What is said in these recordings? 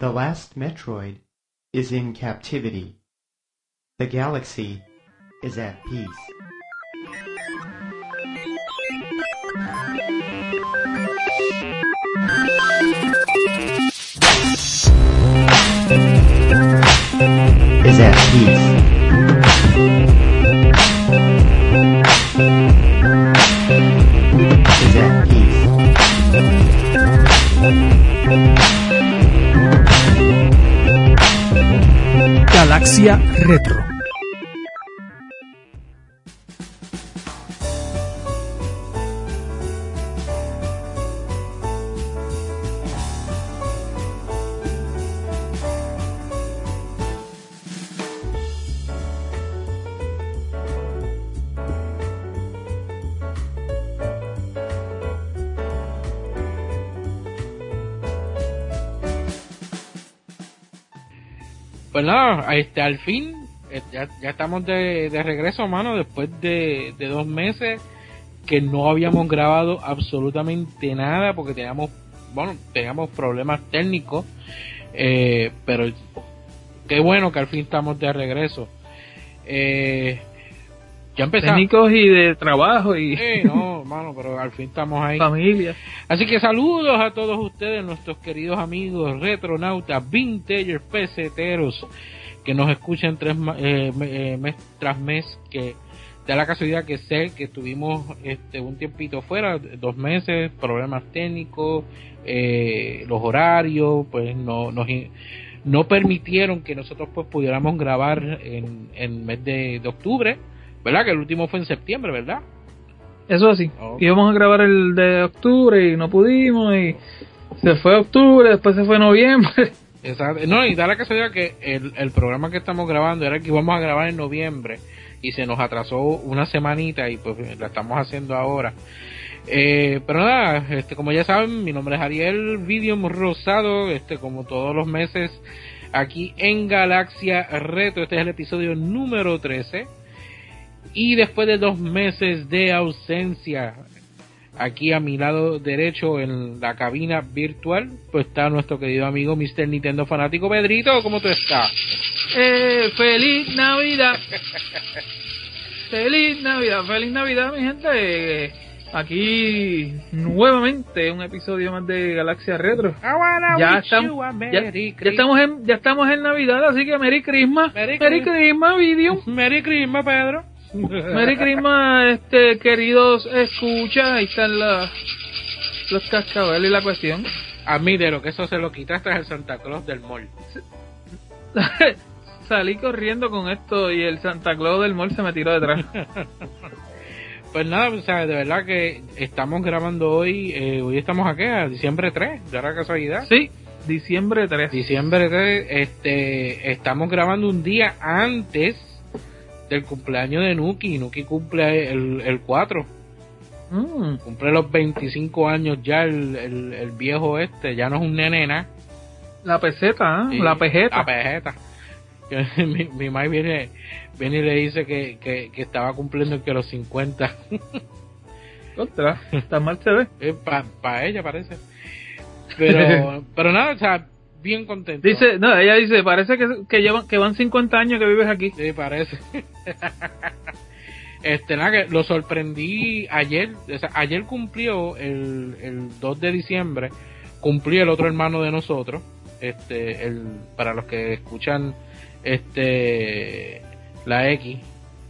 The last Metroid is in captivity. The galaxy is at peace. Is at peace. Is at peace. Galaxia Retro. Nada, este, al fin, eh, ya, ya estamos de, de regreso, mano, después de, de dos meses que no habíamos grabado absolutamente nada porque teníamos, bueno, teníamos problemas técnicos, eh, pero qué bueno que al fin estamos de regreso. Eh, ya empezamos. Técnicos y de trabajo y Sí, no, mano, pero al fin estamos ahí. familia. Así que saludos a todos ustedes, nuestros queridos amigos retronautas, vintagers, peseteros, que nos escuchan tres, eh, eh, mes tras mes, que da la casualidad que sé que estuvimos este, un tiempito fuera, dos meses, problemas técnicos, eh, los horarios, pues no, nos, no permitieron que nosotros pues pudiéramos grabar en, en el mes de, de octubre, ¿verdad? Que el último fue en septiembre, ¿verdad? Eso sí. Íbamos a grabar el de octubre y no pudimos y se fue octubre, después se fue noviembre. Exacto. No, y da la casualidad que el, el programa que estamos grabando era el que íbamos a grabar en noviembre y se nos atrasó una semanita y pues la estamos haciendo ahora. Eh, pero nada, este, como ya saben, mi nombre es Ariel Vidium Rosado, este, como todos los meses aquí en Galaxia Reto, este es el episodio número 13. Y después de dos meses de ausencia, aquí a mi lado derecho en la cabina virtual, pues está nuestro querido amigo Mr. Nintendo Fanático Pedrito, ¿cómo tú estás? Eh, feliz Navidad. feliz Navidad, feliz Navidad, mi gente. Eh, Aquí nuevamente un episodio más de Galaxia Retro. Ya estamos, ya, ya estamos en ya estamos en Navidad, así que Merry Christmas, Merry Merry. Christmas, video. Merry Christmas, Pedro. Merry Christmas, este queridos escucha, ahí están la- los cascabeles y la cuestión. Admítelo, que eso se lo quitaste al Santa Claus del mall. Salí corriendo con esto y el Santa Claus del mall se me tiró detrás. Pues nada, o sea, de verdad que estamos grabando hoy, eh, hoy estamos aquí a diciembre 3, de la casualidad. Sí, diciembre 3. Diciembre 3, este, estamos grabando un día antes del cumpleaños de Nuki. Nuki cumple el, el 4, Mm, cumple los 25 años ya el, el, el viejo este, ya no es un nenena. la peseta, ¿eh? Sí, la pejeta. La pejeta. Mi, mi madre viene, viene y le dice que, que, que estaba cumpliendo que los 50. Contra, tan mal se ve. Para ella parece. Pero, pero nada, o sea, bien contento. Dice, no, ella dice, parece que, que llevan que van 50 años que vives aquí. Sí, parece. este, nada, que lo sorprendí ayer. O sea, ayer cumplió el, el 2 de diciembre. Cumplió el otro hermano de nosotros. Este, el, para los que escuchan este la X,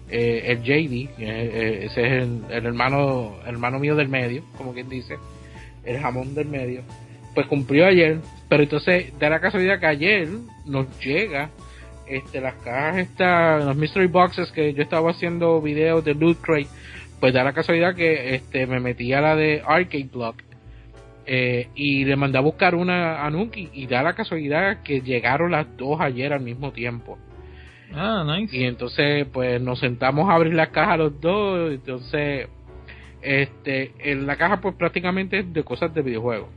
eh, el JD, eh, ese es el, el hermano, hermano mío del medio, como quien dice, el jamón del medio. Pues cumplió ayer, pero entonces da la casualidad que ayer nos llega este las cajas estas los mystery boxes que yo estaba haciendo videos de loot crate pues da la casualidad que este me metí a la de arcade block eh, y le mandé a buscar una a Nuki y da la casualidad que llegaron las dos ayer al mismo tiempo Ah, nice. y entonces pues nos sentamos a abrir la caja los dos entonces este en la caja pues prácticamente es de cosas de videojuegos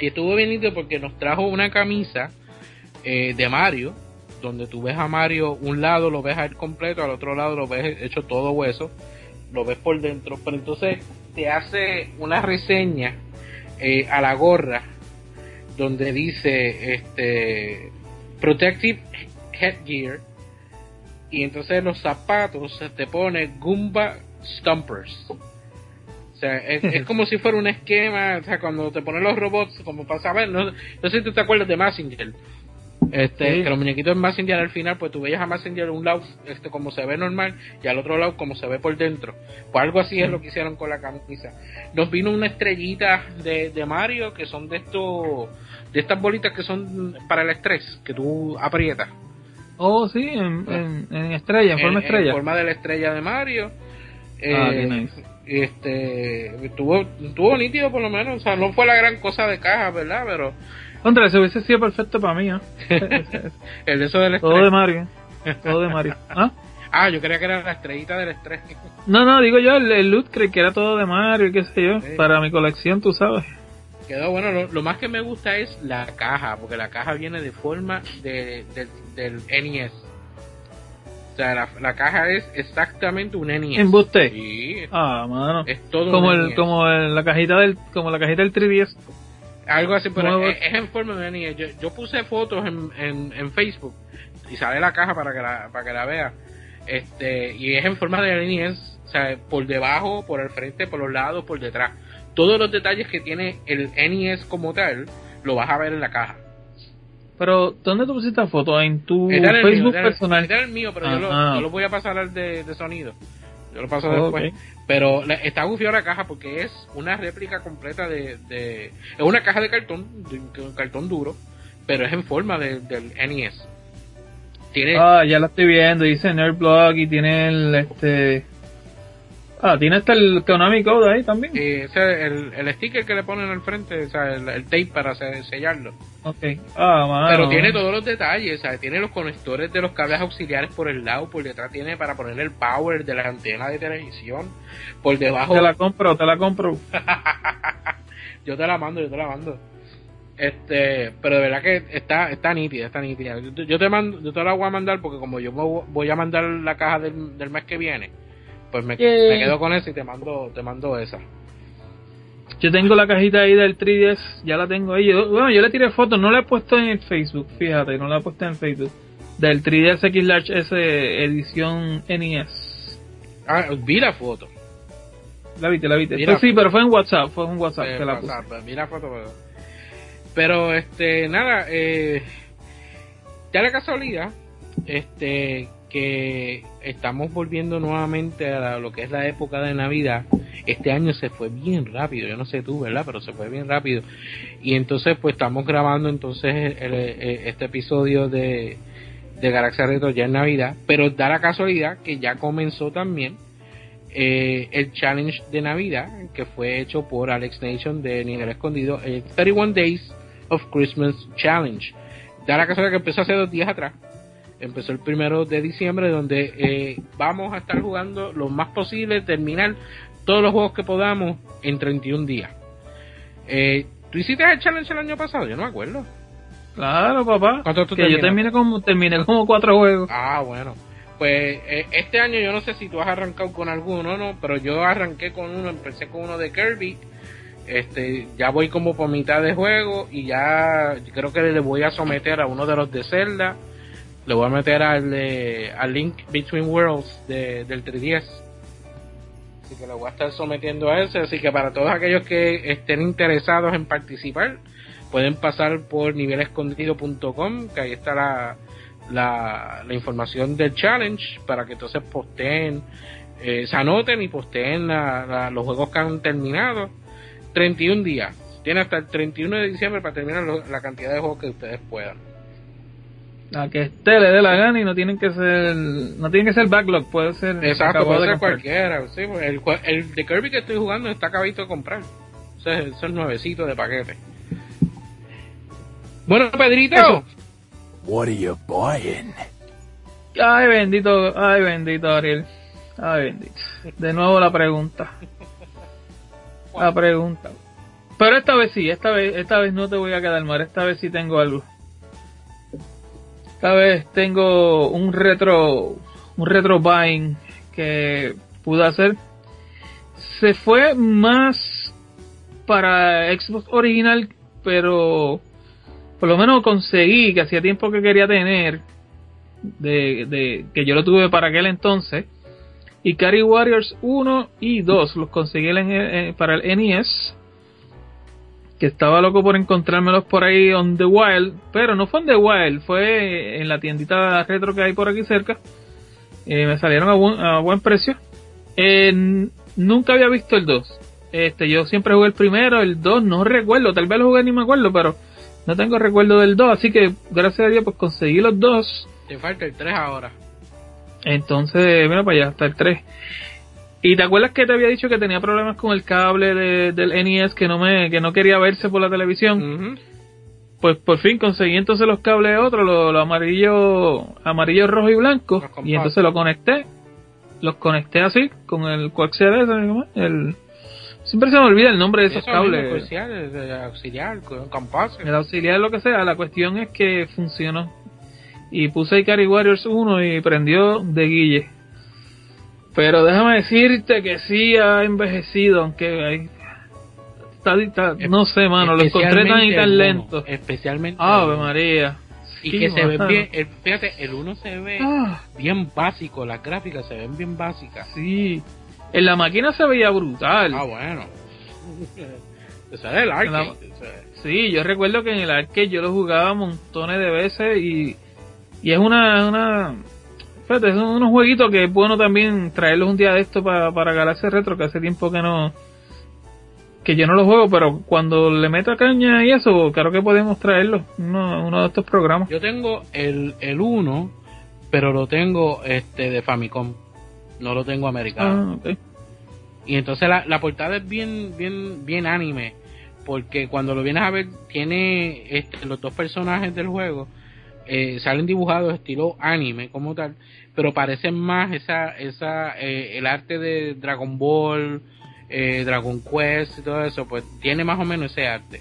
y estuvo bien porque nos trajo una camisa eh, de Mario donde tú ves a Mario un lado lo ves a él completo al otro lado lo ves hecho todo hueso lo ves por dentro pero entonces te hace una reseña eh, a la gorra donde dice este Protective Headgear y entonces los zapatos te pone Goomba Stompers. Sea, es, es como si fuera un esquema, o sea, cuando te ponen los robots, como para saber, no, no sé si tú te acuerdas de Messenger. Este, Sí. que los muñequitos de Messenger al final, pues tú veías a Messenger un lado este, como se ve normal y al otro lado como se ve por dentro. Pues algo así es lo que hicieron con la camisa. Nos vino una estrellita de, de Mario que son de estos, de estas bolitas que son para el estrés, que tú aprietas. Oh, sí, en, en, en estrella, en forma en, estrella. en forma de la estrella de Mario. Ah, Eh, nice. Este, estuvo, estuvo nítido por lo menos, o sea, no fue la gran cosa de caja, ¿verdad? Pero Contra, eso hubiese sido perfecto para mí, ¿eh? el de eso del Todo estrés. de Mario. Todo de Mario. ¿Ah? Ah, yo creía que era la estrellita del estrés. No, no, digo yo, el, el loot creí que era todo de Mario, qué sé yo. Sí. Para mi colección, tú sabes. Quedó bueno, lo, lo más que me gusta es la caja, porque la caja viene de forma de, del- del NES. O sea, la, la caja es exactamente un NES. ¿Embuste? Sí, Ah, mano. es todo Como un el, NES. como el- la cajita del, como la cajita del 3DS. Algo así, pero es en forma de NES. Yo, yo puse fotos en, en, en Facebook y sale la caja para que la, para que la vea. Este, y es en forma de NES, o sea, por debajo, por el frente, por los lados, por detrás. Todos los detalles que tiene el NES como tal, lo vas a ver en la caja. Pero, ¿dónde tú pusiste la foto? ¿En tu era Facebook mío, era el- personal? era el mío, pero yo, lo, Ajá. yo lo voy a pasar al de, de sonido. Yo lo paso Oh, después. Pero la- está gufiada la caja porque es una réplica completa de, de- Es una caja de cartón, de, cartón duro, pero es en forma de- del NES. Tiene. Ah, ya la estoy viendo. Dice Nerdblog y tiene el, este... Ah, tiene hasta el Konami Code ahí también. ese- el, el sticker que le ponen al frente, o sea, el, el tape para se- sellarlo. Ok. Ah, mano. Pero tiene todos los detalles, o sea, tiene los conectores de los cables auxiliares por el lado, por detrás tiene para poner el power de la antena de televisión, por debajo Te la compro, te la compro. yo te la mando, yo te la mando. Este, pero de verdad que está está nítida, está nítida. Yo, te- mando, yo te la voy a mandar porque como yo voy a mandar la caja del, del mes que viene, pues me, me quedo con esa y te mando te mando esa. Yo tengo la cajita ahí del 3DS, ya la tengo ahí. Yo- bueno, yo le tiré fotos, no la he puesto en el Facebook, fíjate, no la he puesto en el Facebook. Del 3DS X Large S edición NES. Ah, vi la foto. La viste, la viste. Mira. Pues sí, pero fue en WhatsApp, fue en WhatsApp Eh, que la WhatsApp, puse. vi la foto, pero, pero, este, nada, eh, ya la casualidad, este, que estamos volviendo nuevamente a lo que es la época de Navidad. Este año se fue bien rápido, yo no sé tú, ¿verdad? Pero se fue bien rápido. Y entonces, pues estamos grabando entonces este episodio de, de Galaxia Retro ya en Navidad, pero da la casualidad que ya comenzó también eh, el challenge de Navidad que fue hecho por Alex Nation de Nivel Escondido, el 31 Days of Christmas Challenge. Da la casualidad que empezó hace dos días atrás. Empezó el primero de diciembre, donde eh, vamos a estar jugando lo más posible, terminar todos los juegos que podamos en 31 días. Eh, ¿Tú hiciste el challenge el año pasado? Yo no me acuerdo. Claro, papá. ¿Cuánto tú que yo terminé como, terminé como cuatro juegos. Ah, bueno. Pues eh, este año yo no sé si tú has arrancado con alguno o no, pero yo arranqué con uno, empecé con uno de Kirby. Este, ya voy como por mitad de juego y ya creo que le voy a someter a uno de los de Zelda. Le voy a meter al, de, al Link Between Worlds de, del 3DS. Así que lo voy a estar sometiendo a ese. Así que para todos aquellos que estén interesados en participar, pueden pasar por nivelescondido.com, que ahí está la, la, la información del challenge para que entonces posteen, eh, se anoten y posteen la- la- los juegos que han terminado. 31 días. Tiene hasta el 31 de diciembre para terminar lo- la cantidad de juegos que ustedes puedan. A que esté le dé la gana y no tienen que ser, no tienen que ser backlog, puede ser. Exacto, puede de ser cualquiera. Sí, pues, el, el de Kirby que estoy jugando está acabadito de comprar. Eso es, eso es nuevecito de paquete. Bueno, Pedrito. Eso. What are you buying? Ay, bendito, ay, bendito, Ariel. Ay, bendito. De nuevo la pregunta. La pregunta. Pero esta vez sí, esta vez, esta vez no te voy a quedar mal, esta vez sí tengo algo. Vez tengo un retro, un retro buying que pude hacer. Se fue más para Xbox original, pero por lo menos conseguí, que hacía tiempo que quería tener, de, de que yo lo tuve para aquel entonces, y Cari Warriors 1 y 2 los conseguí para el NES, que estaba loco por encontrármelos por ahí on the wild, pero no fue on the wild, fue en la tiendita retro que hay por aquí cerca, Eh, me salieron a buen, a buen precio. Eh, nunca había visto el 2. Este, yo siempre jugué el primero, el 2 no recuerdo, tal vez lo jugué ni me acuerdo, pero no tengo recuerdo del 2, así que gracias a Dios pues conseguí los dos. Te falta el 3 ahora. Entonces, mira para allá, hasta el 3. ¿Y te acuerdas que te había dicho que tenía problemas con el cable de- del NES que no me que no quería verse por la televisión? Pues por fin conseguí entonces los cables otros, los, los amarillo, amarillo, rojo y blanco, y entonces lo conecté. Los conecté así con el coaxial ese, ¿cómo es? el siempre se me olvida el nombre de esos Eso cables. Auxiliar, eh, auxiliar, compás. El auxiliar, lo que sea, la cuestión es que funcionó. Y puse Ikari Warriors 1 y prendió de guille. Pero déjame decirte que sí ha envejecido, aunque hay... está- está- no sé, mano, lo encontré tan y tan uno, lento. Especialmente. Ave. María. Y Sí, que se ve bien, el- fíjate, el uno se ve Ah, bien básico, las gráficas se ven bien básicas. sí. En la máquina se veía brutal. Ah, bueno. Ese era el arcade. La- Sí, yo recuerdo que en el arcade yo lo jugaba montones de veces y, y es una, una fíjate, son unos jueguitos que es bueno también traerlos un día de esto para, para Galaxy Retro, que hace tiempo que no que yo no los juego, pero cuando le meta caña y eso, claro que podemos traerlo, uno, uno de estos programas. Yo tengo el, el 1, pero lo tengo este de Famicom. No lo tengo americano. Ah, ok. Y entonces la, la portada es bien, bien, bien anime. Porque cuando lo vienes a ver, tiene este, los dos personajes del juego. eh, salen dibujados estilo anime como tal. Pero parecen más esa, esa, eh, el arte de Dragon Ball, eh, Dragon Quest y todo eso. Pues tiene más o menos ese arte.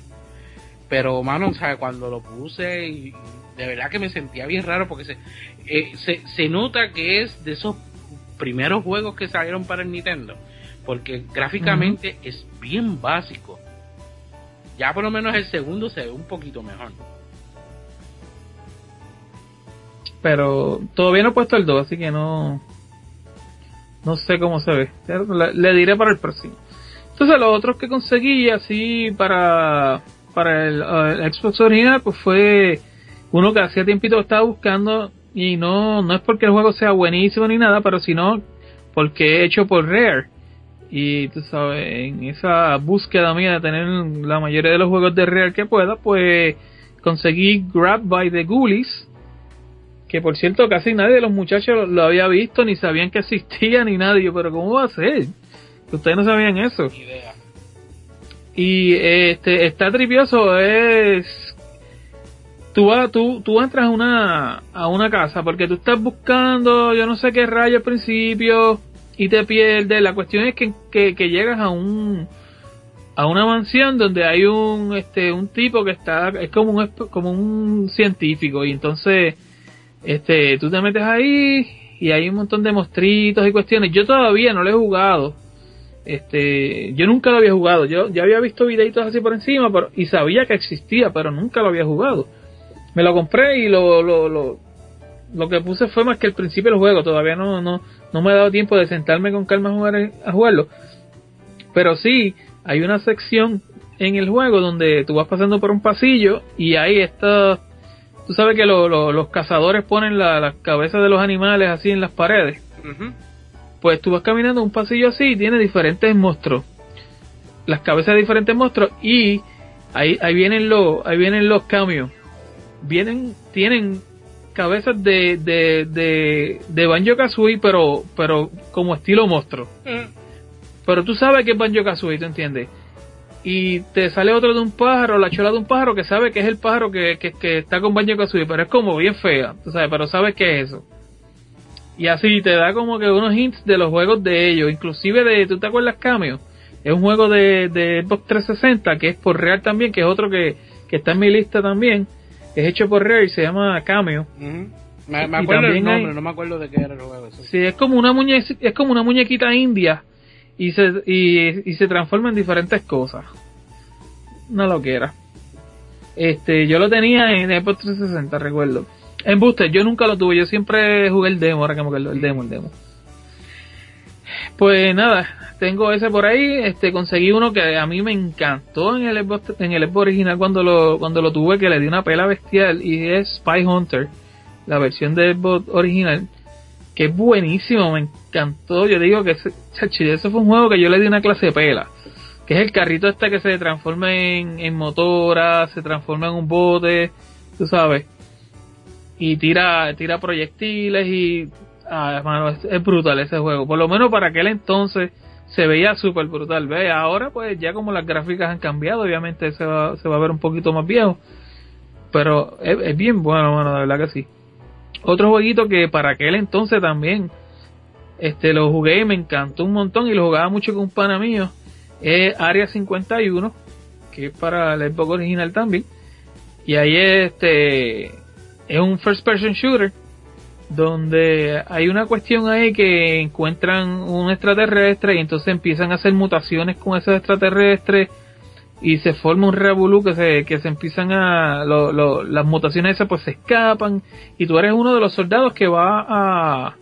Pero, mano, o sea, cuando lo puse, y de verdad que me sentía bien raro porque se, eh, se, se nota que es de esos primeros juegos que salieron para el Nintendo. Porque gráficamente es bien básico. Ya por lo menos el segundo se ve un poquito mejor. Pero todavía no he puesto el 2, así que no no sé cómo se ve. Le, le diré para el próximo. Entonces los otros que conseguí así para para el, el Xbox original pues fue uno que hacía tiempito estaba buscando y no no es porque el juego sea buenísimo ni nada, pero sino porque es hecho por Rare. Y tú sabes, en esa búsqueda mía de tener la mayoría de los juegos de Rare que pueda, pues conseguí Grab by the Ghoulies, que por cierto casi nadie de los muchachos lo, había visto, ni sabían que existía, ni nadie, pero ¿cómo va a ser? Que ustedes no sabían eso. Ni idea. Y este está tripioso, es tú vas, tú, tú entras a una a una casa porque tú estás buscando yo no sé qué rayo al principio y te pierdes. La cuestión es que, que, que llegas a un a una mansión donde hay un este un tipo que está es como un como un científico y entonces este tú te metes ahí y hay un montón de mostritos y cuestiones. Yo todavía no lo he jugado. Este, yo nunca lo había jugado. Yo ya había visto videitos así por encima, y sabía que existía, pero nunca lo había jugado. Me lo compré y lo lo, lo, lo que puse fue más que el principio del juego. Todavía no no no me he dado tiempo de sentarme con calma a jugar a jugarlo. Pero sí, hay una sección en el juego donde tú vas pasando por un pasillo y ahí está tú sabes que lo- lo- los cazadores ponen la- las cabezas de los animales así en las paredes pues tú vas caminando un pasillo así y tiene diferentes monstruos. Las cabezas de diferentes monstruos y ahí, ahí vienen los, ahí vienen los cameos. Vienen, tienen cabezas de, de, de, de Banjo Kazooie, pero, pero como estilo monstruo. Pero tú sabes que es Banjo Kazooie, ¿tú entiendes? Y te sale otro de un pájaro, la chola de un pájaro que sabe que es el pájaro que, que, que está con Banjo Kazooie, pero es como bien fea, tú sabes, pero sabes que es eso. Y así te da como que unos hints de los juegos de ellos, inclusive de, ¿tú te acuerdas Cameo? Es un juego de, de Xbox 360 que es por Rare también, que es otro que, que está en mi lista también. Es hecho por Rare y se llama Cameo. Me, acuerdo el también nombre, hay- no me acuerdo de qué era el juego. sí. Sí, es como una es como una muñequita india y se y, y se transforma en diferentes cosas. No lo quiera. Este, yo lo tenía en Xbox 360, recuerdo. En Booster, yo nunca lo tuve, yo siempre jugué el demo, ahora que me acuerdo, el demo, el demo. Pues nada, tengo ese por ahí, este conseguí uno que a mí me encantó en el Xbox, en el Xbox original cuando lo cuando lo tuve que le di una pela bestial y es Spy Hunter, la versión de Xbox original, que es buenísimo, me encantó, yo digo que ese, chachi, ese fue un juego que yo le di una clase de pela, que es el carrito este que se transforma en, en motora, se transforma en un bote, tú sabes, y tira tira proyectiles y ah, hermano, es, brutal ese juego, por lo menos para aquel entonces se veía súper brutal. Ve, ahora pues ya como las gráficas han cambiado, obviamente se va, se va a ver un poquito más viejo. Pero es, es bien bueno, bueno, de verdad que sí. Otro jueguito que para aquel entonces también este lo jugué y me encantó un montón y lo jugaba mucho con un pana mío. Es Area 51, que es para el Xbox original también. Y ahí este es un first person shooter donde hay una cuestión ahí que encuentran un extraterrestre y entonces empiezan a hacer mutaciones con esos extraterrestres y se forma un revolú que se, que se empiezan a, lo, lo, las mutaciones esas pues se escapan y tú eres uno de los soldados que va a,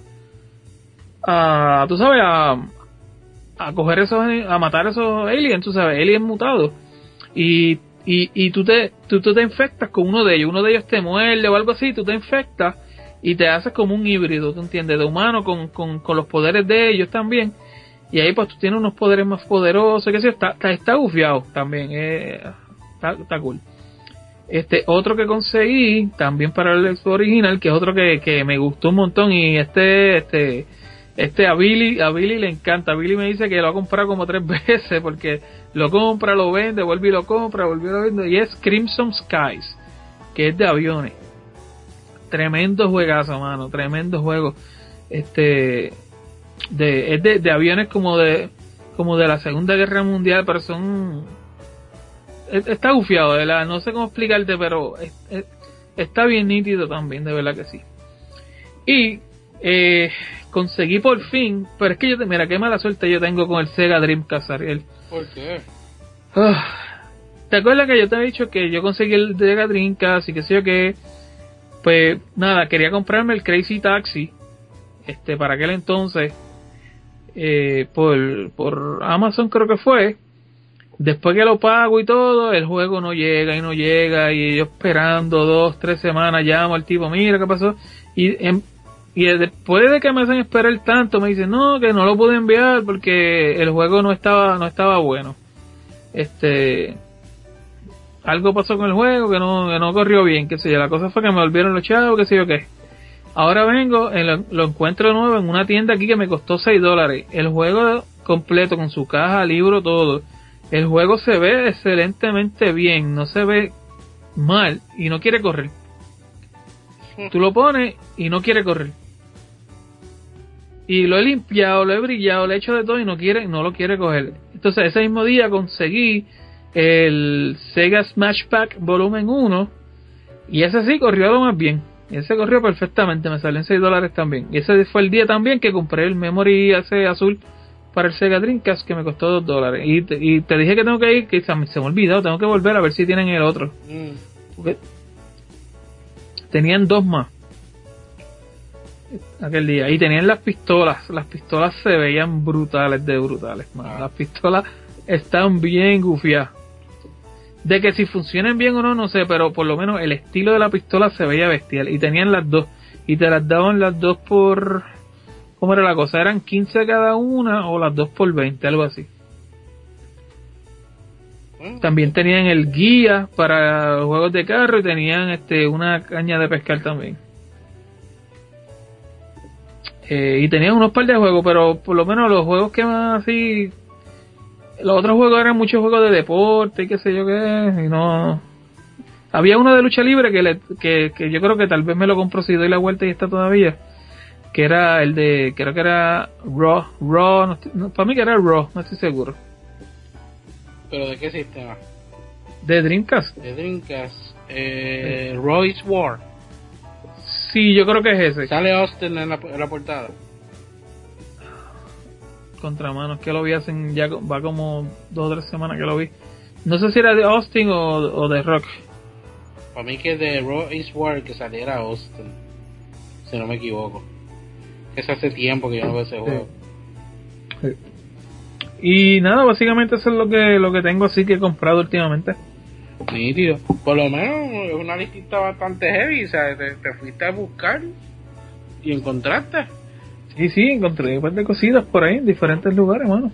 a tú sabes, a, a coger esos, a matar esos aliens, tú sabes, aliens mutados y, y, y tú te, tú, te infectas con uno de ellos, uno de ellos te muerde o algo así, tú te infectas y te haces como un híbrido, ¿tú entiendes? De humano con, con, con los poderes de ellos también. Y ahí pues tú tienes unos poderes más poderosos, que sí, está, está, está gufiado también, eh, está, está cool. Este otro que conseguí también para el original, que es otro que, que me gustó un montón y este, este, este a Billy, a Billy le encanta. Billy me dice que lo ha comprado como tres veces porque lo compra, lo vende, vuelve y lo compra, vuelve y lo vende. Y es Crimson Skies, que es de aviones tremendo juegazo, mano, tremendo juego. Este de es de, de, aviones como de como de la Segunda Guerra Mundial, pero son está gufiado, de verdad, no sé cómo explicarte, pero es, es, está bien nítido también, de verdad que sí. Y eh, conseguí por fin, pero es que yo, mira, qué mala suerte yo tengo con el Sega Dreamcast, Ariel. ¿Por qué? Uh, ¿Te acuerdas que yo te he dicho que yo conseguí el Sega Dreamcast y que sé yo que pues nada, quería comprarme el Crazy Taxi, este, para aquel entonces, eh, por, por Amazon creo que fue. Después que lo pago y todo, el juego no llega y no llega, y yo esperando dos, tres semanas, llamo al tipo, mira qué pasó, y, en, y después de que me hacen esperar tanto, me dicen, no, que no lo pude enviar porque el juego no estaba, no estaba bueno. Este, algo pasó con el juego que no, que no corrió bien, qué sé yo. La cosa fue que me volvieron los chavos, qué sé yo qué. Ahora vengo, en lo, lo, encuentro de nuevo en una tienda aquí que me costó 6 dólares. El juego completo, con su caja, libro, todo. El juego se ve excelentemente bien, no se ve mal y no quiere correr. Tú lo pones y no quiere correr. Y lo he limpiado, lo he brillado, lo he hecho de todo y no quiere, no lo quiere coger. Entonces ese mismo día conseguí el Sega Smash Pack volumen 1 y ese sí corrió lo más bien ese corrió perfectamente me salió en 6 dólares también. Y ese fue el día también que compré el memory ese azul para el Sega Dreamcast que me costó 2 dólares. Y te, y te dije que tengo que ir que se me, se me olvidó tengo que volver a ver si tienen el otro. Mm. tenían dos más aquel día. Y tenían las pistolas las pistolas se veían brutales de brutales man. las pistolas están bien gufiadas de que si funcionan bien o no, no sé, pero por lo menos el estilo de la pistola se veía bestial. Y tenían las dos. Y te las daban las dos por... ¿Cómo era la cosa? ¿Eran 15 cada una o las dos por 20? Algo así. También tenían el guía para juegos de carro y tenían este una caña de pescar también. Eh, y tenían unos par de juegos, pero por lo menos los juegos que más así los otros juegos eran muchos juegos de deporte y qué sé yo qué, y no... Había uno de lucha libre que, le, que, que yo creo que tal vez me lo compro si doy la vuelta y está todavía, que era el de, creo que era Raw, Raw, no estoy, no, para mí que era Raw, no estoy seguro. ¿Pero de qué sistema? De Dreamcast. De Dreamcast. Eh, Royce War. Sí, yo creo que es ese. Sale Austin en la, en la portada. Contramanos, que lo vi hace ya va como dos o tres semanas que lo vi. No sé si era de Austin o, o de Rock. Para mí que de Raw East War que saliera Austin, si no me equivoco. Eso hace tiempo que yo no veo ese juego. Y nada, básicamente eso es lo que lo que tengo así que he comprado últimamente. Nítido. Por lo menos es una listita bastante heavy. O sea, te, te fuiste a buscar y encontraste. Sí, sí, encontré un par de cositas por ahí en diferentes lugares, mano.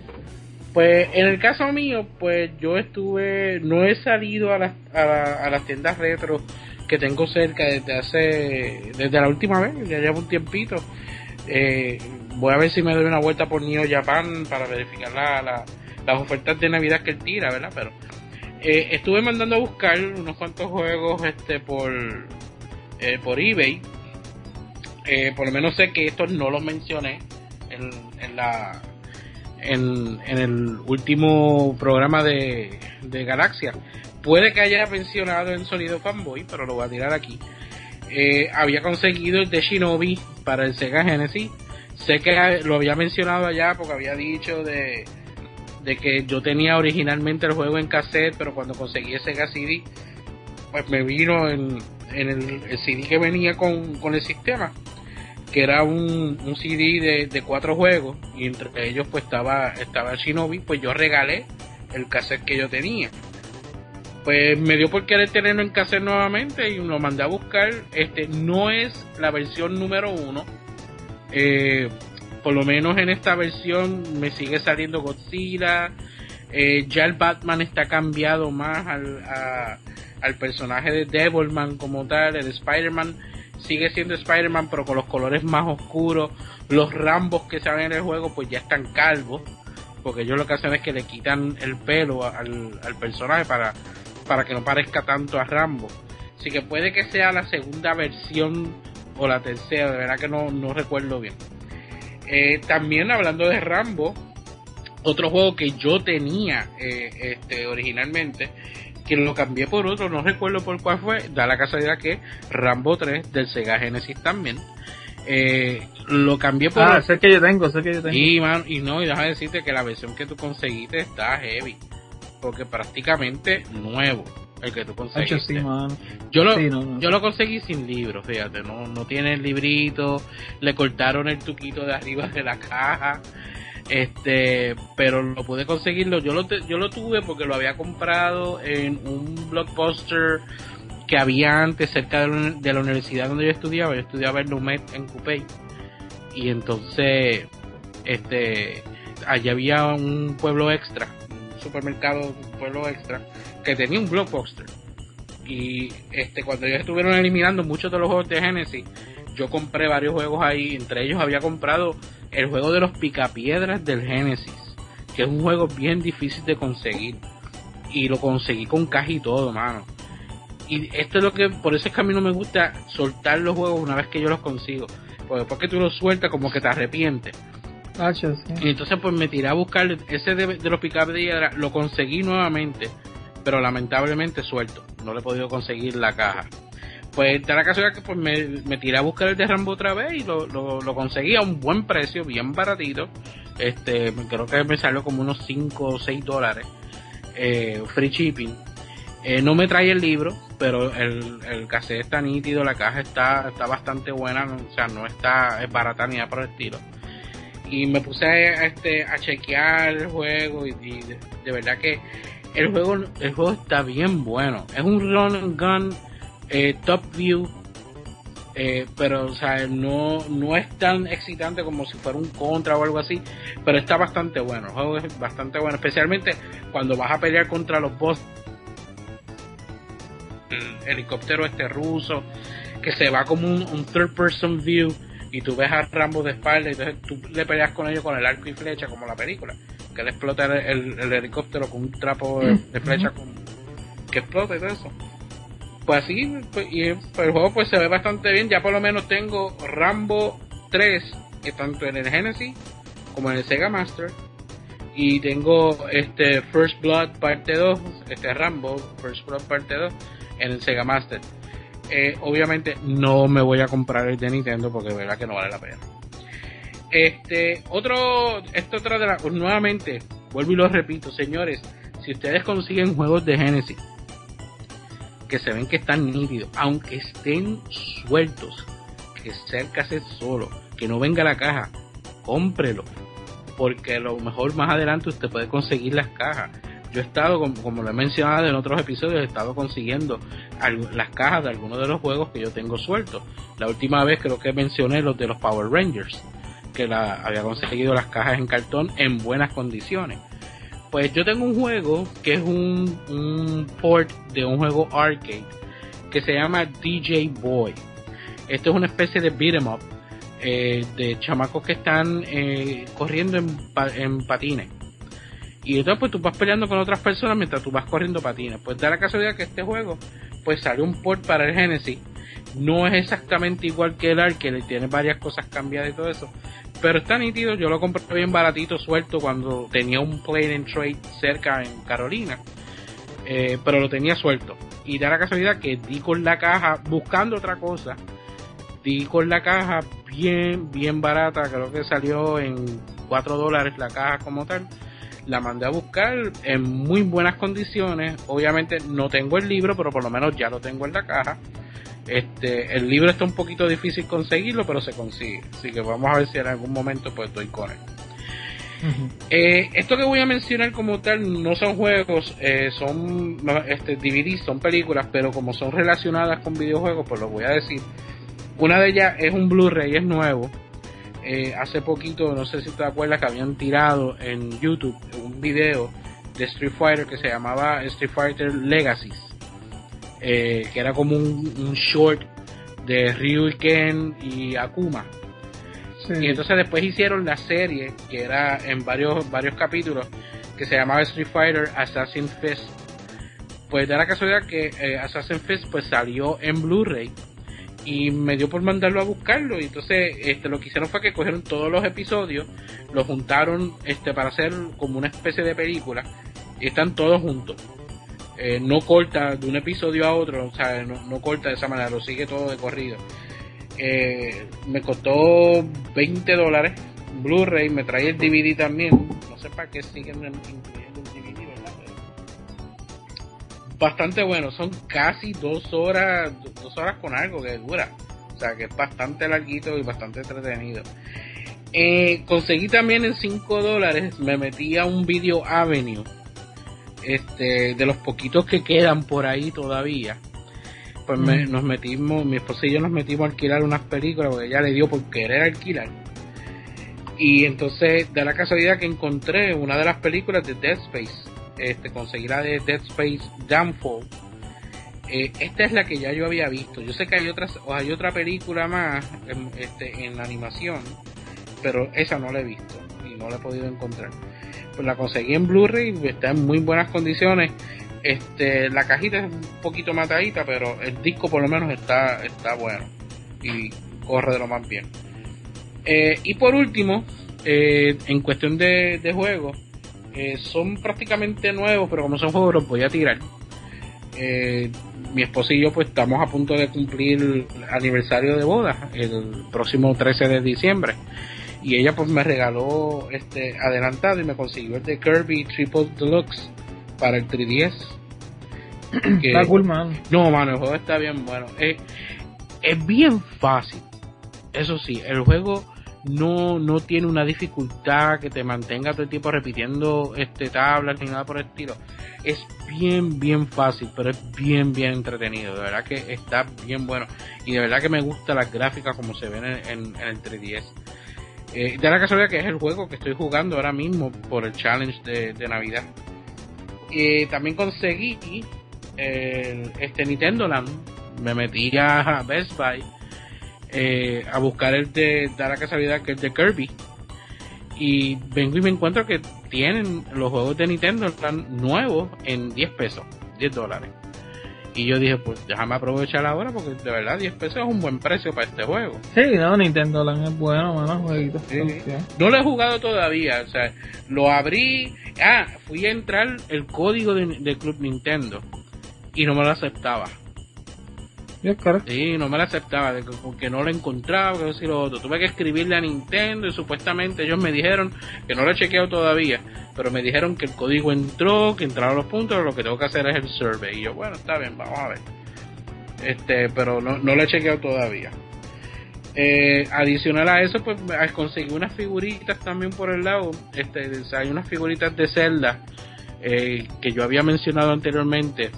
Pues en el caso mío, pues yo estuve, no he salido a las, a, la- a las tiendas retro que tengo cerca desde hace, desde la última vez, ya llevo un tiempito. Eh, voy a ver si me doy una vuelta por Neo Japan para verificar la, la- las ofertas de Navidad que él tira, ¿verdad? Pero eh, estuve mandando a buscar unos cuantos juegos este por, eh, por eBay. Eh, por lo menos sé que estos no los mencioné en, en la en, el último programa de, Galaxia. Puede que haya mencionado en Sonido Fanboy, pero lo voy a tirar aquí. Eh, había conseguido el de Shinobi para el Sega Genesis. Sé que lo había mencionado allá porque había dicho de, que yo tenía originalmente el juego en cassette, pero cuando conseguí el Sega CD, pues me vino en, el, el CD que venía con el sistema que era un, CD de, cuatro juegos y entre ellos pues estaba estaba Shinobi pues yo regalé el cassette que yo tenía. Pues me dio por querer tenerlo en cassette nuevamente y lo mandé a buscar. Este no es la versión número uno. Eh, por lo menos en esta versión me sigue saliendo Godzilla. Eh, ya el Batman está cambiado más al, al personaje de Devilman como tal el Spider-Man sigue siendo Spider-Man pero con los colores más oscuros. Los Rambos que se ven en el juego pues ya están calvos. Porque ellos lo que hacen es que le quitan el pelo al, al personaje para, para que no parezca tanto a Rambo. Así que puede que sea la segunda versión o la tercera, de verdad que no, no recuerdo bien. Eh, también hablando de Rambo, otro juego que yo tenía eh, este, originalmente, que lo cambié por otro, no recuerdo por cuál fue, da la casualidad que Rambo 3 del Sega Genesis también. Eh, lo cambié por Ah, sé que yo tengo, sé que yo tengo. Y, man, y no, y déjame decirte que la versión que tú conseguiste está heavy. Porque prácticamente nuevo el que tú conseguiste. sí. Yo lo, Sí, no, no. yo lo conseguí sin libro, fíjate, no, no tiene el librito, le cortaron el tuquito de arriba de la caja, este, pero lo pude conseguirlo, yo lo, yo lo tuve porque lo había comprado en un blockbuster que había antes cerca de la universidad donde yo estudiaba, yo estudiaba en Lumet en Coupey, y entonces, este, allá había un pueblo extra, un supermercado, un pueblo extra, que tenía un blockbuster. Y este cuando ellos estuvieron eliminando muchos de los juegos de Genesis yo compré varios juegos ahí entre ellos había comprado el juego de los picapiedras del Genesis que es un juego bien difícil de conseguir y lo conseguí con caja y todo mano y esto es lo que por eso es que a mí no me gusta soltar los juegos una vez que yo los consigo porque después que tú los sueltas como que te arrepientes sí. y entonces pues me tiré a buscar ese de, de los picapiedras, lo conseguí nuevamente, pero lamentablemente suelto, no le he podido conseguir la caja. Pues de la casualidad que pues me, me tiré a buscar el de Rambo otra vez y lo, lo, lo conseguí a un buen precio, bien baratito. Este, creo que me salió como unos 5 o 6 dólares. Eh, free shipping. Eh, no me trae el libro, pero el, el cassette está nítido, la caja está, está bastante buena, o sea, no está es barata ni nada por el estilo y me puse a, este, a chequear el juego y, de verdad que el juego el juego está bien bueno es un run and gun eh, top view eh, pero o sea no no es tan excitante como si fuera un contra o algo así pero está bastante bueno el juego es bastante bueno especialmente cuando vas a pelear contra los boss. El helicóptero este ruso que se va como un, un third person view y tú ves a Rambo de espalda y entonces tú le peleas con ellos con el arco y flecha como la película que le explota el, el- el helicóptero con un trapo de, de flecha con, que explota y todo eso pues así pues, y el, juego pues se ve bastante bien. Ya por lo menos tengo Rambo 3 que tanto en el Genesis como en el Sega Master. Y tengo este First Blood parte 2 este Rambo First Blood parte 2 en el Sega Master. Eh, obviamente no me voy a comprar el de Nintendo porque verdad que no vale la pena. Este, otro, esto otra de las, nuevamente, vuelvo y lo repito, señores, si ustedes consiguen juegos de Genesis, que se ven que están nítidos, aunque estén sueltos, que cerca es solo, que no venga la caja, cómprelo, porque a lo mejor más adelante usted puede conseguir las cajas. Yo he estado, como, lo he mencionado en otros episodios, he estado consiguiendo las cajas de algunos de los juegos que yo tengo sueltos. La última vez creo que mencioné los de los Power Rangers, que la, había conseguido las cajas en cartón en buenas condiciones. Pues yo tengo un juego que es un, un port de un juego arcade que se llama DJ Boy. Esto es una especie de beat'em up eh, de chamacos que están eh, corriendo en, en patines. Y entonces pues tú vas peleando con otras personas mientras tú vas corriendo patines. Pues da la casualidad que este juego pues salió un port para el Genesis. No es exactamente igual que el Arcade, tiene varias cosas cambiadas y todo eso. Pero está nítido, yo lo compré bien baratito, suelto, cuando tenía un play and trade cerca en Carolina. Eh, pero lo tenía suelto. Y da la casualidad que di con la caja buscando otra cosa. Di con la caja bien, bien barata, creo que salió en 4 dólares la caja como tal. La mandé a buscar en muy buenas condiciones. Obviamente no tengo el libro, pero por lo menos ya lo tengo en la caja. Este, el libro está un poquito difícil conseguirlo, pero se consigue. Así que vamos a ver si en algún momento pues estoy con él. Eh, esto que voy a mencionar como tal no son juegos, eh, son este, DVD, son películas, pero como son relacionadas con videojuegos, pues lo voy a decir. Una de ellas es un Blu-ray, es nuevo. Eh, hace poquito, no sé si te acuerdas, que habían tirado en YouTube un video de Street Fighter que se llamaba Street Fighter Legacies eh, que era como un, short de Ryu y Ken y Akuma. Y entonces después hicieron la serie, que era en varios, varios capítulos, que se llamaba Street Fighter Assassin Fist. Pues da la casualidad que eh, Assassin Fist pues salió en Blu-ray y me dio por mandarlo a buscarlo y entonces este lo que hicieron fue que cogieron todos los episodios los juntaron este para hacer como una especie de película y están todos juntos eh, no corta de un episodio a otro, o sea, no, corta de esa manera, lo sigue todo de corrido. Eh, me costó 20 dólares Blu-ray, me trae el DVD también, no sé para qué siguen incluyendo el DVD, ¿verdad? bastante bueno, son casi dos horas, dos horas con algo que dura, o sea que es bastante larguito y bastante entretenido. Eh, conseguí también en 5 dólares, me metí a un Video Avenue este, de los poquitos que quedan por ahí todavía, pues mm. nos metimos, mi esposa y yo nos metimos a alquilar unas películas porque ella le dio por querer alquilar. Y entonces da la casualidad que encontré una de las películas de Dead Space, este, conseguí la de Dead Space Downfall. Eh, esta es la que ya yo había visto. Yo sé que hay otras, o hay otra película más en, este, en animación, pero esa no la he visto y no la he podido encontrar. La conseguí en Blu-ray, está en muy buenas condiciones. Este, la cajita es un poquito matadita, pero el disco por lo menos está, está bueno y corre de lo más bien. Eh, y por último, eh, en cuestión de, de juegos, eh, son prácticamente nuevos, pero como son juegos los voy a tirar. mi esposo y yo pues estamos a punto de cumplir el aniversario de boda el próximo 13 de diciembre y ella pues me regaló este adelantado y me consiguió el de Kirby Triple Deluxe para el 3DS. está cool, man. No, mano, el juego está bien bueno. Es, es bien fácil. Eso sí, el juego no, no tiene una dificultad que te mantenga todo el tiempo repitiendo este tablas ni nada por el estilo. Es bien, bien fácil, pero es bien, bien entretenido. De verdad que está bien bueno. Y de verdad que me gusta las gráficas como se ven en, en el 3DS. Eh, de la casualidad que es el juego que estoy jugando ahora mismo por el challenge de, Navidad. Y también conseguí este Nintendo Land. Me metí a Best Buy eh, a buscar el de, de la casualidad que es de Kirby. Y vengo y me encuentro que tienen los juegos de Nintendo están nuevos en 10 pesos, 10 dólares. Y yo dije, pues déjame aprovechar ahora porque de verdad 10 pesos es un buen precio para este juego. Sí, no, Nintendo Land es bueno, mano, jueguito. No lo he jugado todavía, o sea, lo abrí. Ah, fui a entrar el código de, Club Nintendo y no me lo aceptaba. Sí, no me lo aceptaba porque no lo encontraba, que lo otro. Tuve que escribirle a Nintendo y supuestamente ellos me dijeron que no lo he chequeado todavía, pero me dijeron que el código entró, que entraron los puntos, lo que tengo que hacer es el survey. Y yo, bueno, está bien, vamos a ver. este, pero no, no lo he chequeado todavía. Eh, adicional a eso, pues conseguí unas figuritas también por el lado. Este, hay unas figuritas de Zelda eh, que yo había mencionado anteriormente.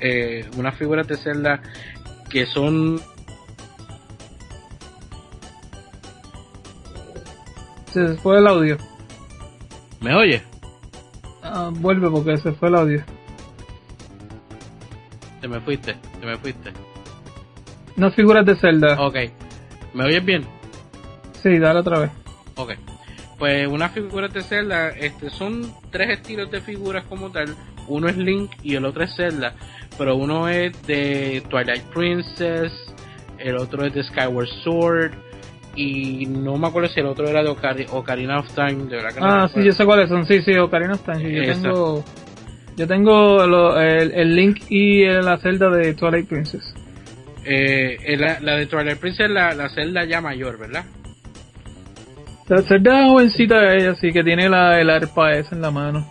Eh, unas figuras de Zelda que son. Se fue el audio. ¿Me oye? Ah, vuelve porque se fue el audio. Te me fuiste, te me fuiste. Unas figuras de Zelda. Ok. ¿Me oyes bien? Sí, dale otra vez. Ok. Pues unas figuras de Zelda, este, son tres estilos de figuras como tal. Uno es Link y el otro es Zelda. Pero uno es de Twilight Princess, el otro es de Skyward Sword. Y no me acuerdo si el otro era de Ocarina of Time. De verdad que ah, sí, yo sé cuáles son. Sí, sí, Ocarina of Time. Yo tengo, yo tengo el, Link y la Zelda de Twilight Princess. Eh, la, la, de Twilight Princess, la, la celda ya mayor, ¿verdad? La celda jovencita de ella, sí, que tiene la, el arpa esa en la mano.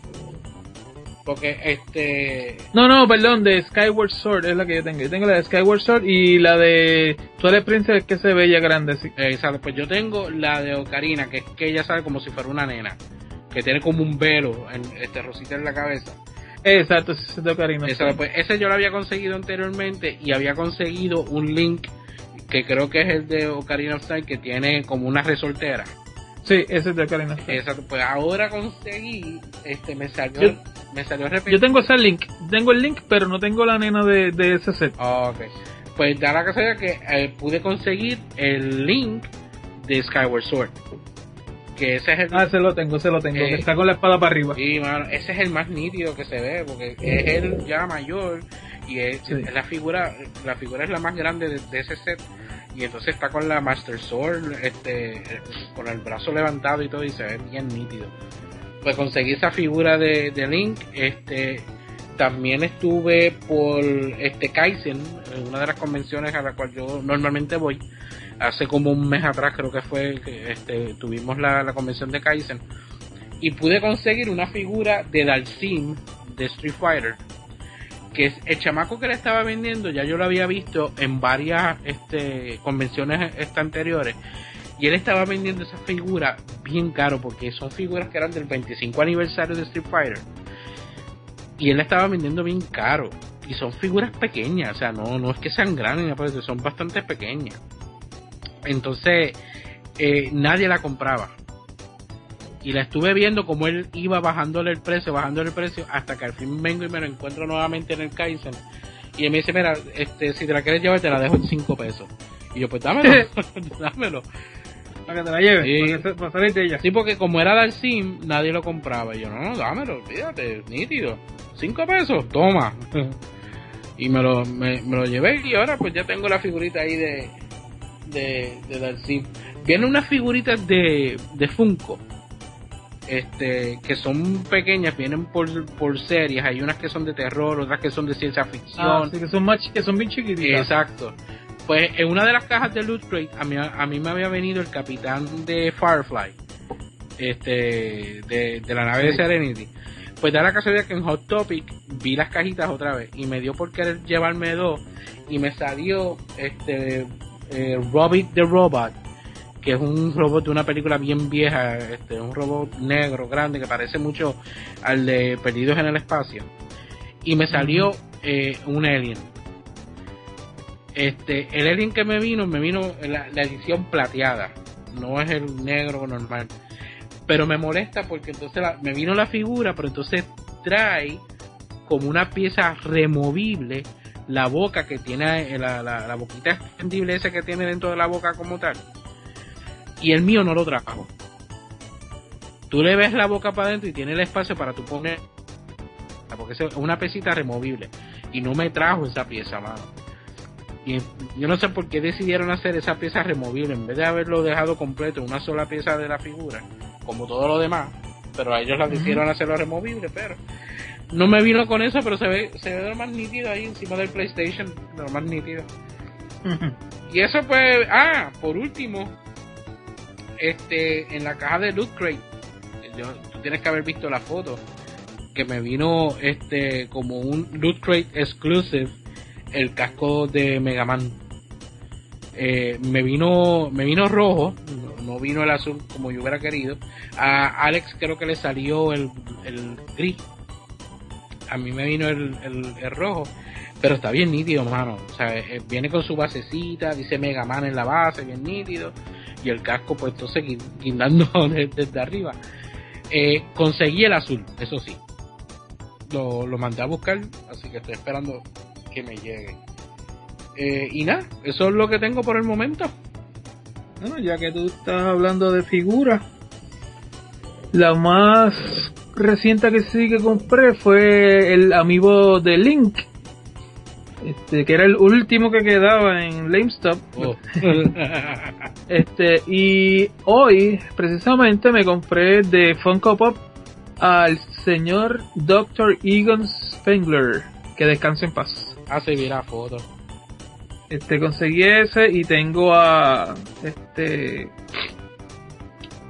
Porque este. No, no, perdón, de Skyward Sword es la que yo tengo. Yo tengo la de Skyward Sword y la de Twilight Princess es que se ve ya grande, sí. exacto, pues yo tengo la de Ocarina, que es que ella sabe como si fuera una nena. Que tiene como un velo, en, este rosita en la cabeza. Exacto, ese es de Ocarina. pues ese yo lo había conseguido anteriormente y había conseguido un link que creo que es el de Ocarina of Time que tiene como una resoltera. Sí, ese es de Ocarina of Time. Exacto, pues ahora conseguí, este, me salió, yo, me salió Yo tengo ese link, tengo el link, pero no tengo la nena de, de ese set. ok. Pues da la casualidad que eh, pude conseguir el link de Skyward Sword que ese es el ah se lo tengo se lo tengo que eh, está con la espada para arriba y mano, ese es el más nítido que se ve porque es él ya mayor y es, la figura la figura es la más grande de, ese set y entonces está con la Master Sword este con el brazo levantado y todo y se ve bien nítido. Pues conseguí esa figura de, Link este también estuve por este Kaizen, una de las convenciones a la cual yo normalmente voy, hace como un mes atrás creo que fue este, tuvimos la, convención de Kaizen y pude conseguir una figura de Dalsim de Street Fighter que el chamaco que le estaba vendiendo ya yo lo había visto en varias este, convenciones este, anteriores y él estaba vendiendo esa figura bien caro porque son figuras que eran del 25 aniversario de Street Fighter y él la estaba vendiendo bien caro y son figuras pequeñas o sea no no es que sean grandes son bastante pequeñas entonces, eh, nadie la compraba. Y la estuve viendo como él iba bajándole el precio, bajándole el precio, hasta que al fin vengo y me lo encuentro nuevamente en el Kaizen. Y él me dice, mira, este, si te la quieres llevar, te la dejo en 5 pesos. Y yo, pues dámelo, dámelo. Para que te la lleves, para, salir de ella. Sí, porque como era del SIM, nadie lo compraba. Y yo, no, no, dámelo, fíjate, nítido. 5 pesos, toma. y me lo, me, me, lo llevé y ahora pues ya tengo la figurita ahí de, de, de Vienen unas figuritas de, de Funko. Este, que son pequeñas, vienen por, por series, hay unas que son de terror, otras que son de ciencia ficción. Ah, que son más, que son bien chiquititas. Exacto. Pues en una de las cajas de Loot Crate, a mí, a mí me había venido el capitán de Firefly, este, de, de la nave de Serenity. Pues da la casualidad que en Hot Topic vi las cajitas otra vez y me dio por querer llevarme dos y me salió este eh, the Robot, que es un robot de una película bien vieja, este, un robot negro, grande, que parece mucho al de Perdidos en el Espacio. Y me salió eh, un alien. Este, el alien que me vino, me vino la, la edición plateada, no es el negro normal. Pero me molesta porque entonces me vino la figura, pero entonces trae como una pieza removible la boca que tiene, eh, la, la, boquita extendible esa que tiene dentro de la boca como tal. Y el mío no lo trajo. Tú le ves la boca para adentro y tiene el espacio para tú poner. Porque es una pesita removible. Y no me trajo esa pieza, mano. Y yo no sé por qué decidieron hacer esa pieza removible en vez de haberlo dejado completo en una sola pieza de la figura, como todo lo demás. Pero a ellos la decidieron hacerlo removible, pero no me vino con eso, pero se ve, se ve lo más nítido ahí encima del PlayStation, lo más nítido. y eso pues, ah, por último, este, en la caja de Loot Crate, tú tienes que haber visto la foto, que me vino este como un Loot Crate exclusive, el casco de Mega Man. Eh, me vino me vino rojo, no vino el azul como yo hubiera querido. A Alex creo que le salió el, el gris. A mí me vino el, el, rojo. Pero está bien nítido, mano. O sea, eh, viene con su basecita, dice Mega Man en la base, bien nítido. Y el casco, pues entonces guindando desde, arriba. Eh, conseguí el azul, eso sí. Lo, lo mandé a buscar, así que estoy esperando que me llegue. Eh, y nada, eso es lo que tengo por el momento. Bueno, ya que tú estás hablando de figuras, la más reciente que sí que compré fue el amigo de Link. Este, que era el último que quedaba en LameStop. Oh. este, y hoy, precisamente, me compré de Funko Pop al señor Dr. Egon Spengler. Que descanse en paz. Ah, sí, mira foto. Este, conseguí ese y tengo a, este,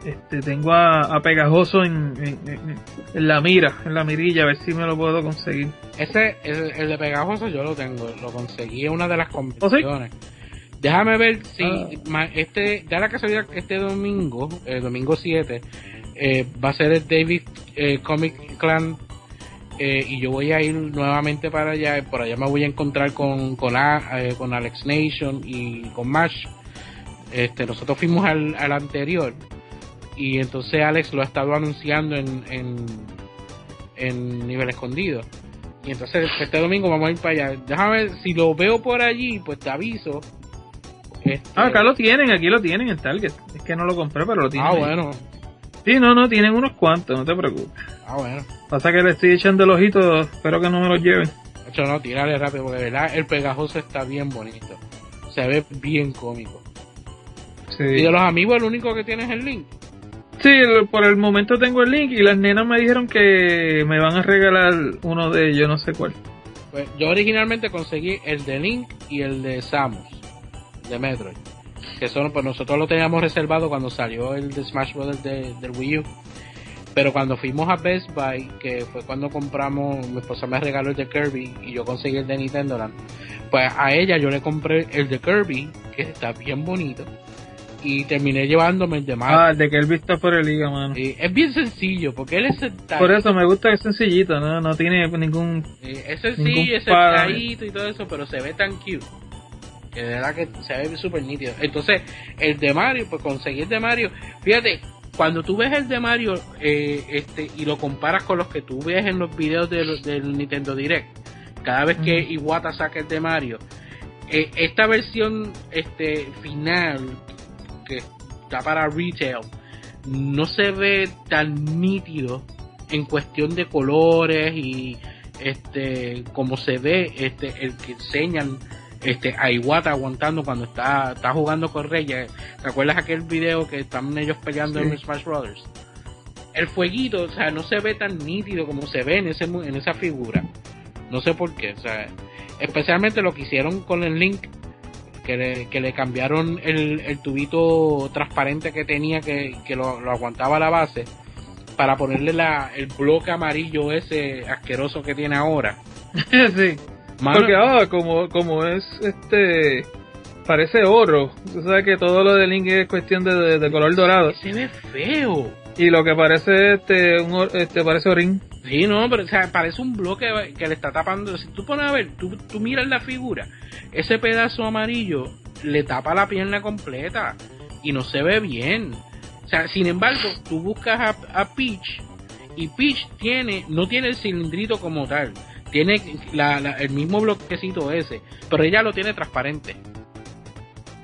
este, tengo a, Pegajoso en, en, la mira, en la mirilla, a ver si me lo puedo conseguir. Ese, el, de Pegajoso yo lo tengo, lo conseguí en una de las ¿Oh, competiciones. Déjame ver si, ah. este, ya la casualidad, este domingo, el domingo 7, eh, va a ser el David eh, Comic Clan eh, y yo voy a ir nuevamente para allá. Por allá me voy a encontrar con, con, eh, con Alex Nation y con Mash. Este, nosotros fuimos al, al anterior y entonces Alex lo ha estado anunciando en, en, en nivel escondido. Y entonces este domingo vamos a ir para allá. Déjame ver si lo veo por allí, pues te aviso. Este... Ah, acá lo tienen, aquí lo tienen en Target. Es que no lo compré, pero lo tienen. Ah, bueno. Sí, no, no, tienen unos cuantos, no te preocupes. Ah, bueno. Pasa que le estoy echando el ojito, espero que no me lo lleven. hecho, no, tirale rápido, porque de verdad el pegajoso está bien bonito. Se ve bien cómico. Sí. Y de los amigos, el único que tienes es el link. Sí, por el momento tengo el link y las nenas me dijeron que me van a regalar uno de ellos, no sé cuál. Pues yo originalmente conseguí el de Link y el de Samus, de Metroid. Que son, pues nosotros lo teníamos reservado cuando salió el de Smash Bros. De, del Wii U. Pero cuando fuimos a Best Buy, que fue cuando compramos, mi esposa me regaló el de Kirby y yo conseguí el de Nintendo pues a ella yo le compré el de Kirby, que está bien bonito y terminé llevándome el de Mario. Ah, de que él vista por el liga, mano. es bien sencillo, porque él es sentadito. Por eso me gusta que es sencillito, no, no tiene ningún. es sencillo, es sentadito y todo eso, pero se ve tan cute. Que de verdad que se ve súper nítido. Entonces, el de Mario, pues conseguir el de Mario. Fíjate, cuando tú ves el de Mario eh, este y lo comparas con los que tú ves en los videos del, del Nintendo Direct, cada vez que Iwata saca el de Mario, eh, esta versión este final que está para retail no se ve tan nítido en cuestión de colores y este como se ve este el que enseñan este a Iwata aguantando cuando está, está jugando con Reyes. ¿Te acuerdas aquel video que están ellos peleando en Smash Brothers? El fueguito, o sea, no se ve tan nítido como se ve en ese en esa figura. No sé por qué, o sea, especialmente lo que hicieron con el Link que le, que le cambiaron el, el, tubito transparente que tenía que, que lo, aguantaba la base para ponerle la, el bloque amarillo ese asqueroso que tiene ahora. sí. Porque ah, como, como es este parece oro. Tú sabes que todo lo de Link es cuestión de, de, color dorado. Se ve feo. Y lo que parece este, un, este parece orín. Sí, no, pero o sea, parece un bloque que le está tapando. Si tú pones a ver, tú, tú miras la figura, ese pedazo amarillo le tapa la pierna completa y no se ve bien. O sea, sin embargo, tú buscas a, a Peach y Peach tiene, no tiene el cilindrito como tal, tiene la, el mismo bloquecito ese, pero ella lo tiene transparente.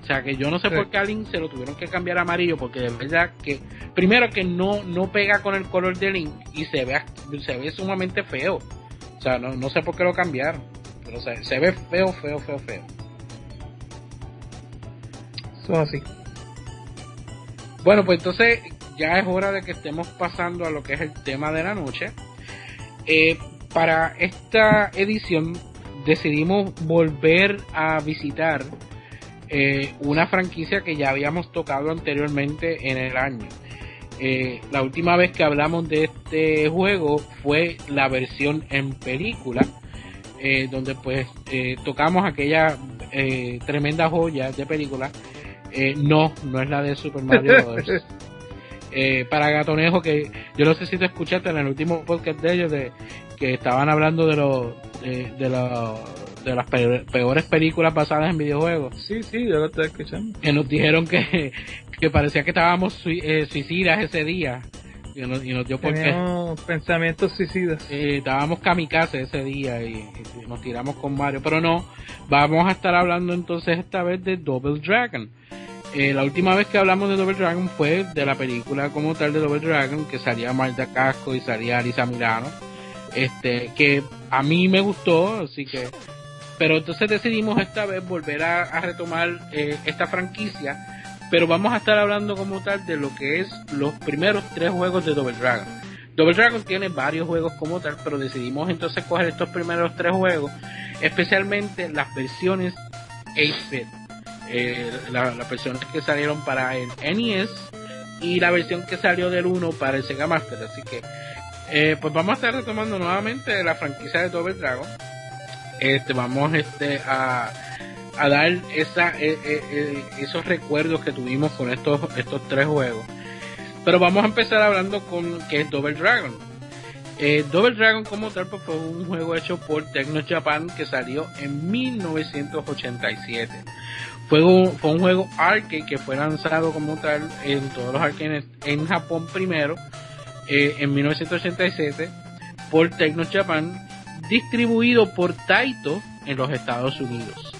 O sea que yo no sé por qué a Link se lo tuvieron que cambiar a amarillo, porque de verdad que, primero que no, no pega con el color de Link y se ve, se ve sumamente feo. O sea, no, no sé por qué lo cambiaron, pero se, se ve feo, feo, feo, feo. Eso así. Bueno, pues entonces ya es hora de que estemos pasando a lo que es el tema de la noche. Eh, para esta edición decidimos volver a visitar eh, una franquicia que ya habíamos tocado anteriormente en el año. Eh, la última vez que hablamos de este juego fue la versión en película, eh, donde pues eh, tocamos aquella eh, tremenda joya de película. No, no es la de Super Mario Bros. Eh, para Gatonejo, que yo no sé si te escuchaste en el último podcast de ellos, de que estaban hablando de los de, de, de las pe- peores películas basadas en videojuegos. Sí, sí, yo lo estoy escuchando. que nos dijeron que, que parecía que estábamos eh, suicidas ese día. Y nos, y nos dio por qué. Pensamientos suicidas. Eh, estábamos kamikaze ese día y, y nos tiramos con Mario. Pero no, vamos a estar hablando entonces esta vez de Double Dragon. Eh, la última vez que hablamos de Double Dragon fue de la película como tal de Double Dragon, que salía Marta Casco y salía Alisa Milano. Este, que a mí me gustó, así que. Pero entonces decidimos esta vez volver a, retomar eh, esta franquicia. Pero vamos a estar hablando como tal de lo que es los primeros tres juegos de Double Dragon. Double Dragon tiene varios juegos como tal, pero decidimos entonces coger estos primeros tres juegos, especialmente las versiones 8-bit, eh, la- las versiones que salieron para el NES y la versión que salió del 1 para el Sega Master. Así que, eh, pues vamos a estar retomando nuevamente la franquicia de Double Dragon. Este, vamos este, a, a dar esa, eh, eh, eh, esos recuerdos que tuvimos con estos, estos tres juegos. Pero vamos a empezar hablando con que es Double Dragon. Double Dragon como tal pues, fue un juego hecho por Tecno Japan que salió en 1987. Fue un, fue un juego arcade que fue lanzado como tal en todos los arcades en Japón primero eh, en 1987 por Tecno Japan distribuido por Taito en los Estados Unidos.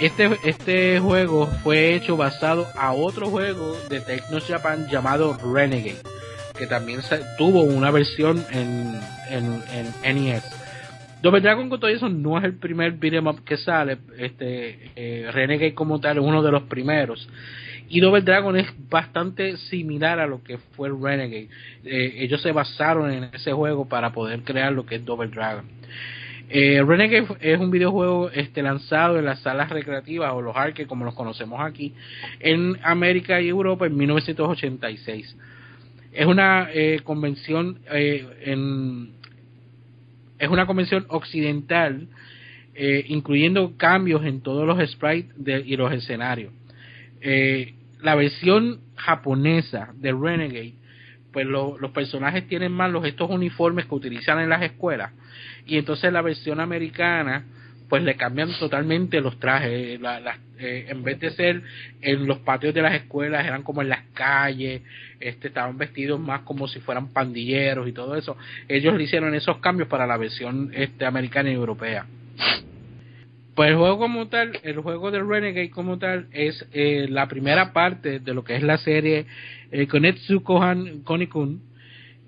Este, este juego fue hecho basado a otro juego de Tecno Japan llamado Renegade, que también sa- tuvo una versión en, en, en NES. Double Dragon con todo eso no es el primer beat'em up que sale, este eh, Renegade como tal es uno de los primeros. Y Double Dragon es bastante similar a lo que fue Renegade. Eh, ellos se basaron en ese juego para poder crear lo que es Double Dragon. Eh, Renegade es un videojuego este, lanzado en las salas recreativas o los arcades como los conocemos aquí en América y Europa en 1986. Es una eh, convención eh, en es una convención occidental eh, incluyendo cambios en todos los sprites de- y los escenarios. Eh, la versión japonesa de Renegade, pues lo- los personajes tienen más los estos uniformes que utilizan en las escuelas. Y entonces la versión americana pues le cambian totalmente los trajes. La- la- eh, en vez de ser en los patios de las escuelas eran como en las calles este estaban vestidos más como si fueran pandilleros y todo eso. Ellos le hicieron esos cambios para la versión este americana y europea pues el juego como tal, el juego de Renegade como tal es eh, la primera parte de lo que es la serie eh, Konetsu Kohan Konikun,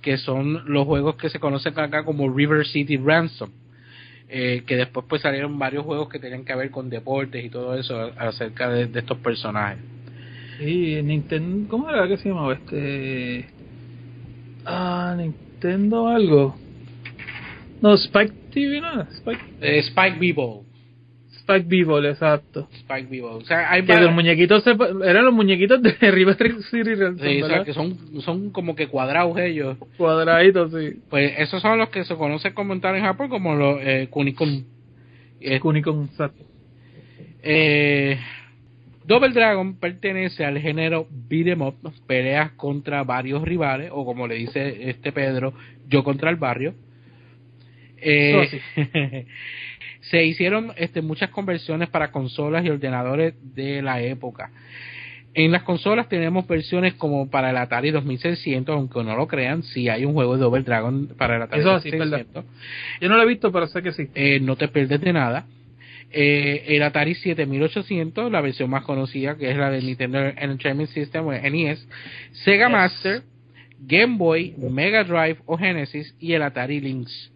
que son los juegos que se conocen acá como River City Ransom, eh, que después pues salieron varios juegos que tenían que ver con deportes y todo eso acerca de, de estos personajes. Y Nintendo, ¿cómo era que se llamaba este? Ah, Nintendo algo. No, Spike TV, ¿no? Spike, Eh, Spike Bebop, Spike B-Ball, exacto. Spike Bebop, o sea, hay Que varios- los muñequitos se, eran los muñequitos de River City Ransom, sí, o sea, que son, son como que cuadrados ellos. Cuadraditos, sí. Pues esos son los que se conocen como en Japón como los eh, Kunikun. Eh, Kunikon, exacto. Eh, Double Dragon pertenece al género beat'em up, peleas contra varios rivales, o como le dice este Pedro, yo contra el barrio. Eh, se hicieron este, muchas conversiones para consolas y ordenadores de la época. En las consolas tenemos versiones como para el Atari 2600, aunque no lo crean, si hay un juego de Double Dragon para el Atari Eso sí, 2600 Yo no lo he visto, pero sé que sí. eh, no te pierdes de nada. Eh, el Atari 7800, la versión más conocida, que es la de Nintendo Entertainment System o NES, Sega Yes. Master, Game Boy, Mega Drive o Genesis y el Atari Lynx.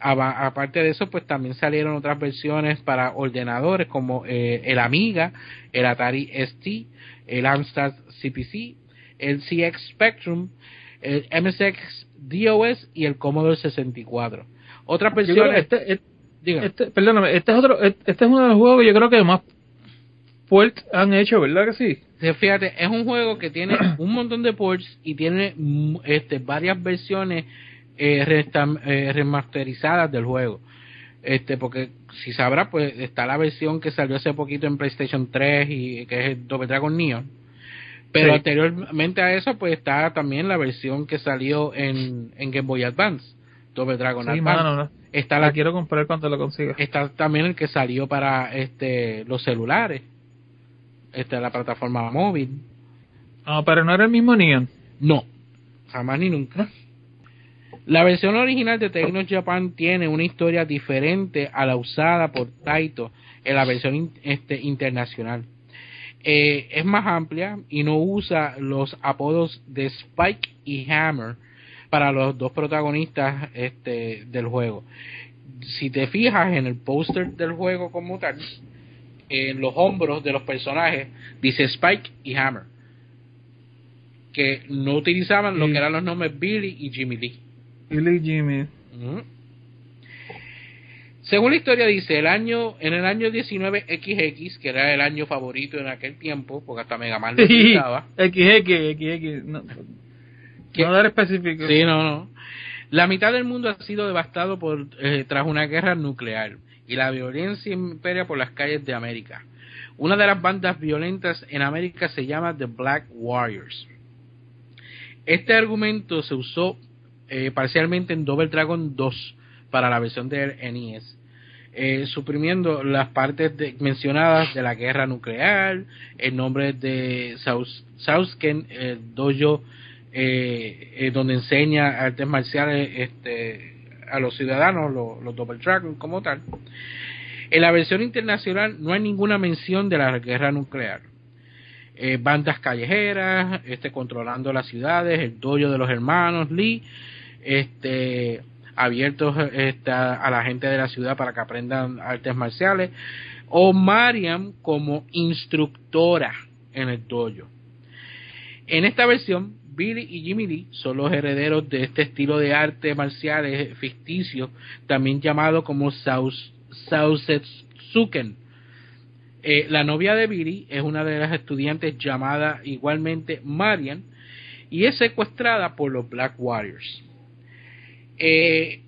Aparte de eso, pues también salieron otras versiones para ordenadores como eh, el Amiga, el Atari ST, el Amstrad CPC, el CX Spectrum, el MSX DOS y el Commodore 64. Otras versiones, este, este, este- perdóname, este es otro, este este es uno de los juegos que yo creo que más ports han hecho, ¿verdad que sí? Sí, Fíjate, es un juego que tiene un montón de ports y tiene mm, este, varias versiones eh, restam- eh, remasterizadas del juego. Este, porque si sabrá, pues está la versión que salió hace poquito en PlayStation 3 y que es el Double Dragon Neon. Pero Sí. anteriormente a eso, pues está también la versión que salió en, en Game Boy Advance, Double Dragon Sí, Advance. mano, no. Está la la quiero comprar cuando la consiga. está también el que salió para este los celulares. Este la plataforma móvil. No, pero no era el mismo Neon. No, jamás ni nunca. La versión original de Tecno Japan tiene una historia diferente a la usada por Taito en la versión este, internacional. Eh, es más amplia y no usa los apodos de Spike y Hammer para los dos protagonistas este, del juego. Si te fijas en el póster del juego como tal, en los hombros de los personajes dice Spike y Hammer que no utilizaban lo que eran los nombres Billy y Jimmy Lee. Billy Jimmy. Ujú. Según la historia dice, el año en el año 19XX, que era el año favorito en aquel tiempo, porque hasta Mega Man lo Sí, utilizaba. XX, XX. No, ¿Qué? no dar específico. Sí, no, no. La mitad del mundo ha sido devastado por eh, tras una guerra nuclear y la violencia imperia por las calles de América. Una de las bandas violentas en América se llama The Black Warriors. Este argumento se usó eh, parcialmente en Double Dragon 2 para la versión del NES, eh, suprimiendo las partes de- mencionadas de la guerra nuclear, el nombre de Saus- Sausken, el dojo eh, eh, donde enseña artes marciales este, a los ciudadanos, los, los Double Dragon como tal. En la versión internacional no hay ninguna mención de la guerra nuclear. Eh, bandas callejeras, este, controlando las ciudades, el dojo de los hermanos Lee, este, abiertos este, a, la gente de la ciudad para que aprendan artes marciales, o Mariam como instructora en el dojo. En esta versión, Billy y Jimmy Lee son los herederos de este estilo de arte marciales ficticio, también llamado como Saus, Sausetsuken. Eh, la novia de Billy es una de las estudiantes llamada igualmente Marian y es secuestrada por los Black Warriors. Eh,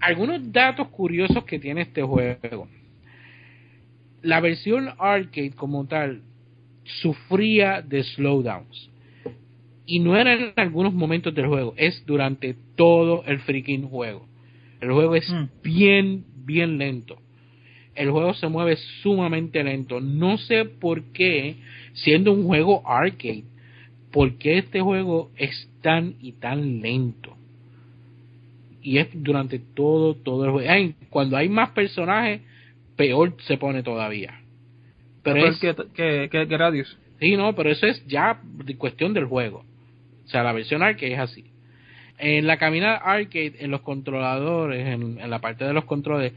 algunos datos curiosos que tiene este juego. La versión arcade como tal sufría de slowdowns. Y no era en algunos momentos del juego, es durante todo el freaking juego. El juego es Mm. bien, bien lento. El juego se mueve sumamente lento. No sé por qué, siendo un juego arcade, por qué este juego es tan y tan lento. Y es durante todo, todo el juego. Ay, cuando hay más personajes, peor se pone todavía. Pero es, que, que, que, que Radius. Sí, no, pero eso es ya cuestión del juego. O sea, la versión arcade es así. En la caminada arcade, en los controladores, en, en la parte de los controles,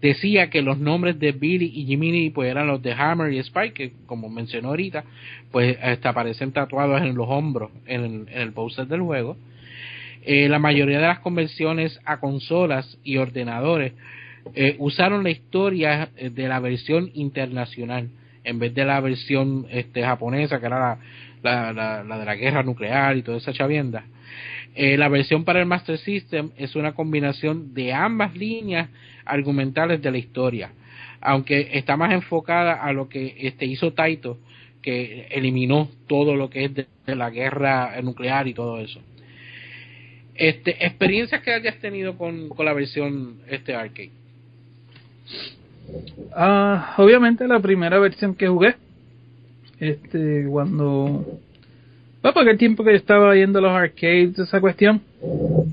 decía que los nombres de Billy y Lee, pues eran los de Hammer y Spike, que como mencionó ahorita, pues hasta aparecen tatuados en los hombros en el, en el poster del juego. Eh, la mayoría de las conversiones a consolas y ordenadores eh, usaron la historia eh, de la versión internacional en vez de la versión este, japonesa que era la, la, la, la de la guerra nuclear y toda esa chavienda. Eh, la versión para el Master System es una combinación de ambas líneas argumentales de la historia, aunque está más enfocada a lo que este hizo Taito, que eliminó todo lo que es de, de la guerra nuclear y todo eso. Este, experiencias que hayas tenido con, con la versión este arcade. Ah, obviamente la primera versión que jugué, este, cuando, pues porque el tiempo que yo estaba yendo los arcades, esa cuestión,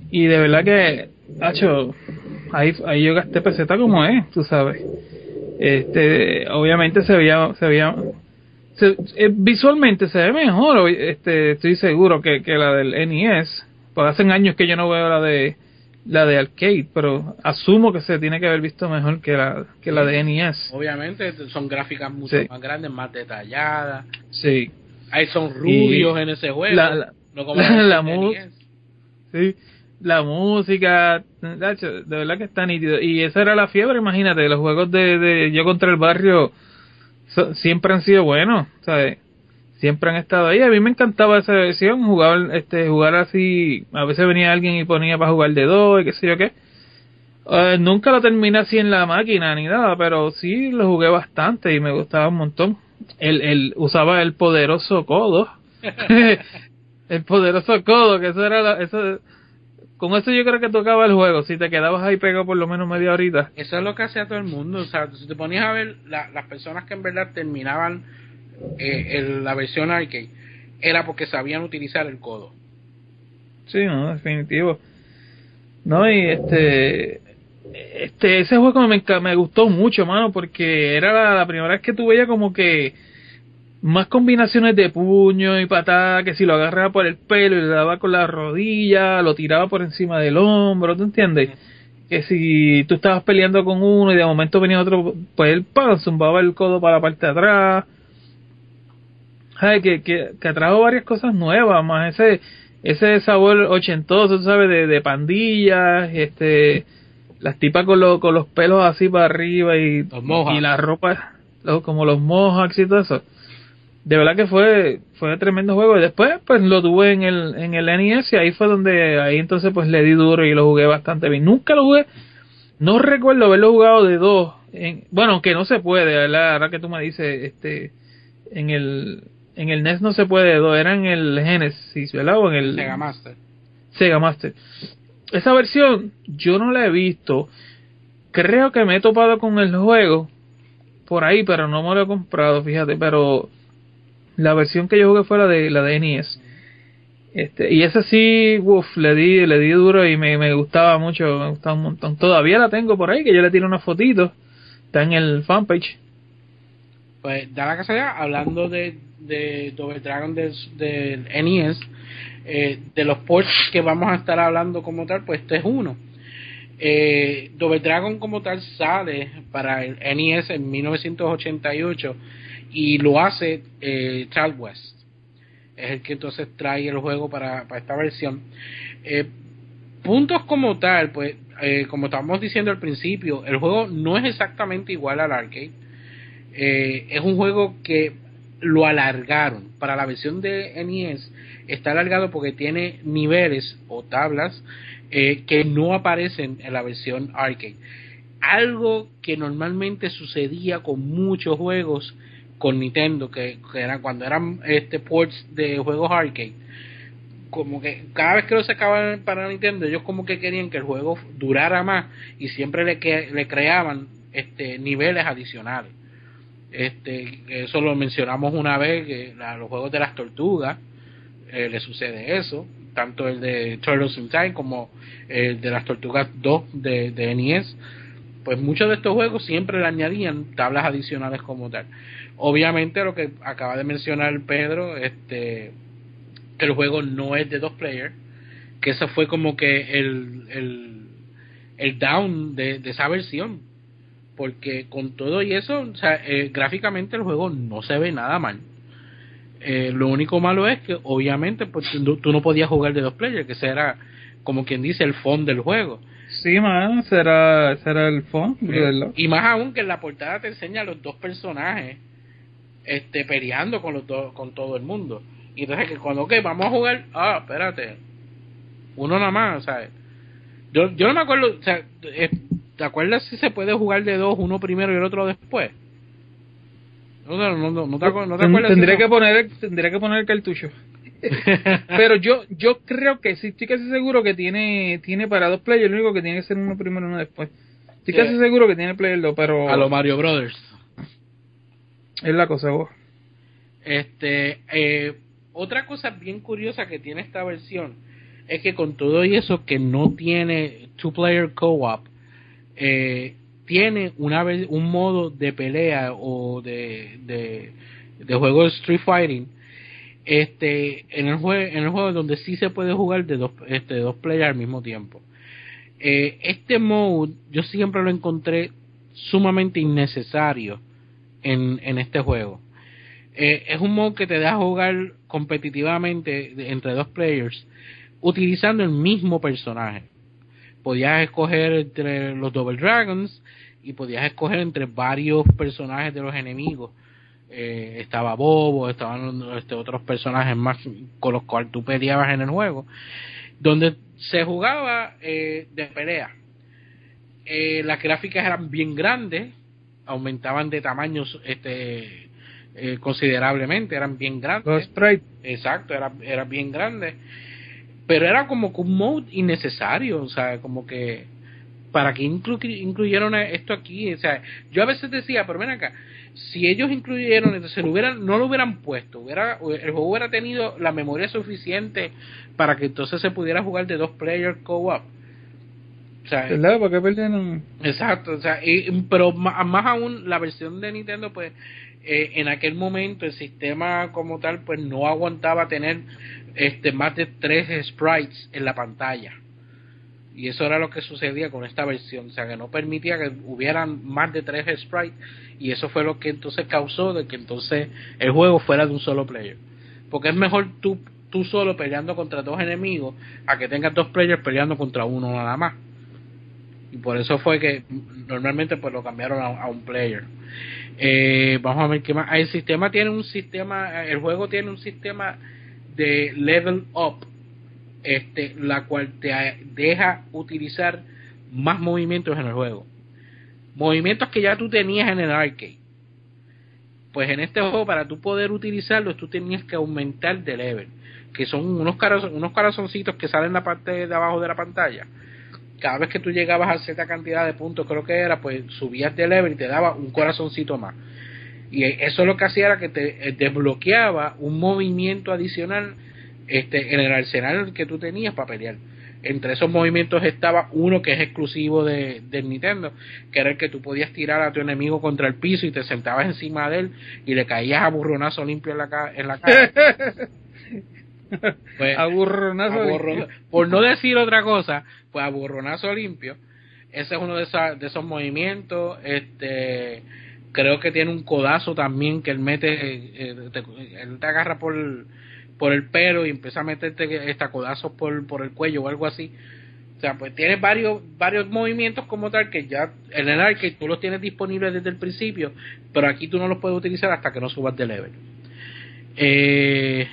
y de verdad que, hacho, ahí, ahí yo gasté peseta como es, tú sabes. Este, obviamente se veía, se veía, eh, visualmente se ve mejor, este, estoy seguro que, que la del NES, pues hacen años que yo no veo la de, la de arcade, pero asumo que se tiene que haber visto mejor que la, que la de E NES. Obviamente son gráficas mucho Sí. más grandes, más detalladas. Sí. Ahí son rubios Y en ese juego. la- la- no como la- la mu- NES. Sí, la música, de verdad que está nítido. Y esa era la fiebre, imagínate, los juegos de, de Yo contra el Barrio so- siempre han sido buenos, ¿sabes? Siempre han estado ahí. A mí me encantaba esa versión, jugar, este, jugar así. A veces venía alguien y ponía para jugar de dos y qué sé yo qué. Eh, nunca lo terminé así en la máquina ni nada, pero sí lo jugué bastante y me gustaba un montón. Él, él usaba el poderoso codo. el poderoso codo, que eso era la, eso, con eso yo creo que tocaba el juego, si te quedabas ahí pegado por lo menos media horita. Eso es lo que hacía todo el mundo, o sea, si te ponías a ver las personas que en verdad terminaban eh, la versión arcade, era porque sabían utilizar el codo. Sí, no, definitivo. No, y este este ese juego me, me gustó mucho, mano, porque era la, primera vez que tú veías como que más combinaciones de puño y patada, que si lo agarraba por el pelo y le daba con la rodilla, lo tiraba por encima del hombro, ¿tú entiendes? Que si tú estabas peleando con uno y de momento venía otro, pues él pan, zumbaba el codo para la parte de atrás. Ay, que, que, que trajo varias cosas nuevas, más ese ese sabor ochentoso, ¿sabes? De, de pandillas, este, las tipas con, con los pelos así para arriba y, y la ropa como los mohawks y todo eso. De verdad que fue fue tremendo juego. Y después pues lo tuve en el en el NES y ahí fue donde ahí entonces pues le di duro y lo jugué bastante bien. Nunca lo jugué, no recuerdo haberlo jugado de dos. En, bueno, aunque no se puede, ¿verdad? Ahora que tú me dices, este, en el en el NES no se puede de dos, era en el Genesis, ¿verdad? O en el Sega Master. Sega Master esa versión yo no la he visto. Creo que me he topado con el juego por ahí, pero no me lo he comprado, fíjate, pero la versión que yo jugué fue la de la de NES. Este, y esa sí, uff, le di, le di duro y me, me gustaba mucho, me gustaba un montón. Todavía la tengo por ahí, que yo le tiro una fotito. Está en el fanpage. Pues da la casualidad, hablando de, de Double Dragon del de NES, eh, de los ports que vamos a estar hablando como tal, pues este es uno. Eh, Double Dragon como tal sale para el NES en 1988 y lo hace eh, Child West. Es el que entonces trae el juego para, para esta versión. Eh, puntos como tal, pues eh, como estábamos diciendo al principio, el juego no es exactamente igual al arcade. es un juego que lo alargaron para la versión de NES está alargado porque tiene niveles o tablas eh, que no aparecen en la versión arcade. Algo que normalmente sucedía con muchos juegos con Nintendo, que, era cuando eran este ports de juegos arcade. Como que cada vez que lo sacaban para Nintendo, ellos como que querían que el juego durara más y siempre le, le creaban este niveles adicionales. Este, eso lo mencionamos una vez, que los juegos de las tortugas, eh, le sucede eso, tanto el de Turtles in Time como el de las Tortugas 2 de, de NES, pues muchos de estos juegos siempre le añadían tablas adicionales como tal. Obviamente lo que acaba de mencionar Pedro, este que el juego no es de dos players, que eso fue como que el, el, el down de, de esa versión, porque con todo y eso, o sea, eh, gráficamente el juego no se ve nada mal eh, lo único malo es que obviamente pues, tú, no podías jugar de dos players, que ese era como quien dice el fondo del juego. Sí, más será, será el fondo. Y más aún que en la portada te enseña a los dos personajes este peleando con los con todo el mundo. Y entonces que cuando, ok, vamos a jugar, ah, espérate, uno nada más, ¿sabes? Yo, yo no me acuerdo, o sea, eh, ¿te acuerdas si se puede jugar de dos, uno primero y el otro después? No, te, tendría que poner tendría que poner el cartucho. Pero yo yo creo que sí, estoy casi seguro que tiene tiene para dos players, lo único que tiene que ser uno primero y uno después. Estoy casi seguro que tiene player 2, pero a los Mario Brothers. Es la cosa, vos. Este, eh, otra cosa bien curiosa que tiene esta versión es que con todo y eso que no tiene two player co-op, eh, tiene una un modo de pelea o de, de, juego de Street Fighting este en el juego en el juego donde sí se puede jugar de dos este dos players al mismo tiempo. Eh, este mode yo siempre lo encontré sumamente innecesario en, en este juego. Eh, es un modo que te deja jugar competitivamente entre dos players utilizando el mismo personaje podías escoger entre los Double Dragons y podías escoger entre varios personajes de los enemigos. Eh, estaba Bobo, estaban este, otros personajes más con los cuales tú peleabas en el juego, donde se jugaba eh, de pelea. eh, las gráficas eran bien grandes, aumentaban de tamaños este eh, considerablemente, eran bien grandes. Los. Exacto, era, era bien grande. Pero era como que un mode innecesario, o sea, como que para que inclu incluyeron esto aquí, o sea, yo a veces decía, pero ven acá, si ellos incluyeron, entonces lo hubieran, no lo hubieran puesto, hubiera, el juego hubiera tenido la memoria suficiente para que entonces se pudiera jugar de dos players co-op. O sea, ¿Verdad? ¿Por qué perdieron? Exacto, o sea, y, pero más, más, aún la versión de Nintendo, pues eh, en aquel momento el sistema como tal, pues no aguantaba tener este más de tres sprites en la pantalla. Y eso era lo que sucedía con esta versión, o sea, que no permitía que hubieran más de tres sprites y eso fue lo que entonces causó de que entonces el juego fuera de un solo player. Porque es mejor tú, tú solo peleando contra dos enemigos a que tengas dos players peleando contra uno nada más. Y por eso fue que normalmente pues lo cambiaron a, un player. Eh, vamos a ver qué más. El sistema tiene un sistema, el juego tiene un sistema de level up, este, la cual te deja utilizar más movimientos en el juego movimientos que ya tú tenías en el arcade. Pues en este juego, para tú poder utilizarlos, tú tenías que aumentar de level, que son unos, unos corazoncitos que salen en la parte de abajo de la pantalla. Cada vez que tú llegabas a cierta cantidad de puntos, creo que era, pues subías de level y te daba un corazoncito más. Y eso lo que hacía era que te eh, desbloqueaba un movimiento adicional este, en el arsenal que tú tenías para pelear entre esos movimientos estaba uno que es exclusivo de, del Nintendo, que era el que tú podías tirar a tu enemigo contra el piso y te sentabas encima de él y le caías a burronazo limpio en la, en la cara. pues, a burronazo Por no decir otra cosa, pues a burronazo limpio. Ese es uno de, de esos movimientos. Este creo que tiene un codazo también que él mete, eh, él te agarra por por el pelo y empieza a meterte estacodazos por, por el cuello o algo así. O sea, pues tienes varios, varios movimientos como tal que ya en el arcade tú los tienes disponibles desde el principio, pero aquí tú no los puedes utilizar hasta que no subas de level. Eh,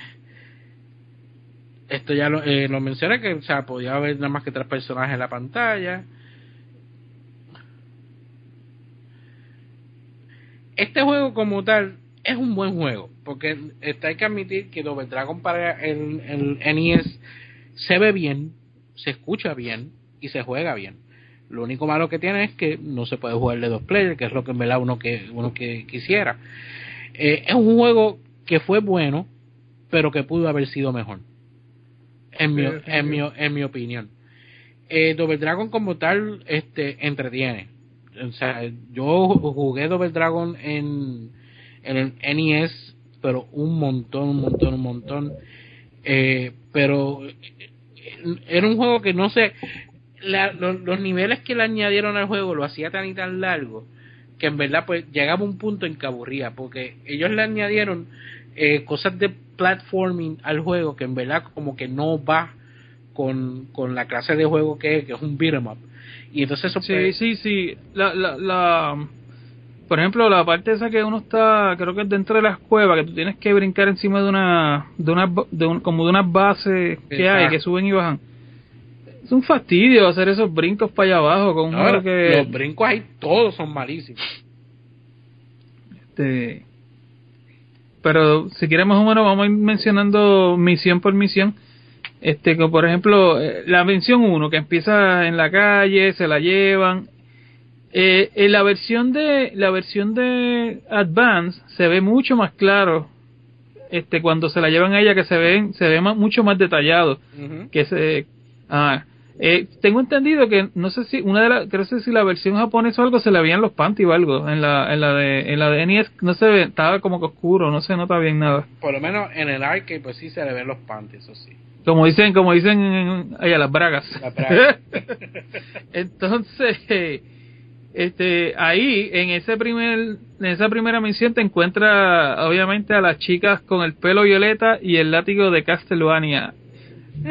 esto ya lo, eh, lo mencioné que o sea, podía haber nada más que tres personajes en la pantalla. Este juego como tal es un buen juego, porque está, hay que admitir que Double Dragon para el, el NES se ve bien, se escucha bien y se juega bien. Lo único malo que tiene es que no se puede jugar de dos players, que es lo que en verdad uno que uno que quisiera. Eh, es un juego que fue bueno, pero que pudo haber sido mejor. En mi, en mi, en mi opinión. Eh, Double Dragon como tal este entretiene. O sea, yo jugué Double Dragon en en el NES, pero un montón, un montón, un montón. Eh, pero eh, era un juego que no sé, los, niveles que le añadieron al juego lo hacía tan y tan largo que en verdad pues llegaba un punto en que aburría, porque ellos le añadieron eh, cosas de platforming al juego que en verdad como que no va con, con la clase de juego que es, que es un beat'em up. Y entonces eso Sí, sí, sí. La, la, la, por ejemplo, la parte esa que uno está, creo que es dentro de las cuevas, que tú tienes que brincar encima de una, de una, de un, como de unas bases que hay, que suben y bajan. Es un fastidio hacer esos brincos para allá abajo con que... Los brincos ahí todos son malísimos. Este, pero si quieres más o menos vamos a ir mencionando misión por misión. Este, como por ejemplo, eh, la misión 1 que empieza en la calle, se la llevan, eh, en la versión de la versión de Advance se ve mucho más claro este cuando se la llevan a ella que se ven se ve mucho más detallado que se ah, eh, tengo entendido que no sé si una de las creo que si la versión japonesa o algo se le veían los panties o algo en la en la de en la de NES no se ve estaba como que oscuro no se nota bien nada. Por lo menos en el arcade pues sí se le ven los panties eso sí como dicen como dicen allá las bragas, las bragas. entonces este ahí en ese primer en esa primera misión te encuentras obviamente a las chicas con el pelo violeta y el látigo de Castlevania.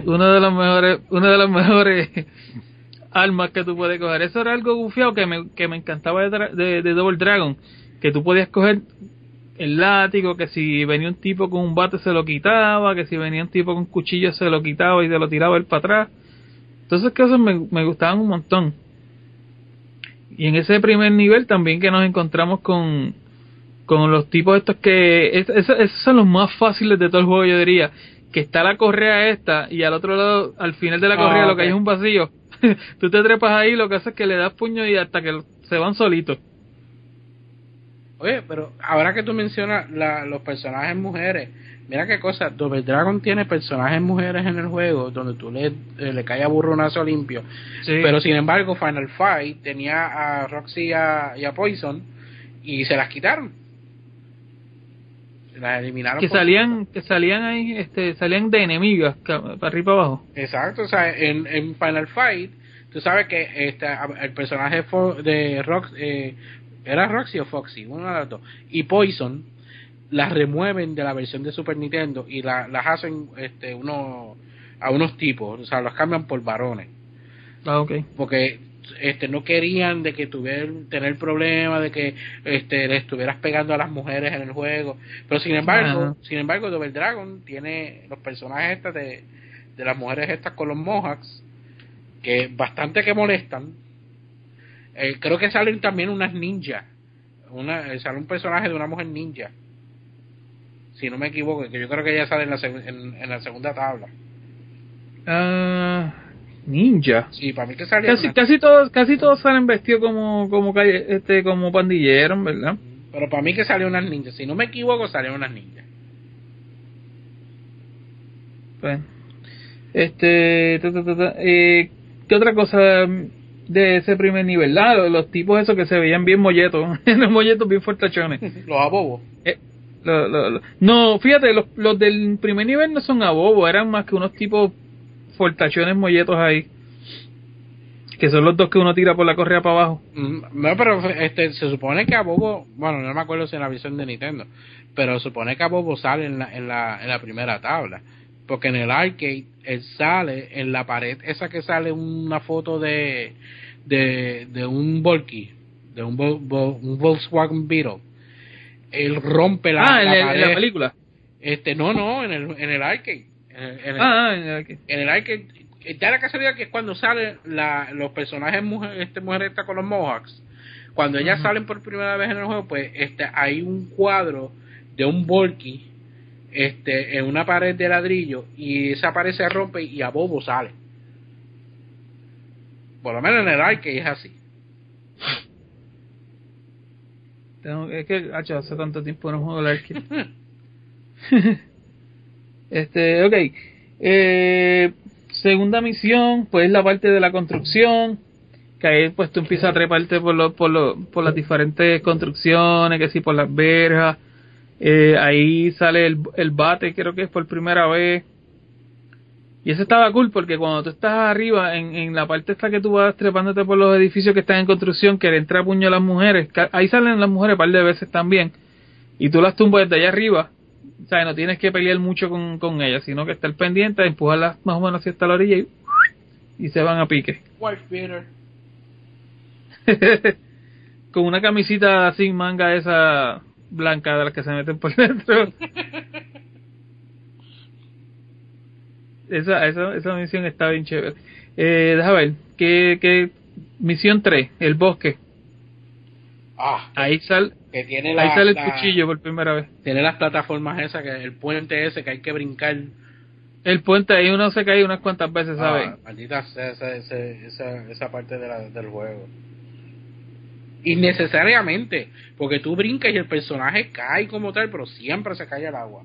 Uno de los mejores uno de los mejores armas que tú puedes coger. Eso era algo gufiado que me, que me encantaba de, de, Double Dragon que tú podías coger el látigo que si venía un tipo con un bate se lo quitaba que si venía un tipo con cuchillo se lo quitaba y se lo tiraba él para atrás entonces que me, me gustaban un montón y en ese primer nivel también que nos encontramos con, con los tipos estos que, es- es- esos son los más fáciles de todo el juego yo diría, que está la correa esta y al otro lado, al final de la Ah, correa lo que hay es un vacío. Tú te trepas ahí, lo que haces es que le das puño y hasta que se van solitos. Oye, pero ahora que tú mencionas la- los personajes mujeres, mira qué cosa, Double Dragon tiene personajes mujeres en el juego donde tú le, eh, le cae a burronazo limpio. Sí. Pero sin embargo, Final Fight tenía a Roxy y a, y a Poison y se las quitaron. Se las eliminaron. que salían, que salían ahí, este, salían de enemigas, para arriba y para abajo. Exacto, o sea, en, en Final Fight, tú sabes que este, el personaje de Rox, eh, era Roxy o Foxy, uno de los dos, y Poison las remueven de la versión de Super Nintendo y la- las hacen este, uno, a unos tipos, o sea, los cambian por varones, Ah, ok. porque este no querían de que tuvieran tener problemas de que este le estuvieras pegando a las mujeres en el juego. Pero sin embargo sin embargo Double Dragon tiene los personajes estos de, de las mujeres estas con los mohawks que bastante que molestan Eh, creo que salen también unas ninjas. Una eh, sale un personaje de una mujer ninja. Si no me equivoco que yo creo que ella sale en la, en, en la segunda tabla. Ah, ninja. sí para mí que Casi, una- casi todos, casi todos salen vestidos como, como calle, este, como pandilleros, ¿verdad? pero para mí que salió unas ninjas si no me equivoco salieron unas ninjas Pues, este, ta, ta, ta, ta, eh, ¿qué otra cosa de ese primer nivel? Ah, los, los tipos esos que se veían bien molletos, los molletos bien fortachones. los abobos Eh, lo- lo- lo- no, fíjate, los, los del primer nivel no son abobos, eran más que unos tipos fortachones molletos ahí. Que son los dos que uno tira por la correa para abajo. Mm, No, pero este, se supone que a Bobo, bueno, no me acuerdo si en la visión de Nintendo, pero se supone que a Bobo sale en la, en la, en la primera tabla. Porque en el arcade, él sale en la pared, esa que sale una foto de, de, de un Volky, de un, un Volkswagen Beetle. Él rompe la, ah, en, la en pared. la película. Este, no, no, en el, en el arcade. En el, en el- Ah, ah, en el- en el arcade da la casualidad que es cuando salen la, los personajes mujer, este mujer está con los mohawks cuando ellas salen por primera vez en el juego pues este hay un cuadro de un Volky este en una pared de ladrillo y esa pared se rompe y a Bobo sale por lo menos en el arcade es así Tengo- es que, hacho, hace tanto tiempo no juego el arcade. este, ok. Eh, segunda misión, pues la parte de la construcción. Que ahí pues tú empiezas a treparte por, lo, por, lo, por las diferentes construcciones, que sí, por las verjas. Eh, ahí sale el, el bate, creo que es por primera vez. Y eso estaba cool porque cuando tú estás arriba, en, en la parte esta que tú vas trepándote por los edificios que están en construcción, que le entra a puño a las mujeres, ahí salen las mujeres un par de veces también, y tú las tumbas desde allá arriba, o sea, no tienes que pelear mucho con, con ellas, sino que estar pendiente, empujarlas más o menos hacia hasta la orilla y, y se van a pique. Con una camisita sin manga esa blanca de las que se meten por dentro. esa, esa, esa misión está bien chévere. Eh, déjame ver, ¿qué, qué misión 3? El bosque. ah Ahí, sal, que tiene la, ahí sale el la- cuchillo por primera vez. tiene las plataformas esas que el puente ese que hay que brincar El puente ahí uno se cae unas cuantas veces, ¿sabes? Ah, maldita sea esa, esa, esa, esa parte de la, del juego. Innecesariamente, porque tú brincas y el personaje cae como tal, pero siempre se cae al agua.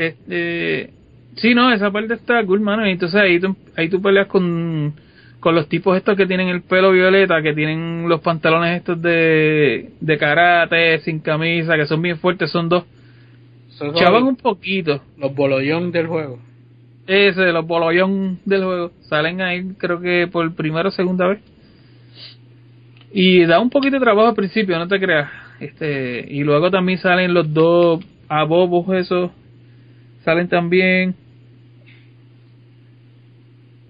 Este, sí, no, esa parte está cool, mano. Y entonces ahí tú, ahí tú peleas con, con los tipos estos que tienen el pelo violeta, que tienen los pantalones estos de, de karate, sin camisa, que son bien fuertes, son dos. Son un poquito. los bolollón del juego. Ese, los bolollón del juego. Salen ahí, creo que por primera o segunda vez. Y da un poquito de trabajo al principio, no te creas. Este, y luego también salen los dos abobos esos. Salen también.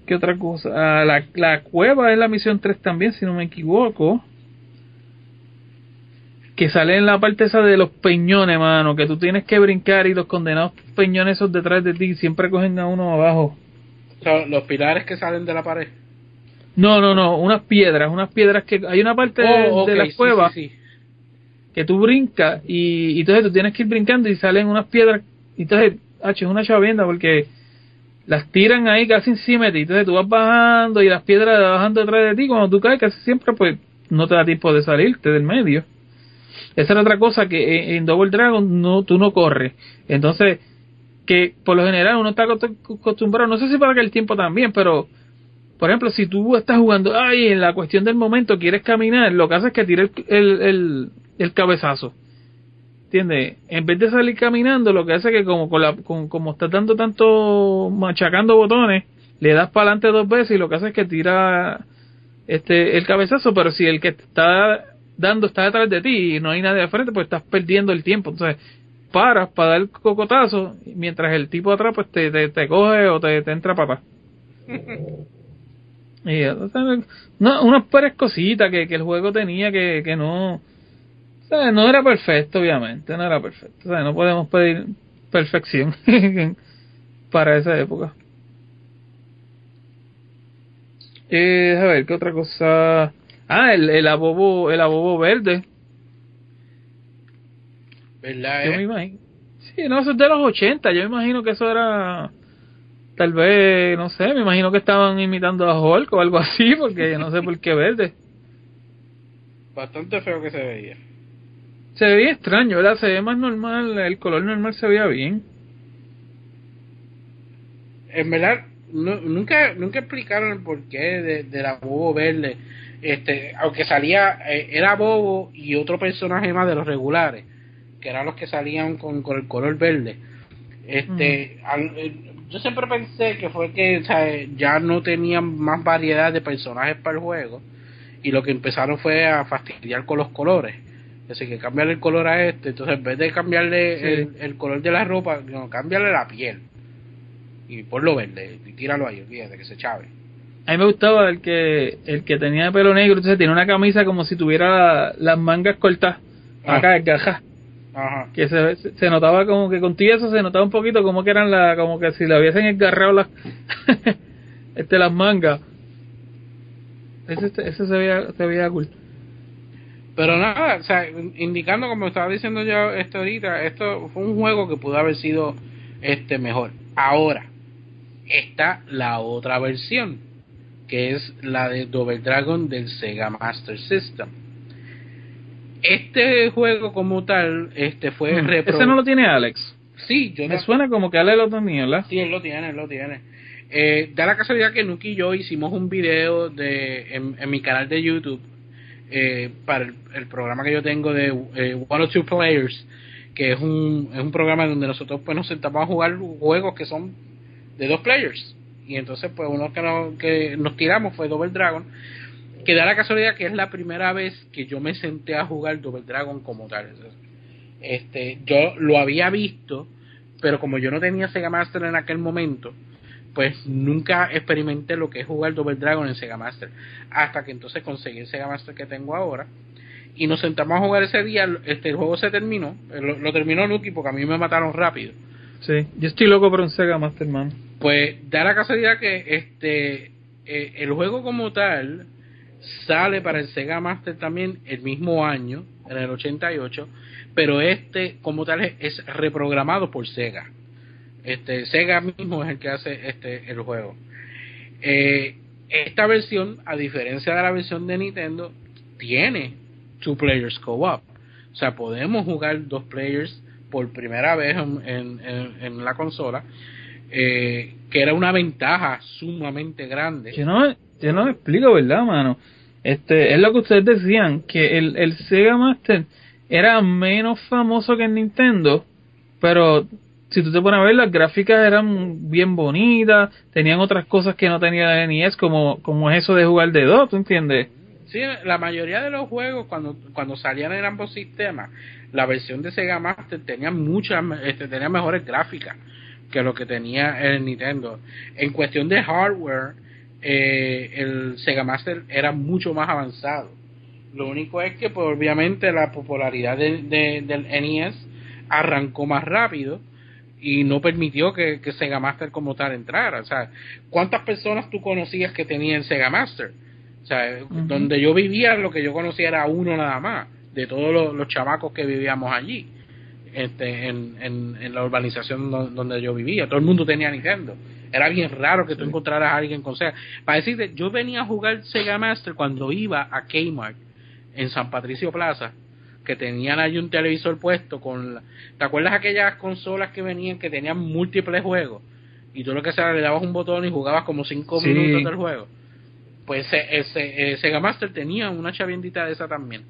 ¿Qué otra cosa? Ah, la, la cueva es la misión 3 también, si no me equivoco. Que sale en la parte esa de los peñones, mano. Que tú tienes que brincar y los condenados peñones esos detrás de ti siempre cogen a uno abajo. O sea, los pilares que salen de la pared. No, no, no, unas piedras, unas piedras que hay una parte de- Oh, de la sí, cueva sí, sí. que tú brincas y, y entonces tú tienes que ir brincando y salen unas piedras y entonces, H, es una chavienda porque las tiran ahí casi encima de ti, entonces tú vas bajando y las piedras bajando detrás de ti, cuando tú caes casi siempre pues no te da tiempo de salirte del medio. Esa era otra cosa que en, Double Dragon no tú no corres. Entonces, que por lo general uno está acost- acostumbrado, no sé si para que el tiempo también, pero por ejemplo, si tú estás jugando, ay, en la cuestión del momento quieres caminar, lo que haces es que tires el, el, el, el cabezazo. ¿Entiendes? En vez de salir caminando, lo que hace es que como, con la, con- como estás dando tanto, machacando botones, le das para adelante dos veces y lo que hace es que tira este el cabezazo, pero si el que te está dando está detrás de ti y no hay nadie de frente, pues estás perdiendo el tiempo. Entonces, paras para dar el cocotazo, mientras el tipo de atrás pues te, te, te coge o te, te entra para atrás. Y, no, unas pares cositas que, que el juego tenía que, que no, no era perfecto, obviamente, no era perfecto. Sea, no podemos pedir perfección para esa época. Eh, a ver, ¿qué otra cosa? Ah, el, el abobo, el abobo verde. ¿Verdad? Yo eh? me imagino. Sí, no, eso es de los 80. Yo me imagino que eso era. Tal vez, no sé, me imagino que estaban imitando a Hulk o algo así, porque no sé por qué verde. Bastante feo que se veía. Se veía extraño, ¿verdad? Se ve más normal, el color normal se veía bien. En verdad, nu- nunca nunca explicaron el porqué de, de la bobo verde. Este, aunque salía, eh, era bobo y otro personaje más de los regulares, que eran los que salían con, con el color verde. Este, al- eh, yo siempre pensé que fue que o sea, ya no tenían más variedad de personajes para el juego y lo que empezaron fue a fastidiar con los colores. Así que cambiarle el color a este, entonces en vez de cambiarle Sí. el, el color de la ropa, no, cambiarle la piel y ponlo verde y tíralo ahí, olvídate que se chave. A mí me gustaba el que el que tenía pelo negro, entonces tenía una camisa como si tuviera las mangas cortas Ah. acá, encajadas. Ajá. que se, se notaba como que contigo eso se notaba un poquito como que eran la como que si le hubiesen engarrado las este las mangas ese, ese se veía se veía cool Pero nada, o sea, indicando como estaba diciendo yo esto ahorita, esto fue un juego que pudo haber sido este mejor. Ahora está la otra versión, que es la de Double Dragon del Sega Master System. Este juego como tal, este fue Mm, repro- ese no lo tiene Alex Sí, yo me suena como que Alex lo tenía ¿verdad? Sí, él lo tiene, él lo tiene. Eh, da la casualidad que Nuki y yo hicimos un video de en, en mi canal de YouTube eh, para el, el programa que yo tengo de eh, One or Two Players, que es un, es un programa donde nosotros pues nos sentamos a jugar juegos que son de dos players. Y entonces pues uno que, que nos tiramos fue Double Dragon, que da la casualidad que es la primera vez que yo me senté a jugar Double Dragon como tal. Este, yo lo había visto, pero como yo no tenía Sega Master en aquel momento, pues nunca experimenté lo que es jugar Double Dragon en Sega Master. Hasta que entonces conseguí el Sega Master que tengo ahora. Y nos sentamos a jugar ese día. Este, el juego se terminó. eh, Lo, lo terminó Nuki porque a mí me mataron rápido. sí yo estoy loco por un Sega Master Man Pues da la casualidad que este eh, el juego como tal sale para el Sega Master también el mismo año, en el 88, pero este como tal es, es reprogramado por Sega. Este Sega mismo es el que hace este el juego. Eh, esta versión, a diferencia de la versión de Nintendo, tiene two players co-op. O sea, podemos jugar dos players por primera vez en, en- en- la consola, eh, que era una ventaja sumamente grande. yo no yo no me explico verdad mano este es lo que ustedes decían que el, el Sega Master era menos famoso que el Nintendo pero si tú te pones a ver las gráficas eran bien bonitas tenían otras cosas que no tenía el NES como como es eso de jugar de dos ¿tú entiendes? Sí, la mayoría de los juegos cuando cuando salían en ambos sistemas, la versión de Sega Master tenía muchas este, tenía mejores gráficas que lo que tenía el Nintendo. En cuestión de hardware, eh, el Sega Master era mucho más avanzado. Lo único es que, pues, obviamente, la popularidad de- de- del NES arrancó más rápido y no permitió que, que Sega Master como tal entrara. O sea, ¿cuántas personas tú conocías que tenían Sega Master? O sea, donde yo vivía, lo que yo conocía era uno nada más, de todos los, los chamacos que vivíamos allí, este, en, en, la urbanización donde yo vivía. Todo el mundo tenía Nintendo. Era bien raro que tú encontraras a alguien con Sega. Para decirte, yo venía a jugar Sega Master cuando iba a Kmart en San Patricio Plaza que tenían ahí un televisor puesto con ¿te acuerdas aquellas consolas que venían que tenían múltiples juegos? Y tú lo que sea le dabas un botón y jugabas como cinco minutos del juego. Pues ese, Sega Master tenía una chaviendita de esa también.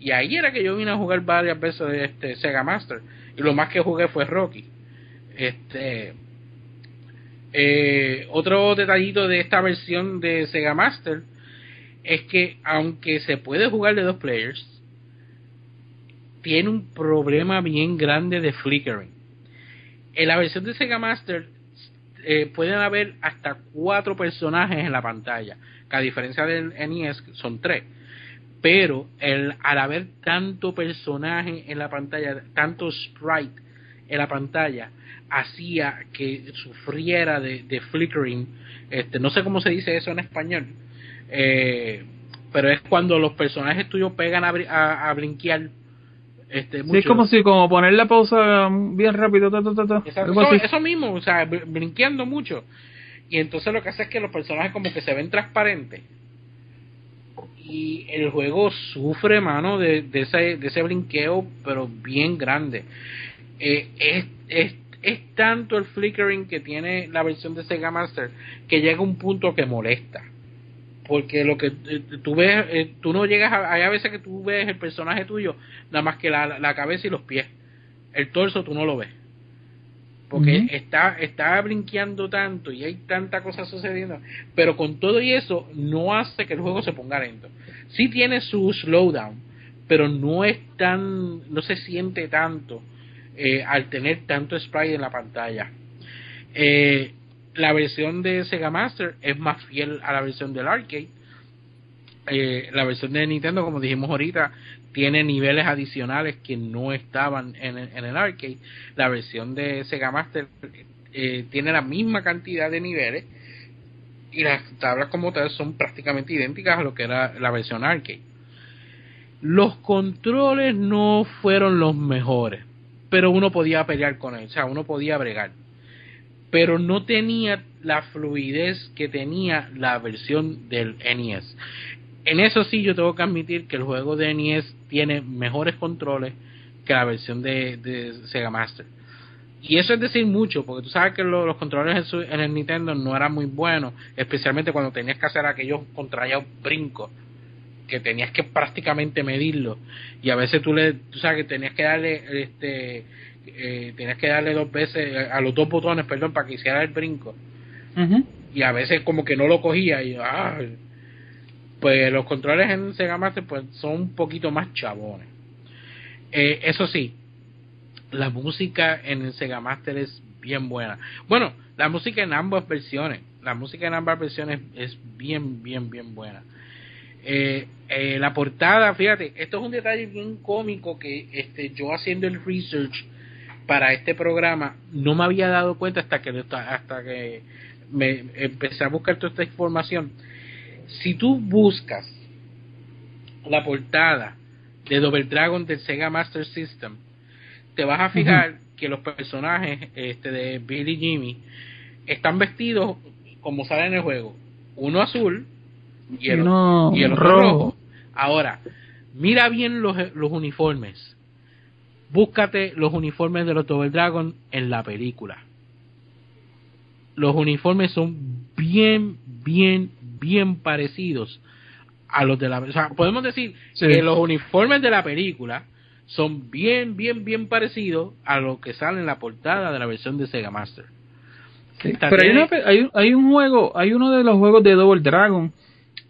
Y ahí era que yo vine a jugar varias veces de este Sega Master. Y lo más que jugué fue Rocky. Este eh, otro detallito de esta versión de Sega Master es que aunque se puede jugar de dos players, tiene un problema bien grande de flickering. En la versión de Sega Master eh, pueden haber hasta cuatro personajes en la pantalla, que a diferencia del NES son tres. Pero al haber tanto personaje en la pantalla, tanto sprite en la pantalla, hacía que sufriera de, flickering. Este, no sé cómo se dice eso en español, eh, pero es cuando los personajes tuyos pegan a, a, a brinquear este, es como si como poner la pausa bien rápido. eso, mismo, o sea, brinqueando mucho. Y entonces lo que hace es que los personajes como que se ven transparentes. Y el juego sufre, mano, de, de, ese, de ese brinqueo, pero bien grande. Eh, es, es, es tanto el flickering que tiene la versión de Sega Master que llega a un punto que molesta porque lo que eh, tú ves, eh, tú no llegas a, hay a veces que tú ves el personaje tuyo, nada más que la, la cabeza y los pies. El torso tú no lo ves. Porque está, está brinqueando tanto y hay tanta cosa sucediendo. Pero con todo y eso, no hace que el juego se ponga lento. Sí tiene su slowdown, pero no es tan, no se siente tanto eh, al tener tanto sprite en la pantalla. Eh, la versión de Sega Master es más fiel a la versión del arcade. Eh, la versión de Nintendo, como dijimos ahorita, tiene niveles adicionales que no estaban en, el arcade. La versión de Sega Master eh, tiene la misma cantidad de niveles y las tablas como tal son prácticamente idénticas a lo que era la versión arcade. Los controles no fueron los mejores, pero uno podía pelear con él, o sea, uno podía bregar pero no tenía la fluidez que tenía la versión del NES. En eso sí yo tengo que admitir que el juego de NES tiene mejores controles que la versión de, Sega Master. Y eso es decir mucho, porque tú sabes que los controles en, el Nintendo no eran muy buenos, especialmente cuando tenías que hacer aquellos contrallados brincos, que tenías que prácticamente medirlo. Y a veces tú le, tú sabes que tenías que darle este eh, tenías que darle dos veces a los dos botones, perdón, para que hiciera el brinco. Y a veces como que no lo cogía y ah, pues los controles en Sega Master pues son un poquito más chabones. Eh, eso sí, la música en el Sega Master es bien buena. Bueno, la música en ambas versiones, la música en ambas versiones es bien, bien, bien buena. Eh, eh, la portada, fíjate, esto es un detalle bien cómico que este, yo haciendo el research para este programa no me había dado cuenta hasta que hasta que me empecé a buscar toda esta información. Si tú buscas la portada de Double Dragon del Sega Master System, te vas a fijar que los personajes este, de Billy Jimmy están vestidos como sale en el juego, uno azul y el, y el otro rojo. Ahora, mira bien los, los uniformes búscate los uniformes de los Double Dragon en la película. Los uniformes son bien, bien, bien parecidos a los de la... O sea, podemos decir que los uniformes de la película son bien, bien, bien parecidos a lo que sale en la portada de la versión de Sega Master. pero hay, hay, un juego, hay uno de los juegos de Double Dragon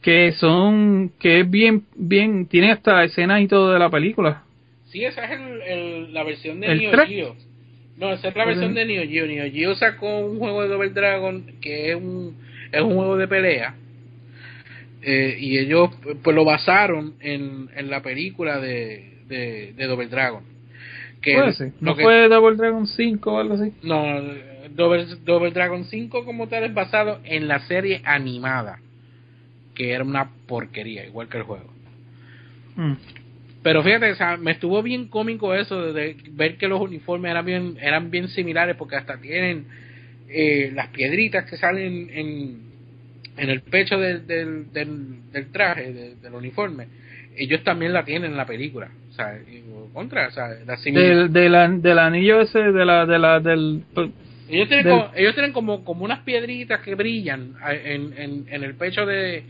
que son, que es bien, bien, tiene hasta escenas y todo de la película. Sí, esa es el, la versión de Neo Geo. No, esa es la versión de Neo Geo. Neo Geo sacó un juego de Double Dragon que es un, es un juego de pelea. Eh, y ellos pues lo basaron en, en la película de, de, Double Dragon. Que Puede ser. ¿No que- fue Double Dragon 5 o algo así? No, Double, Double Dragon 5 como tal es basado en la serie animada, que era una porquería, igual que el juego. Mm. Pero fíjate, o sea, me estuvo bien cómico eso de, ver que los uniformes eran bien, eran bien similares porque hasta tienen eh, las piedritas que salen en, en el pecho del, del, del, del traje, de- del uniforme. Ellos también la tienen en la película. O sea, contra, o sea, la. Del, del, an- del anillo ese, de la, de la, del... Ellos tienen, del- como, ellos tienen como, como unas piedritas que brillan en, en el pecho de,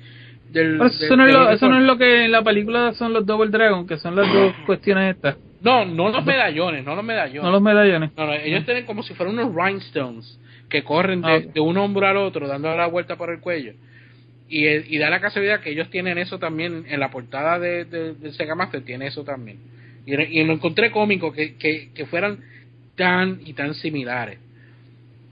del, Pero eso, del- no es lo, eso no uniforme. es lo que en la película son los Double Dragon, que son las dos cuestiones estas, No, no los medallones, no los medallones. no los medallones. No, no, ellos tienen como si fueran unos rhinestones que corren de, Ah, de un hombro al otro, dando la vuelta por el cuello. Y, el- y da la casualidad que ellos tienen eso también en la portada de, de, del Sega Master, tiene eso también. Y, y lo encontré cómico que, que, que fueran tan y tan similares.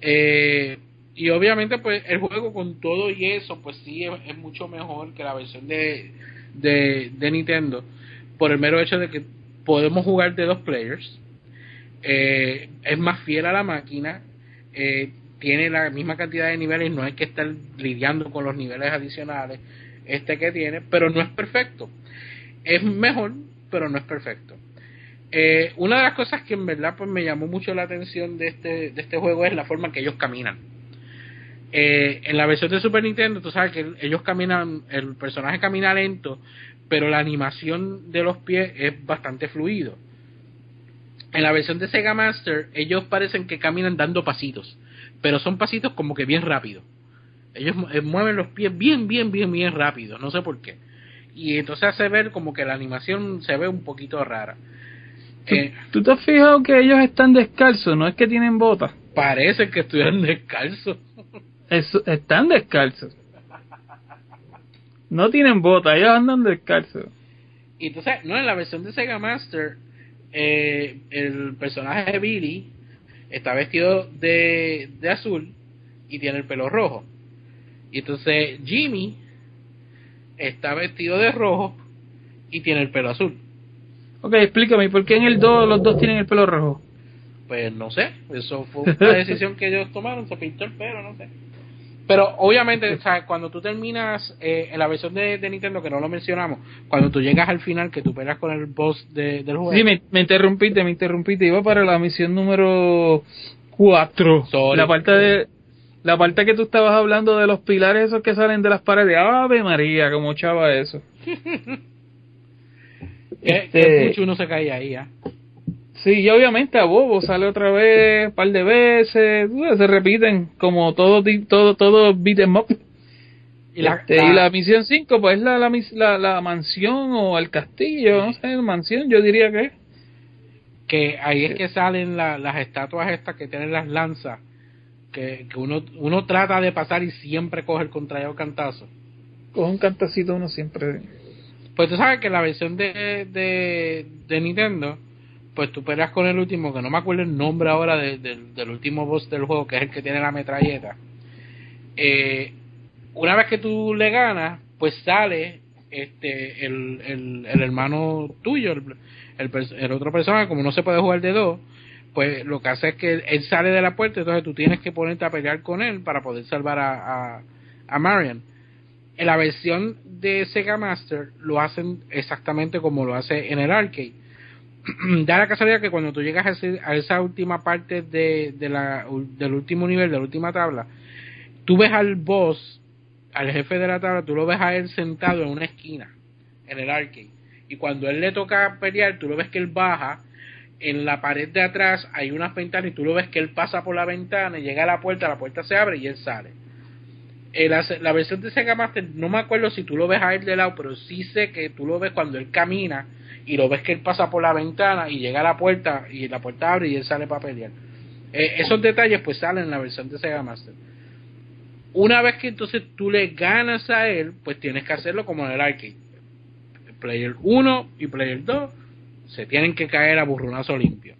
Eh, y obviamente, pues el juego con todo y eso, pues sí es, mucho mejor que la versión de, de, Nintendo, por el mero hecho de que podemos jugar de dos players eh, es más fiel a la máquina, eh, tiene la misma cantidad de niveles, no hay que estar lidiando con los niveles adicionales este que tiene, pero no es perfecto. Es mejor, pero no es perfecto. Eh, una de las cosas que en verdad pues me llamó mucho la atención de este, de este juego es la forma que ellos caminan. Eh, en la versión de Super Nintendo, tú sabes que ellos caminan, el personaje camina lento, pero la animación de los pies es bastante fluido. En la versión de Sega Master, ellos parecen que caminan dando pasitos, pero son pasitos como que bien rápidos. Ellos eh, mueven los pies bien, bien, bien, bien rápido, no sé por qué. Y entonces hace ver como que la animación se ve un poquito rara. ¿Tú, Eh, tú te has fijado que ellos están descalzos? No es que tienen botas. parece que estuvieran descalzos. Es- están descalzos. No tienen botas, ellos andan descalzos. Y entonces, no, en la versión de Sega Master, eh, el personaje de Billy está vestido de, de azul y tiene el pelo rojo. Y entonces Jimmy está vestido de rojo y tiene el pelo azul. Ok, explícame, ¿por qué en el 2 los dos tienen el pelo rojo? Pues no sé, eso fue una decisión que ellos tomaron, se pintó el pelo, no sé. Pero obviamente, o sea, cuando tú terminas eh, en la versión de, de Nintendo, que no lo mencionamos, cuando tú llegas al final, que tú peleas con el boss de- del juego, Sí, me, me interrumpiste, me interrumpiste. Iba para la misión número 4. Sorry. La parte de... La parte que tú estabas hablando de los pilares esos que salen de las paredes. Ave María, como chava eso. Este- que mucho uno se cae ahí, ¿ah? Sí, y obviamente a Bobo sale otra vez, un par de veces, se repiten como todo todo todo beat 'em up. Y la, Este, la- y la misión 5 pues la, la, la, la mansión o el castillo, no sé, mansión yo diría que es. que ahí es que salen la- las estatuas estas que tienen las lanzas, que, que uno, uno trata de pasar y siempre coge el contrario cantazo. Con un cantacito uno siempre... Pues tú sabes que la versión de, de, de Nintendo, pues tú peleas con el último, que no me acuerdo el nombre ahora de- del- último boss del juego, que es el que tiene la metralleta. Eh, una vez que tú le ganas, pues sale este el, el, el hermano tuyo, el, el, otro persona, como no se puede jugar de dos, pues lo que hace es que él sale de la puerta, entonces tú tienes que ponerte a pelear con él para poder salvar a, a, a Marion en la versión de Sega Master lo hacen exactamente como lo hace en el arcade. da la casualidad que cuando tú llegas a, ese- a esa última parte de, de la, del último nivel, de la última tabla, tú ves al boss, al jefe de la tabla, tú lo ves a él sentado en una esquina, en el arcade. Y cuando él le toca pelear, tú lo ves que él baja, en la pared de atrás hay unas ventanas y tú lo ves que él pasa por la ventana llega a la puerta, la puerta se abre y él sale. Eh, la, la versión de Sega Master, no me acuerdo si tú lo ves a él de lado, pero sí sé que tú lo ves cuando él camina y lo ves que él pasa por la ventana y llega a la puerta y la puerta abre y él sale para pelear. Eh, esos detalles pues salen en la versión de Sega Master. Una vez que entonces tú le ganas a él, pues tienes que hacerlo como en el arcade. Player 1 y Player 2 se tienen que caer a burronazo limpio.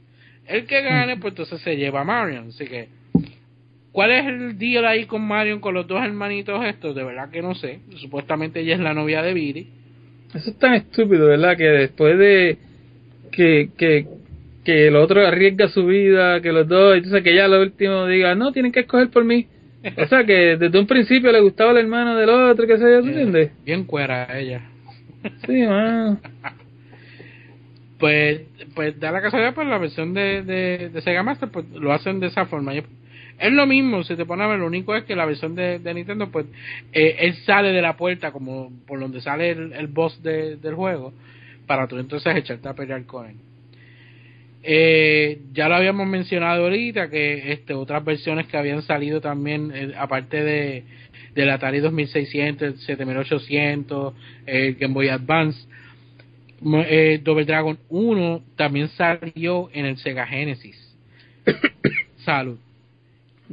El que gane, pues entonces se lleva a Marion. Así que, ¿cuál es el deal ahí con Marion, con los dos hermanitos estos? De verdad que no sé. Supuestamente ella es la novia de Billy. Eso es tan estúpido, ¿verdad? Que después de que, que que el otro arriesga su vida, que los dos, entonces que ya lo último diga, no, tienen que escoger por mí. O sea, que desde un principio le gustaba el hermano del otro, que se yo, ¿tú entiendes? Bien cuera ella. Sí, man. Pues, pues da la casualidad, pues la versión de, de, de Sega Master, pues lo hacen de esa forma. Es lo mismo, si te pones a ver, lo único es que la versión de, de Nintendo, pues eh, él sale de la puerta como por donde sale el, el boss de- del juego, para tú entonces echarte a pelear con él. Eh, ya lo habíamos mencionado ahorita que este otras versiones que habían salido también eh, aparte de del Atari 2600, el 7800, el Game Boy Advance, eh, Double Dragon 1 también salió en el Sega Genesis. Salud.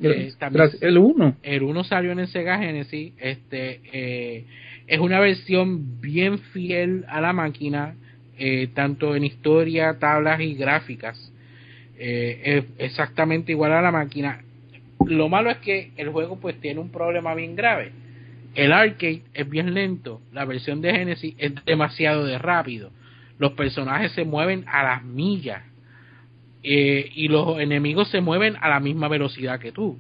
Eh, también-. El 1. El 1 salió en el Sega Genesis. Este eh, es una versión bien fiel a la máquina, eh, tanto en historia, tablas y gráficas. Es exactamente igual a la máquina. Lo malo es que el juego pues tiene un problema bien grave. El arcade es bien lento, la versión de Genesis es demasiado de rápido. Los personajes se mueven a las millas eh, y los enemigos se mueven a la misma velocidad que tú.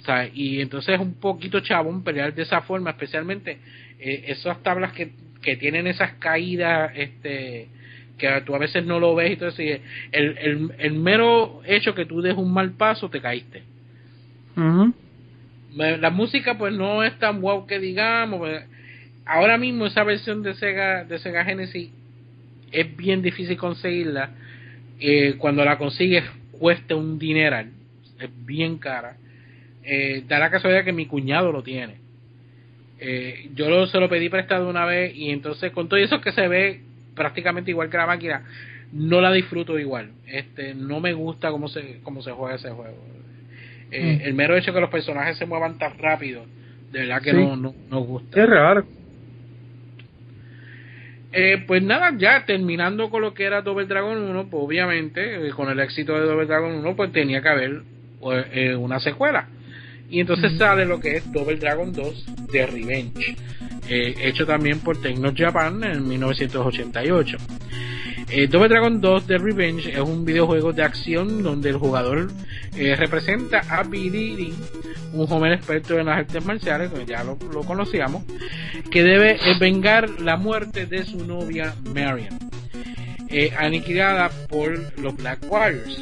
O sea, y entonces es un poquito chabón pelear de esa forma, especialmente eh, esas tablas que, que tienen esas caídas, este que tú a veces no lo ves y todo el, el, el mero hecho que tú des un mal paso te caíste. La música pues no es tan wow que digamos. pues, Ahora mismo esa versión de Sega de Sega Genesis es bien difícil conseguirla. Eh, cuando la consigues cuesta un dineral, es bien cara. Eh, da la casualidad que mi cuñado lo tiene. Eh, yo lo, se lo pedí prestado una vez y entonces con todo eso que se ve prácticamente igual que la máquina, no la disfruto igual. Este, no me gusta cómo se, cómo se juega ese juego. Eh, Mm. El mero hecho que los personajes se muevan tan rápido, de verdad que Sí. no, no, no gusta. Es raro. Eh, pues nada, ya terminando con lo que era Double Dragon 1, pues obviamente, eh, con el éxito de Double Dragon 1, pues tenía que haber pues, eh, una secuela. Y entonces sale lo que es Double Dragon 2 de Revenge, eh, hecho también por Tecno Japan en 1988. Eh, Double Dragon 2 de Revenge es un videojuego de acción donde el jugador eh, representa a Billy un joven experto en las artes marciales, ya lo, conocíamos, que debe eh, vengar la muerte de su novia Marion, eh, aniquilada por los Black Warriors.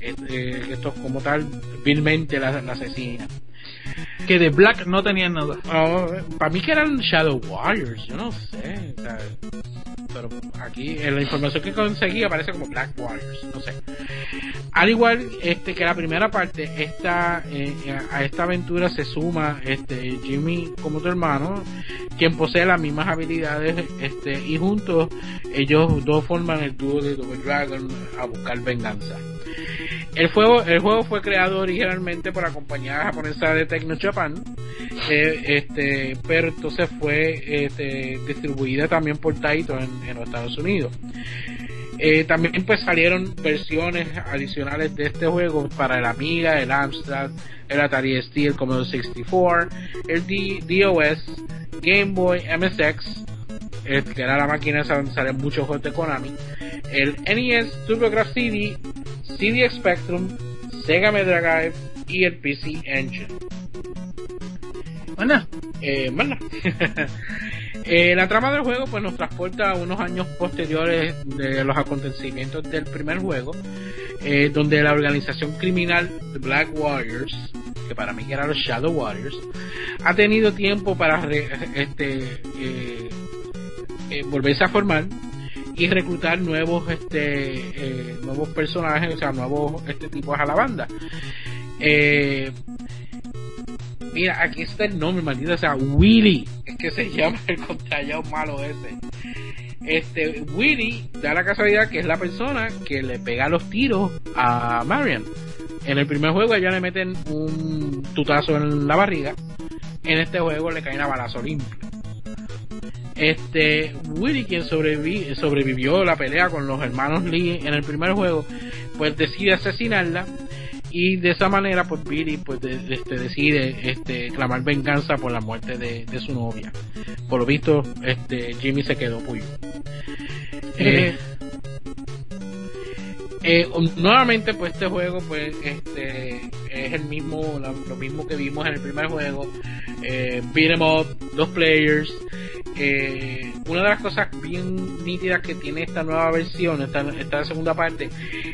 Estos como tal vilmente la, la asesina. Que de Black no tenían nada. para mí que eran Shadow Warriors, yo no sé. pero aquí en la información que conseguí aparece como Black Warriors, no sé. Al igual este que la primera parte, esta eh, a esta aventura se suma este Jimmy como tu hermano, quien posee las mismas habilidades, este y juntos ellos dos forman el dúo de Double Dragon a buscar venganza. El juego, el juego fue creado originalmente por la compañía japonesa de Tecno Japan, este, pero entonces fue este, distribuida también por Taito en, los Estados Unidos. Eh, también pues salieron versiones adicionales de este juego para el Amiga, el Amstrad, el Atari ST, el Commodore 64, el DOS, Game Boy, MSX, eh, que era la máquina esa donde salen muchos juegos de Konami, el NES, TurboGrafx CD, CD Spectrum, Sega Mega Drive y el PC Engine. Bueno, Eh, nada. Eh, la trama del juego pues nos transporta a unos años posteriores de los acontecimientos del primer juego, eh, donde la organización criminal The Black Warriors, que para mí eran los Shadow Warriors, ha tenido tiempo para re- este volverse a formar y reclutar nuevos este eh, nuevos personajes, o sea, nuevos este tipos a la banda. Eh, Mira, aquí está el nombre, maldito, o sea, Willy, es que se llama el contrallado malo ese. Este, Willy da la casualidad que es la persona que le pega los tiros a Marion. En el primer juego ella le meten un tutazo en la barriga. En este juego le caen a balazo limpio. Este, Willy, quien sobrevi- sobrevivió la pelea con los hermanos Lee en el primer juego, pues decide asesinarla y de esa manera pues Billy pues de- de- este, decide este clamar venganza por la muerte de, de su novia. Por lo visto este Jimmy se quedó puyo. Eh, Eh, nuevamente, pues este juego, pues, este, es el mismo, lo mismo que vimos en el primer juego. Eh, beat em up, dos players. Eh, una de las cosas bien nítidas que tiene esta nueva versión, esta, esta segunda parte,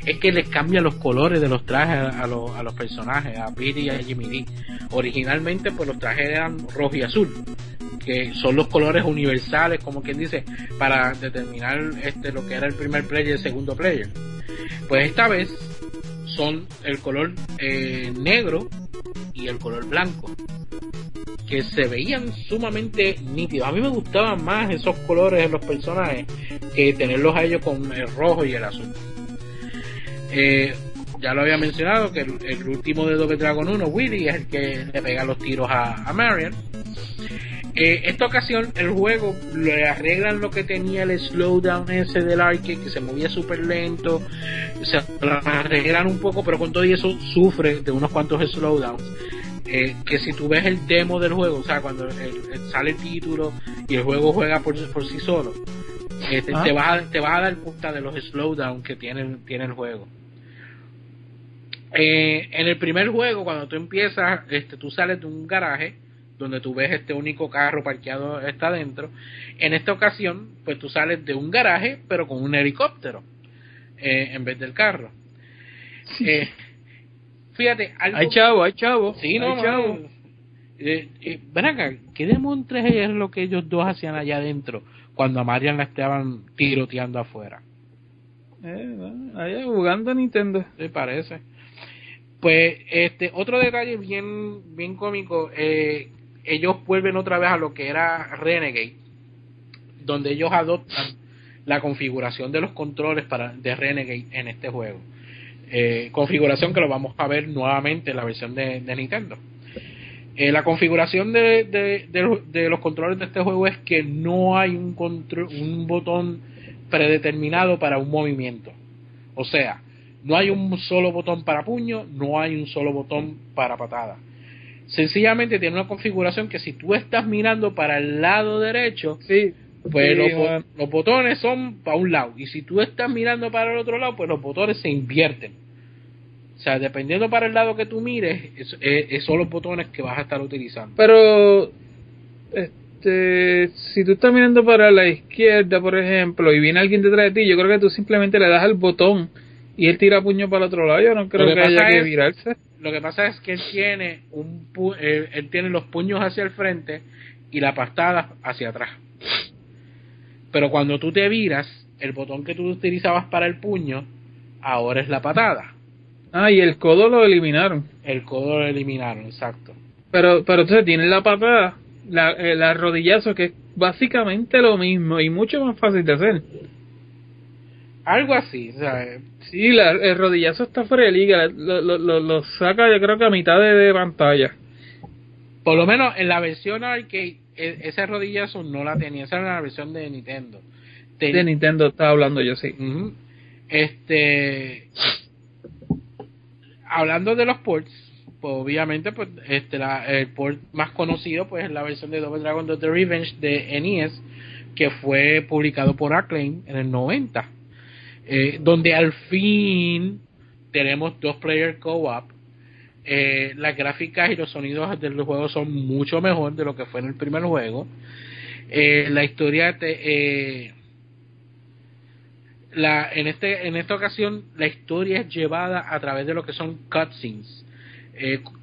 es que les cambia los colores de los trajes a, los, a los personajes, a Billy y a Jimmy. Originalmente, pues los trajes eran rojo y azul que son los colores universales, como quien dice, para determinar este lo que era el primer player y el segundo player. Pues esta vez son el color eh, negro y el color blanco que se veían sumamente nítidos. A mí me gustaban más esos colores en los personajes que tenerlos a ellos con el rojo y el azul. Eh, ya lo había mencionado que el, último de Double Dragon 1, Willy, es el que le pega los tiros a, a Marion. Eh, esta ocasión el juego le arreglan lo que tenía el slowdown ese del arcade que se movía súper lento, se lo arreglan un poco, pero con todo y eso sufre de unos cuantos slowdowns. Eh, que si tú ves el demo del juego, o sea, cuando sale el título y el juego juega por, por sí solo, eh, te, ah. vas a, te vas a dar cuenta de los slowdowns que tiene, tiene el juego. en el primer juego, cuando tú empiezas, este, tú sales de un garaje donde tú ves este único carro parqueado está dentro. En esta ocasión, pues tú sales de un garaje, pero con un helicóptero eh, en vez del carro. Eh, fíjate, algo... hay chavo, hay chavo. Sí, no, hay chavo. Eh, eh, ven acá, ¿qué demontres es lo que ellos dos hacían allá adentro cuando a Marian la estaban tiroteando afuera? Eh, allá jugando a Nintendo. Me parece. Pues este otro detalle bien bien cómico eh, ellos vuelven otra vez a lo que era Renegade, donde ellos adoptan la configuración de los controles para de Renegade en este juego. Eh, configuración que lo vamos a ver nuevamente en la versión de, Nintendo. Eh, la configuración de, de, los controles de este juego es que no hay un, control, un botón predeterminado para un movimiento. O sea, no hay un solo botón para puño, no hay un solo botón para patada sencillamente tiene una configuración que si tú estás mirando para el lado derecho, sí, pues los, botones son para un lado y si tú estás mirando para el otro lado, pues los botones se invierten. O sea, dependiendo para el lado que tú mires, es, son los botones que vas a estar utilizando. Pero, este, si tú estás mirando para la izquierda, por ejemplo, y viene alguien detrás de ti, yo creo que tú simplemente le das al botón y él tira puño para el otro lado. Yo no creo que, haya que virarse lo que pasa es que él tiene un eh, él tiene los puños hacia el frente y la pastada hacia atrás. Pero cuando tú te viras, el botón que tú utilizabas para el puño ahora es la patada. Ah, y el codo lo eliminaron. El codo lo eliminaron, exacto. Pero pero entonces tiene la patada, la, el eh, arrodillazo que es básicamente lo mismo y mucho más fácil de hacer. Algo así, o sea, Sí, la, el rodillazo está fuera de liga, lo, lo, lo, saca yo creo que a mitad de, pantalla. Por lo menos en la versión arcade, e, ese rodillazo no la tenía, esa era la versión de Nintendo. de Nintendo estaba hablando yo, sí. Este, hablando de los ports, pues obviamente pues este la, el port más conocido pues es la versión de Double Dragon The Revenge de NES que fue publicado por Acclaim en el 90 eh, donde al fin tenemos dos player co-op. Eh, las gráficas y los sonidos del juego son mucho mejor de lo que fue en el primer juego. Eh, la historia te, la, en este en esta ocasión la historia es llevada a través de lo que son cutscenes.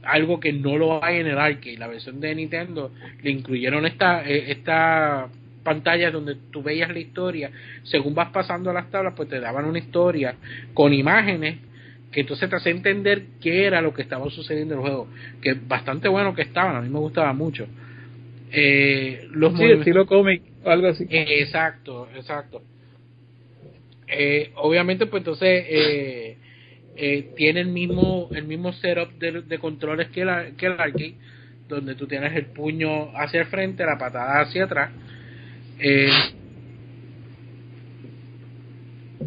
algo que no lo hay en el arcade. La versión de Nintendo le incluyeron esta, esta pantallas donde tú veías la historia, según vas pasando a las tablas, pues te daban una historia con imágenes que entonces te hace entender qué era lo que estaba sucediendo en el juego, que bastante bueno que estaban, a mí me gustaba mucho. Eh, los sí, estilo cómic, algo así. exacto, exacto. Eh, obviamente, pues entonces eh, eh, tiene el mismo el mismo setup de, de controles que, la, que el arcade, donde tú tienes el puño hacia el frente, la patada hacia atrás eh,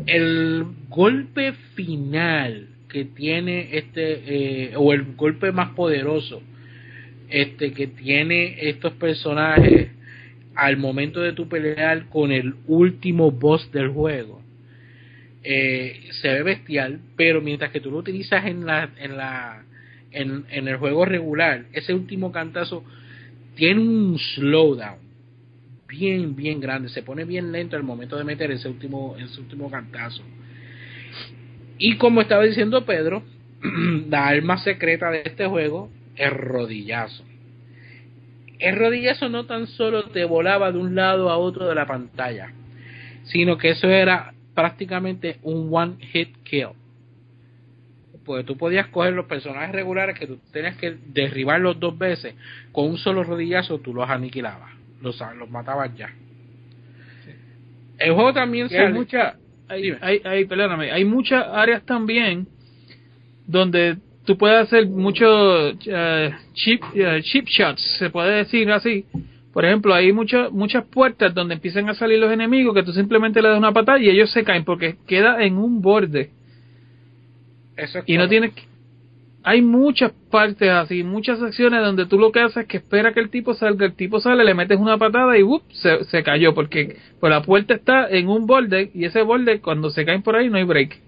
el golpe final que tiene este, eh, o el golpe más poderoso este que tiene estos personajes al momento de tu pelear con el último boss del juego eh, se ve bestial, pero mientras que tú lo utilizas en la, en la, en, en el juego regular, ese último cantazo tiene un slowdown bien, bien grande, se pone bien lento al momento de meter ese último, ese último cantazo. Y como estaba diciendo Pedro, la arma secreta de este juego es rodillazo. El rodillazo no tan solo te volaba de un lado a otro de la pantalla, sino que eso era prácticamente un one hit kill. Pues tú podías coger los personajes regulares que tú tenías que derribarlos dos veces, con un solo rodillazo tú los aniquilabas, los, los matabas ya. El juego también Y hay mucha, hay, hay, hay- perdóname, hay muchas áreas también donde tú puedes hacer muchos eh, chip, eh, chip shots, se puede decir así. Por ejemplo, hay muchas muchas puertas donde empiezan a salir los enemigos que tú simplemente le das una patada y ellos se caen porque queda en un borde. Eso es y no tienes hay muchas partes así, muchas secciones donde tú lo que haces es que espera que el tipo salga, el tipo sale, le metes una patada y ¡up! se, se cayó porque pues la puerta está en un borde y ese borde cuando se caen por ahí no hay break.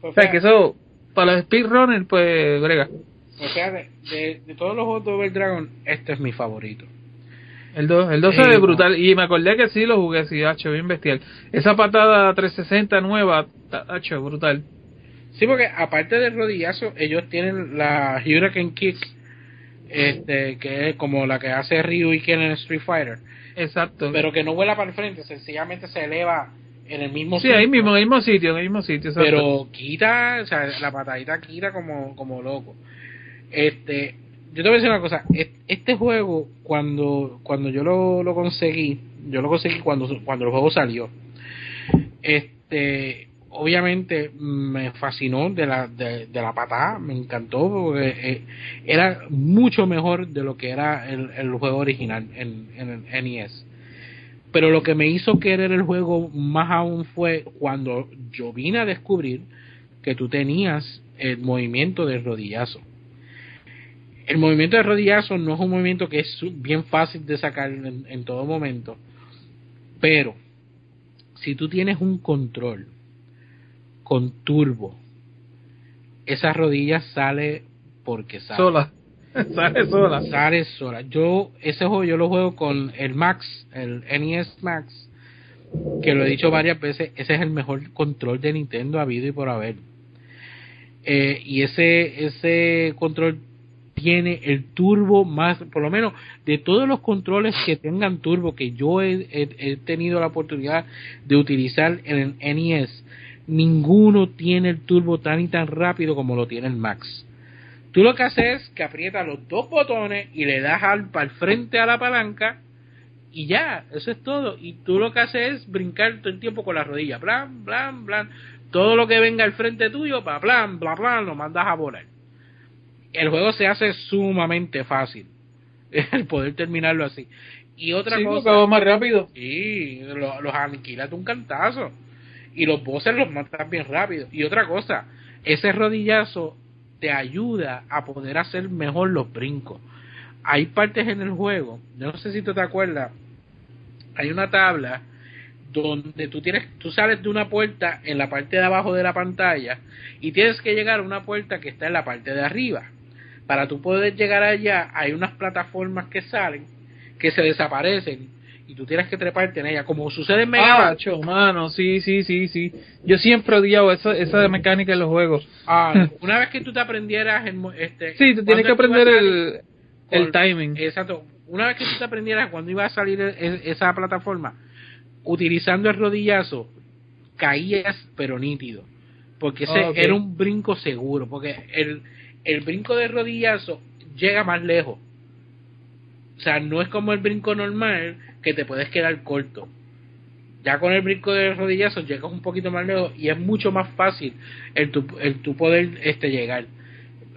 O sea que eso para los speedrunners pues brega. pues fíjate, de, de todos los juegos de Double Dragon, este es mi favorito. El 2 el 2 Sí, se ve brutal y me acordé que sí lo jugué, sí, hacho, bien bestial. Esa patada 360 nueva, hacho, brutal. Sí, porque aparte del rodillazo, ellos tienen la Hurricane Kick, este, que es como la que hace Ryu y Ken en Street Fighter, Exacto. pero que no vuela para el frente, sencillamente se eleva en el mismo sí, ahí sitio, mismo, en el mismo sitio, en el mismo sitio. exacto. pero quita, o sea, la patadita quita como, como loco. Este, yo te voy a decir una cosa, es- este juego, cuando, cuando yo lo, lo conseguí, yo lo conseguí cuando, cuando el juego salió, este, obviamente me fascinó de la, de, de la patada, me encantó, porque eh, era mucho mejor de lo que era el, el juego original en, en el NES. Pero lo que me hizo querer el juego más aún fue cuando yo vine a descubrir que tú tenías el movimiento del rodillazo. El movimiento del rodillazo no es un movimiento que es bien fácil de sacar en, en todo momento, pero si tú tienes un control con turbo, esa rodilla sale porque sale sola. Sale sola. sale sola. Yo, ese juego yo lo juego con el Max, el NES Max, que lo he dicho varias veces, ese es el mejor control de Nintendo habido y por haber. Eh, y ese, ese control tiene el turbo más, por lo menos de todos los controles que tengan turbo que yo he, he- he tenido la oportunidad de utilizar en el NES, ninguno tiene el turbo tan y tan rápido como lo tiene el Max. Tú lo que haces es que aprietas los dos botones y le das al, para el frente a la palanca y ya, eso es todo. Y tú lo que haces es brincar todo el tiempo con la rodilla, plan, plan, plan. Todo lo que venga al frente tuyo, pa, plan, bla, plan, lo mandas a volar. El juego se hace sumamente fácil el poder terminarlo así. Y otra Sí, cosa, más rápido. Sí, lo- los aniquilas de un cantazo. Y los bosses los matas bien rápido. Y otra cosa, ese rodillazo te ayuda a poder hacer mejor los brincos. Hay partes en el juego, no sé si tú te acuerdas, hay una tabla donde tú tienes, tú sales de una puerta en la parte de abajo de la pantalla y tienes que llegar a una puerta que está en la parte de arriba. Para tú poder llegar allá hay unas plataformas que salen que se desaparecen y tú tienes que treparte en ella, como sucede en Mega Ah, Man. mano, sí, sí, sí, sí. Yo siempre he odiado esa, esa mecánica en los juegos. Ah, una vez que tú te aprendieras el, este, Sí, tú tienes que aprender el, el timing. Exacto. Una vez que tú te aprendieras cuando iba a salir e- esa plataforma, utilizando el rodillazo, caías pero nítido. Porque ese Ah, era un brinco seguro. Porque el, el brinco de rodillazo llega más lejos. O sea, no es como el brinco normal que te puedes quedar corto. Ya con el brinco de rodillazo llegas un poquito más lejos y es mucho más fácil el tu, el tu poder este llegar.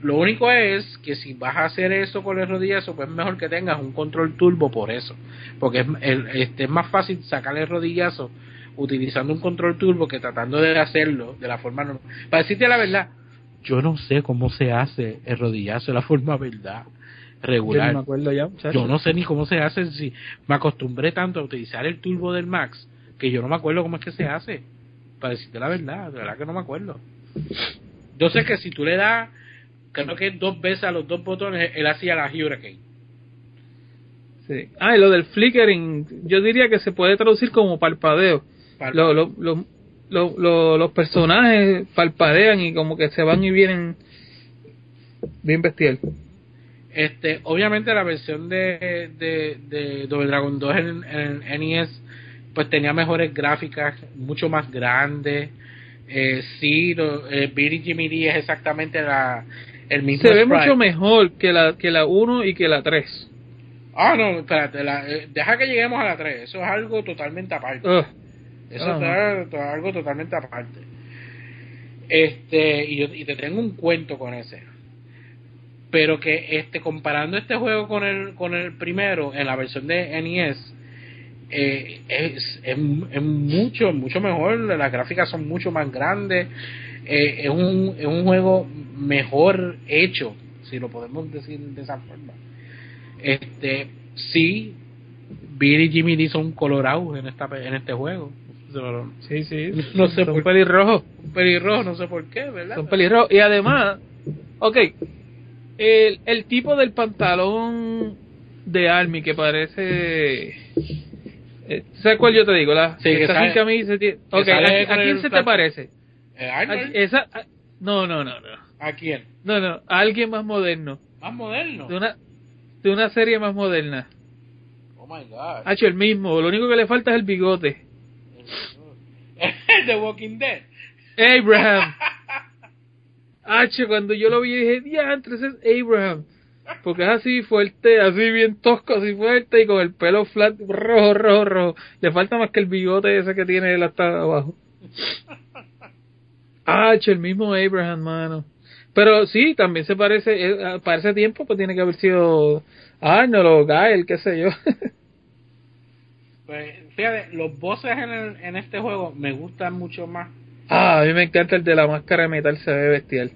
Lo único es que si vas a hacer eso con el rodillazo, pues es mejor que tengas un control turbo por eso. Porque es, este, es más fácil sacar el rodillazo utilizando un control turbo que tratando de hacerlo de la forma normal. Para decirte la verdad, yo no sé cómo se hace el rodillazo de la forma verdad Yo regular. no me acuerdo ya, muchacho. Yo no sé ni cómo se hace. Si me acostumbré tanto a utilizar el turbo del Max que yo no me acuerdo cómo es que se hace. para decirte la verdad, de verdad que no me acuerdo. Yo sé que si tú le das, creo que dos veces a los dos botones, él hacía la Hurricane. Sí. Ah, y lo del flickering, yo diría que se puede traducir como parpadeo. Par- Lo- lo- lo- lo- lo- los personajes parpadean y como que se van y vienen bien bestial. Este, obviamente la versión de, de, de Double Dragon 2 en, en NES pues tenía mejores gráficas, mucho más grandes. Eh, sí, lo, eh, Billy Jimmy Lee es exactamente la, el mismo Se ve sprite. mucho mejor que la que la 1 y que la 3. Ah, no, espérate, la- eh, deja que lleguemos a la 3, eso es algo totalmente aparte. Eso Ajá. es algo totalmente aparte. Este, y, yo, y te tengo un cuento con ese. Pero que este comparando este juego con el con el primero en la versión de NES eh, es, es, es mucho mucho mejor, las gráficas son mucho más grandes, eh, es un es un juego mejor hecho, si lo podemos decir de esa forma. Este, sí Billy y Jimmy Lee son colorados en esta en este juego. Sí, sí. No sé son por- pelirrojos. pelirrojo, no sé por qué, ¿verdad? Son pelirrojos. Y además, ok, el, el tipo del pantalón de Army que parece... eh, ¿Sabes cuál yo te digo? La, Sí, que sale- sin camisa. ¿a, quién el se te parece? Eh, A- esa, a- no, no, no, no. ¿A quién? No, no, a alguien más moderno. Más moderno. De una, de una serie más moderna. Oh my god. Hacho, el mismo. Lo único que le falta es el bigote. The Walking Dead. Abraham. Hacho, cuando yo lo vi dije, diantre, ese es Abraham. Porque es así fuerte, así bien tosco, así fuerte y con el pelo flat, rojo, rojo, rojo. Le falta más que el bigote ese que tiene él hasta abajo. Hacho, el mismo Abraham, mano. Pero sí, también se parece, eh, para ese tiempo pues tiene que haber sido Arnold o Gael, qué sé yo. Pues, fíjate, los bosses en, el- en este juego me gustan mucho más. Ah, a mí me encanta el de la máscara de metal, se ve bestial.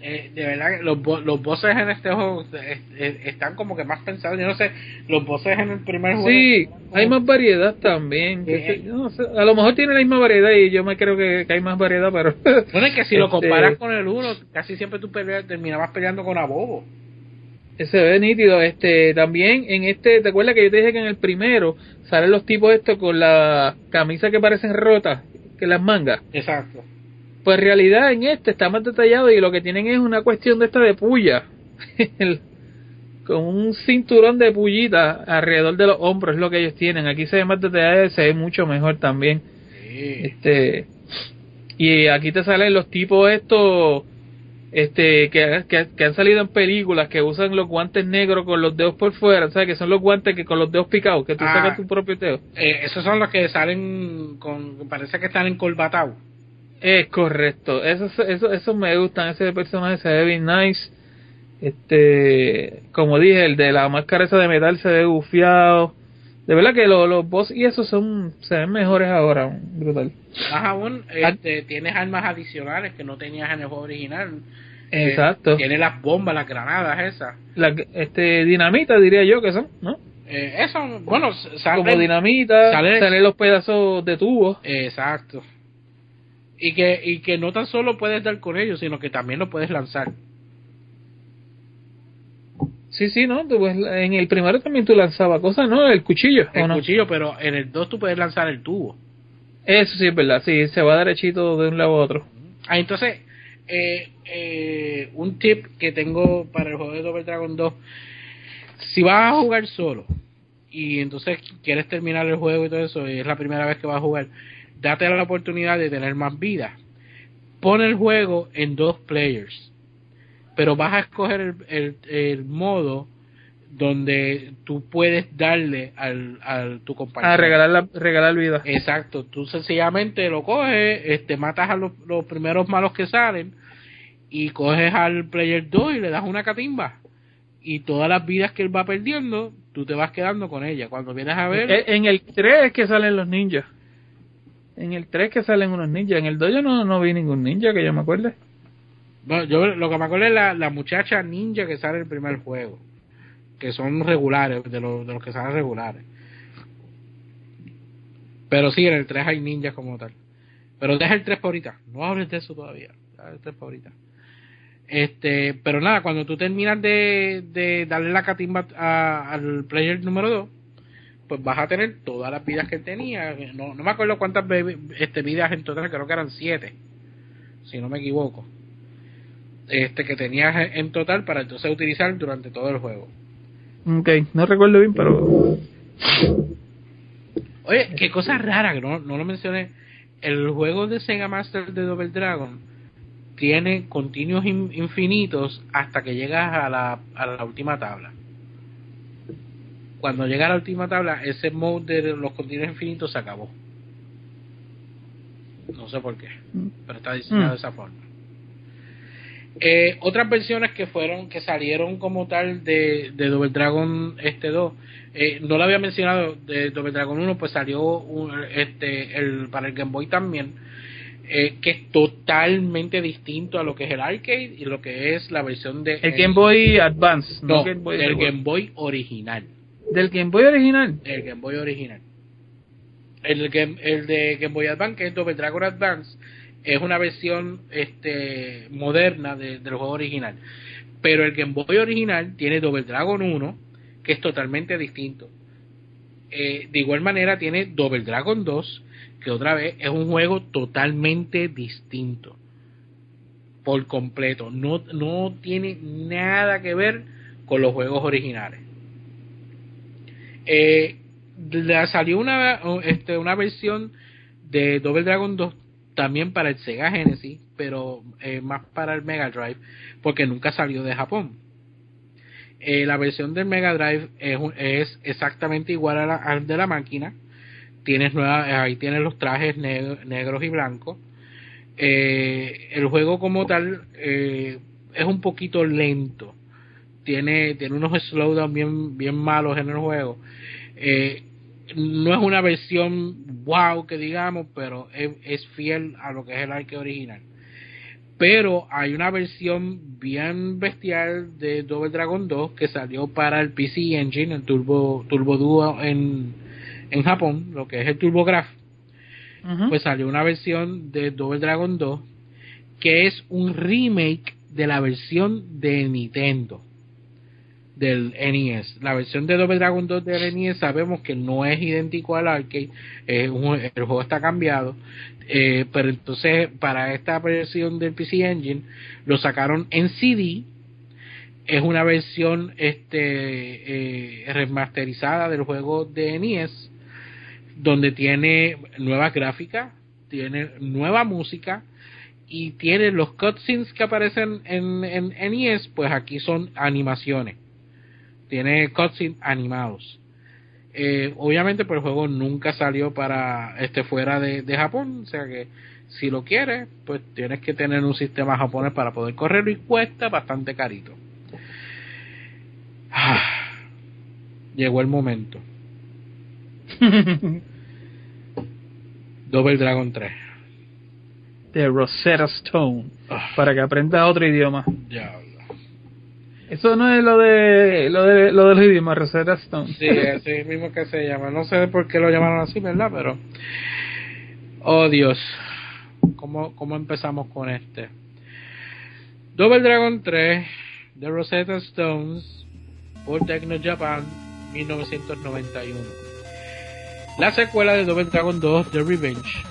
Eh, de verdad que los, los bosses en este juego eh, eh, están como que más pensados. Yo no sé, los bosses en el primer juego. Sí, hay más variedad también. qué sé- yo no sé, a lo mejor tiene la misma variedad y yo me creo que, que hay más variedad, pero... Bueno, es que si lo Este, comparas con el 1, casi siempre tú peleas, terminabas peleando con Abobo. Se ve nítido. Este, también en este, ¿te acuerdas que yo te dije que en el primero salen los tipos estos con la camisa que parecen rotas, que las mangas? Exacto. Pues en realidad en este está más detallado y lo que tienen es una cuestión de esta de puya. Con un cinturón de pullita alrededor de los hombros es lo que ellos tienen. Aquí se ve más detallado y se ve mucho mejor también. Sí. Este y aquí te salen los tipos estos este que, que, que han salido en películas que usan los guantes negros con los dedos por fuera, ¿sabes? Que son los guantes que con los dedos picados, que tú Ah. sacas tu propio dedo. Eh, esos son los que salen con. Parece que están encolbatados. Es correcto. Esos eso, eso me gustan, ese personaje se ve bien nice. Este, como dije, el de la máscara esa de metal se ve gufiado. De verdad que los, los boss y esos son se ven mejores ahora, brutal. Más aún, este, tienes armas adicionales que no tenías en el juego original. Eh, Exacto. Tienes las bombas, las granadas esas. La, este dinamita diría yo que son, ¿no? Eh, eso, bueno, sale. como dinamita, sale- salen los pedazos de tubo. Exacto. Y que, y que no tan solo puedes dar con ellos, sino que también lo puedes lanzar. Sí, sí, ¿no? Tú, pues, en el primero también tú lanzabas cosas, ¿no? El cuchillo, ¿o El no? cuchillo, pero en el 2 tú puedes lanzar el tubo. Eso sí es verdad, sí, se va derechito de un lado a otro. Ah, entonces, eh, eh, un tip que tengo para el juego de Double Dragon 2, si vas a jugar solo y entonces quieres terminar el juego y todo eso, y es la primera vez que vas a jugar, date la oportunidad de tener más vida. Pon el juego en dos players, pero vas a escoger el, el, el modo donde tú puedes darle al, al tu compañero. A regalar, la, regalar vida. Exacto, tú sencillamente lo coges, este, matas a los, los primeros malos que salen y coges al player 2 y le das una catimba. Y todas las vidas que él va perdiendo, tú te vas quedando con ella. Cuando vienes a ver, Eh, En el 3 es que salen los ninjas. En el 3 que salen unos ninjas. En el 2 yo no, no vi ningún ninja que yo me acuerde. Yo lo que me acuerdo es la, la muchacha ninja que sale en el primer juego. Que son regulares, de los, de los que salen regulares. Pero sí, en el 3 hay ninjas como tal. Pero deja el 3 por ahorita. No hables de eso todavía. Deja el 3 por ahorita. Este, pero nada, cuando tú terminas de, de darle la catimba a- al player número 2, pues vas a tener todas las vidas que tenía. No, no me acuerdo cuántas este, vidas en total, creo que eran 7, si no me equivoco. Este que tenías en total para entonces utilizar durante todo el juego. Ok, no recuerdo bien, pero. Oye, qué cosa rara que no, no lo mencioné. El juego de Sega Master de Double Dragon tiene continuos in- infinitos hasta que llegas a la, a la última tabla. Cuando llega a la última tabla, ese mode de los continuos infinitos se acabó. No sé por qué, pero está diseñado Mm. de esa forma. Eh, otras versiones que fueron que salieron como tal de, de Double Dragon este 2 eh, no lo había mencionado de Double Dragon 1 pues salió un- este el para el Game Boy también eh, que es totalmente distinto a lo que es el arcade y lo que es la versión de El Game Boy Advance, no, no, Game Boy del regular. Game Boy original Del Game Boy original. el Game Boy original. El, Game- el de Game Boy Advance, que es Double Dragon Advance, es una versión este moderna de- del juego original. Pero el Game Boy original tiene Double Dragon 1, que es totalmente distinto. Eh, de igual manera tiene Double Dragon 2, que otra vez es un juego totalmente distinto. Por completo. No, no tiene nada que ver con los juegos originales. Eh, le salió una, este, una versión de Double Dragon 2 también para el Sega Genesis, pero eh, más para el Mega Drive, porque nunca salió de Japón. Eh, la versión del Mega Drive es, exactamente igual a la al de la máquina. Tienes nueva, ahí tienes los trajes neg- negros y blancos. Eh, el juego como tal es un poquito lento. Tiene, tiene unos slowdowns bien, bien malos en el juego. No es una versión wow que digamos, pero es, es fiel a lo que es el arque original. Pero hay una versión bien bestial de Double Dragon 2 que salió para el PC Engine, el Turbo, Turbo Duo en, en Japón, lo que es el TurboGrafx. Ujú. Pues salió una versión de Double Dragon 2 que es un remake de la versión de Nintendo del NES. La versión de Double Dragon 2 del NES sabemos que no es idéntico al arcade, es un- el juego está cambiado, eh, pero entonces para esta versión del PC Engine lo sacaron en CD, es una versión este eh, remasterizada del juego de NES, donde tiene nuevas gráficas, tiene nueva música y tiene los cutscenes que aparecen en, en NES, pues aquí son animaciones tiene cutscenes animados. Eh, obviamente, pues el juego nunca salió para este fuera de, de Japón, o sea que si lo quieres, pues tienes que tener un sistema japonés para poder correrlo y cuesta bastante carito. Ah, llegó el momento. Double Dragon 3. de Rosetta Stone. Ah, Para que aprenda otro idioma. diablo. Eso no es lo de lo de, lo de los idiomas, Rosetta Stone. Sí, así mismo que se llama. No sé por qué lo llamaron así, ¿verdad? Pero. Oh Dios. ¿Cómo, cómo empezamos con este? Double Dragon 3 de Rosetta Stones por Tecno Japan 1991. La secuela de Double Dragon 2 The Revenge.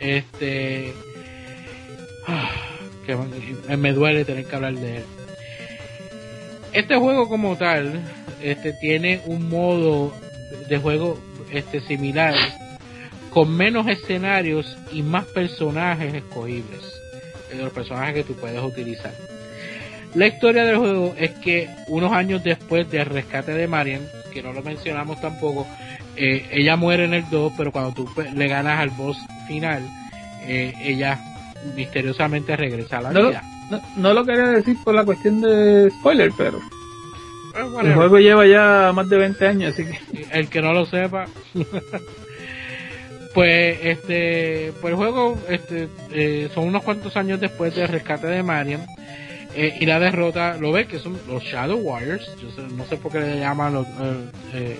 Este. ah, que me duele tener que hablar de él. Este juego como tal, este tiene un modo de juego este similar con menos escenarios y más personajes escogibles de los personajes que tú puedes utilizar. La historia del juego es que unos años después del rescate de Marian, que no lo mencionamos tampoco, eh, ella muere en el 2, pero cuando tú pues, le ganas al boss final, eh, ella misteriosamente regresa a la No vida. No, no lo quería decir por la cuestión de spoiler, pero Eh, el juego lleva ya más de 20 años, así que el que no lo sepa. Pues este pues el juego este eh, son unos cuantos años después del rescate de Mariam eh, y la derrota lo ves que son los Shadow Warriors yo sé- no sé por qué le llaman los, eh, eh,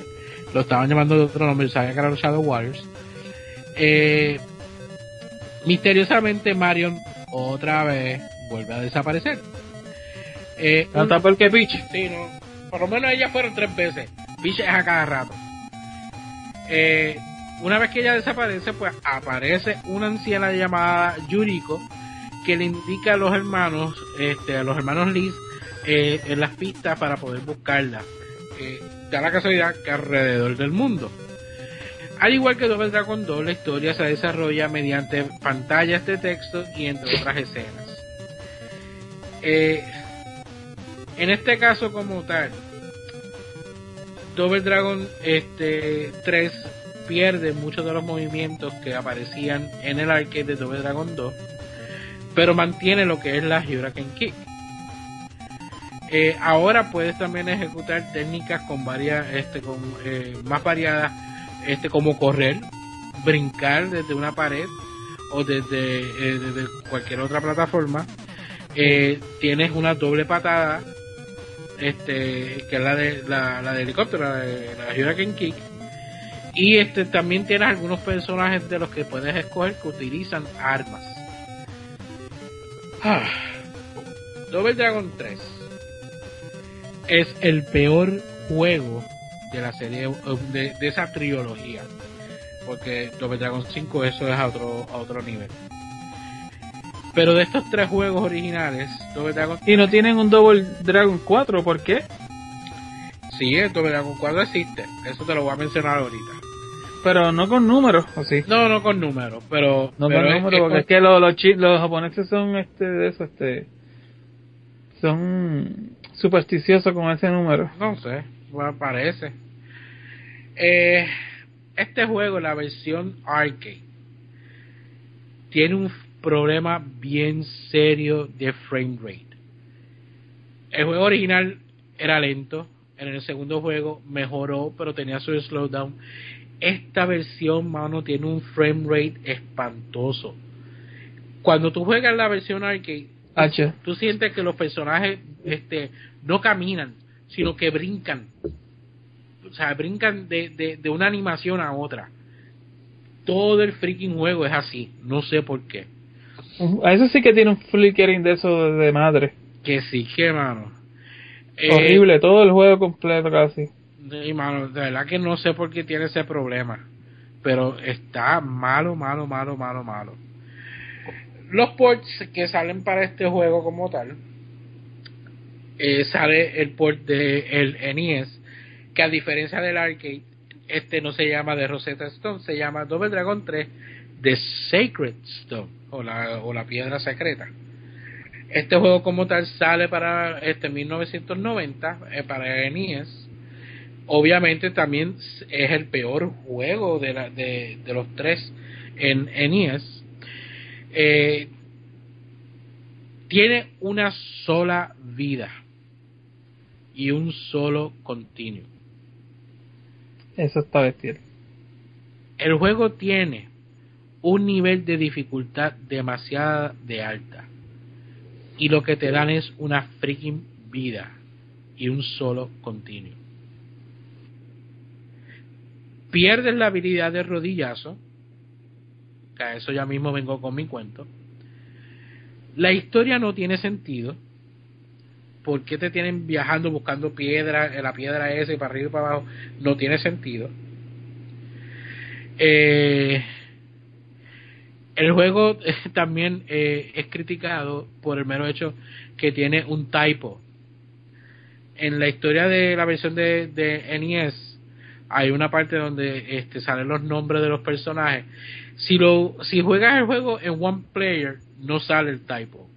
lo estaban llamando de otro nombre sabía que eran los Shadow Warriors. Eh, Misteriosamente Marion otra vez vuelve a desaparecer. Eh, un- Hasta porque Peach. Sí, no. Por lo menos ellas fueron tres veces. Peach es a cada rato. Eh, una vez que ella desaparece, pues aparece una anciana llamada Yuriko que le indica a los hermanos, este, a los hermanos Liz, eh, en las pistas para poder buscarla. Eh, da la casualidad que alrededor del mundo. Al igual que Double Dragon 2, la historia se desarrolla mediante pantallas de texto y entre otras escenas. Eh, en este caso como tal, Double Dragon este 3 pierde muchos de los movimientos que aparecían en el arcade de Double Dragon 2, pero mantiene lo que es la Hurricane Kick. Eh, ahora puedes también ejecutar técnicas con varias, este, con eh, más variadas, este, como correr, brincar desde una pared o desde, desde cualquier otra plataforma. Eh, tienes una doble patada, este, que es la de la, la de helicóptero, la de la Kick. Y este también tienes algunos personajes de los que puedes escoger que utilizan armas. Ah. Double Dragon 3 es el peor juego de la serie de, de esa trilogía. Porque Double Dragon 5 eso es a otro, a otro nivel. Pero de estos tres juegos originales, Double Dragon Y no tienen un Double Dragon 4, ¿por qué? Sí, el Double Dragon 4 existe. Eso te lo voy a mencionar ahorita. Pero no con números, ¿o sí? No, no con números, pero. No pero con números, porque con- es que los, los, los japoneses son este de eso, este. Son supersticiosos con ese número. No sé, bueno, parece. Eh, este juego, la versión arcade, tiene un problema bien serio de frame rate. El juego original era lento, en el segundo juego mejoró, pero tenía su slowdown. Esta versión, mano, tiene un frame rate espantoso. Cuando tú juegas la versión arcade, H. tú sientes que los personajes este no caminan sino que brincan o sea brincan de, de, de una animación a otra todo el freaking juego es así no sé por qué eso sí que tiene un flickering de eso de, madre. que sí que mano Eh, Horrible, todo el juego completo casi. y, mano de verdad que no sé por qué tiene ese problema pero está malo malo malo malo malo los ports que salen para este juego como tal eh, sale el port de el NES que a diferencia del arcade este no se llama de Rosetta Stone se llama Double Dragon 3 de Sacred Stone o la, o la piedra secreta este juego como tal sale para este 1990 eh, para NES obviamente también es el peor juego de, la, de, de los tres en NES eh, tiene una sola vida y un solo continuo. Eso está bestial. El juego tiene un nivel de dificultad demasiado de alta y lo que te dan es una freaking vida y un solo continuo. Pierdes la habilidad de rodillazo, que a eso ya mismo vengo con mi cuento. La historia no tiene sentido. ¿Por qué te tienen viajando buscando piedra, la piedra esa para arriba y para abajo? No tiene sentido. Eh, el juego eh, también eh, es criticado por el mero hecho que tiene un typo. En la historia de la versión de, de NES hay una parte donde este, salen los nombres de los personajes. Si lo si juegas el juego en one player no sale el typo.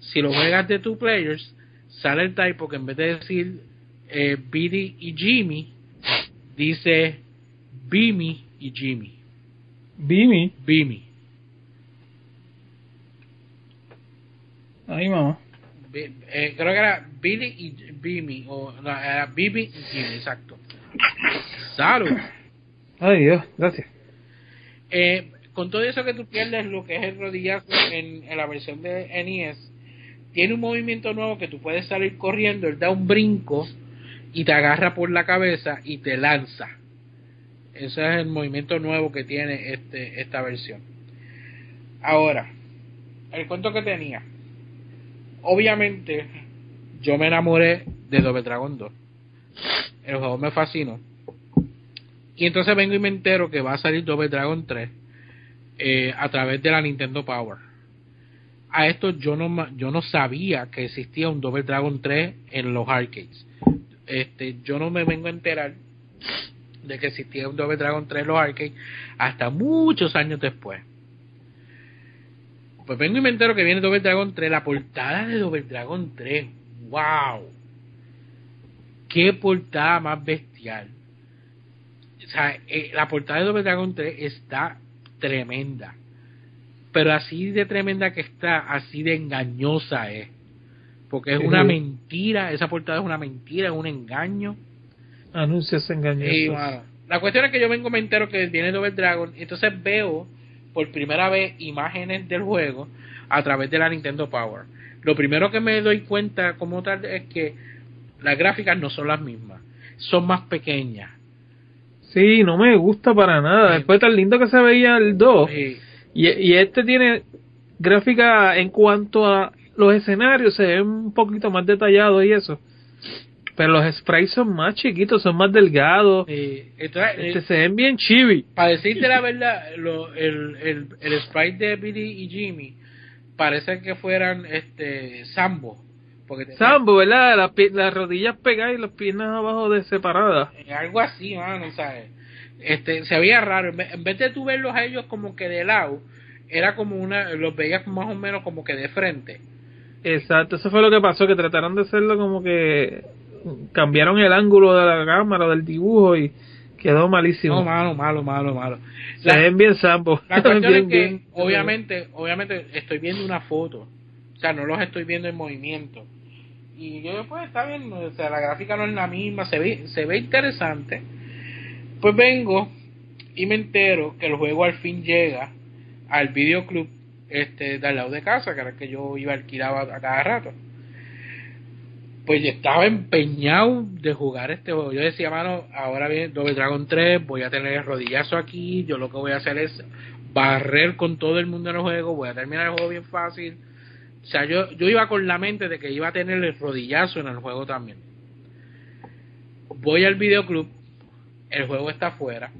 Si lo juegas de two players sale el typo que en vez de decir eh, Billy y Jimmy dice Bimmy y Jimmy. Bimi. Bimmy. Mamá. Bi- eh, creo que era Billy y Bimmy, o no, era Bibi y Jimmy, exacto. Salud. Ay, Dios, gracias. Eh, con todo eso que tú pierdes, lo que es el rodillazo en, en la versión de NES, tiene un movimiento nuevo que tú puedes salir corriendo, él da un brinco y te agarra por la cabeza y te lanza. Ese es el movimiento nuevo que tiene este esta versión. Ahora, el cuento que tenía. Obviamente, yo me enamoré de Double Dragon 2. El juego me fascinó. Y entonces vengo y me entero que va a salir Double Dragon 3 eh, a través de la Nintendo Power. A esto yo no yo no sabía que existía un Double Dragon 3 en los arcades. Este, yo no me vengo a enterar de que existía un Double Dragon 3 en los arcades hasta muchos años después. Pues vengo y me entero que viene Double Dragon 3, la portada de Double Dragon 3. ¡Wow! ¡Qué portada más bestial! O sea, eh, la portada de Double Dragon 3 está tremenda. Pero así de tremenda que está, así de engañosa es. Porque es una mentira, esa portada es una mentira, es un engaño. Anuncios engañosos. la cuestión es que yo vengo me entero que viene Double Dragon, y entonces veo por primera vez imágenes del juego a través de la Nintendo Power. Lo primero que me doy cuenta como tal es que las gráficas no son las mismas, son más pequeñas. Sí, no me gusta para nada. Después tan lindo que se veía el 2. Y, y este tiene gráfica en cuanto a los escenarios, se ven un poquito más detallados y eso. Pero los sprites son más chiquitos, son más delgados. Este, eh, se ven bien chibi. Para decirte la verdad, lo, el, el, el, sprite de Billy y Jimmy parece que fueran este Sambo. Porque Sambo, ¿verdad? Las, las rodillas pegadas y las piernas abajo de separadas. Eh, algo así, mano, ¿sabes? Este, se veía raro. En vez de tú verlos a ellos como que de lado, era como una, los veías más o menos como que de frente. Exacto, eso fue lo que pasó, que trataron de hacerlo como que cambiaron el ángulo de la cámara, del dibujo y quedó malísimo. No, malo, malo, malo, malo. Se ven bien sampo. La cuestión es que, obviamente, obviamente estoy viendo una foto. O sea, no los estoy viendo en movimiento. Y yo, pues, está bien, o sea, la gráfica no es la misma, se ve, se ve interesante. Pues vengo y me entero que el juego al fin llega al videoclub este, de al lado de casa, que era el que yo iba alquilaba a cada rato pues yo estaba empeñado de jugar este juego. Yo decía, mano, ahora viene Double Dragon 3, voy a tener el rodillazo aquí, yo lo que voy a hacer es barrer con todo el mundo en el juego, voy a terminar el juego bien fácil. O sea, yo, yo iba con la mente de que iba a tener el rodillazo en el juego también. Voy al videoclub, el juego está afuera.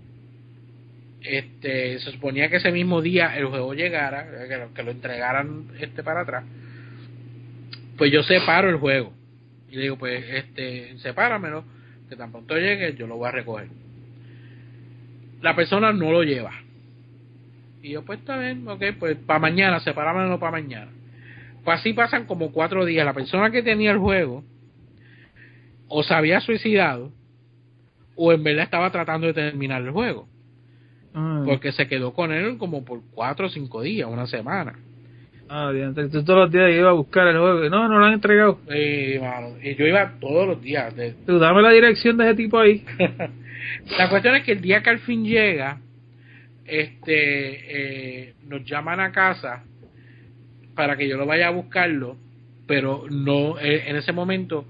Este, se suponía que ese mismo día el juego llegara, que lo, que lo entregaran este para atrás. Pues yo separo el juego y le digo, pues, este, sepáramelo, que tan pronto llegue, yo lo voy a recoger. La persona no lo lleva. Y yo, pues, está bien, ok, pues, para mañana, sepáramelo para mañana. Pues así pasan como cuatro días. La persona que tenía el juego, o se había suicidado, o en verdad estaba tratando de terminar el juego. Ah. Porque se quedó con él como por cuatro o cinco días, una semana. Ah, bien, tú todos los días iba a buscar el juego. No, no lo han entregado. Sí, mano. Y yo iba todos los días. Tú dame la dirección de ese tipo ahí. la cuestión es que el día que al fin llega, este, eh, nos llaman a casa para que yo lo vaya a buscarlo, pero no, eh, en ese momento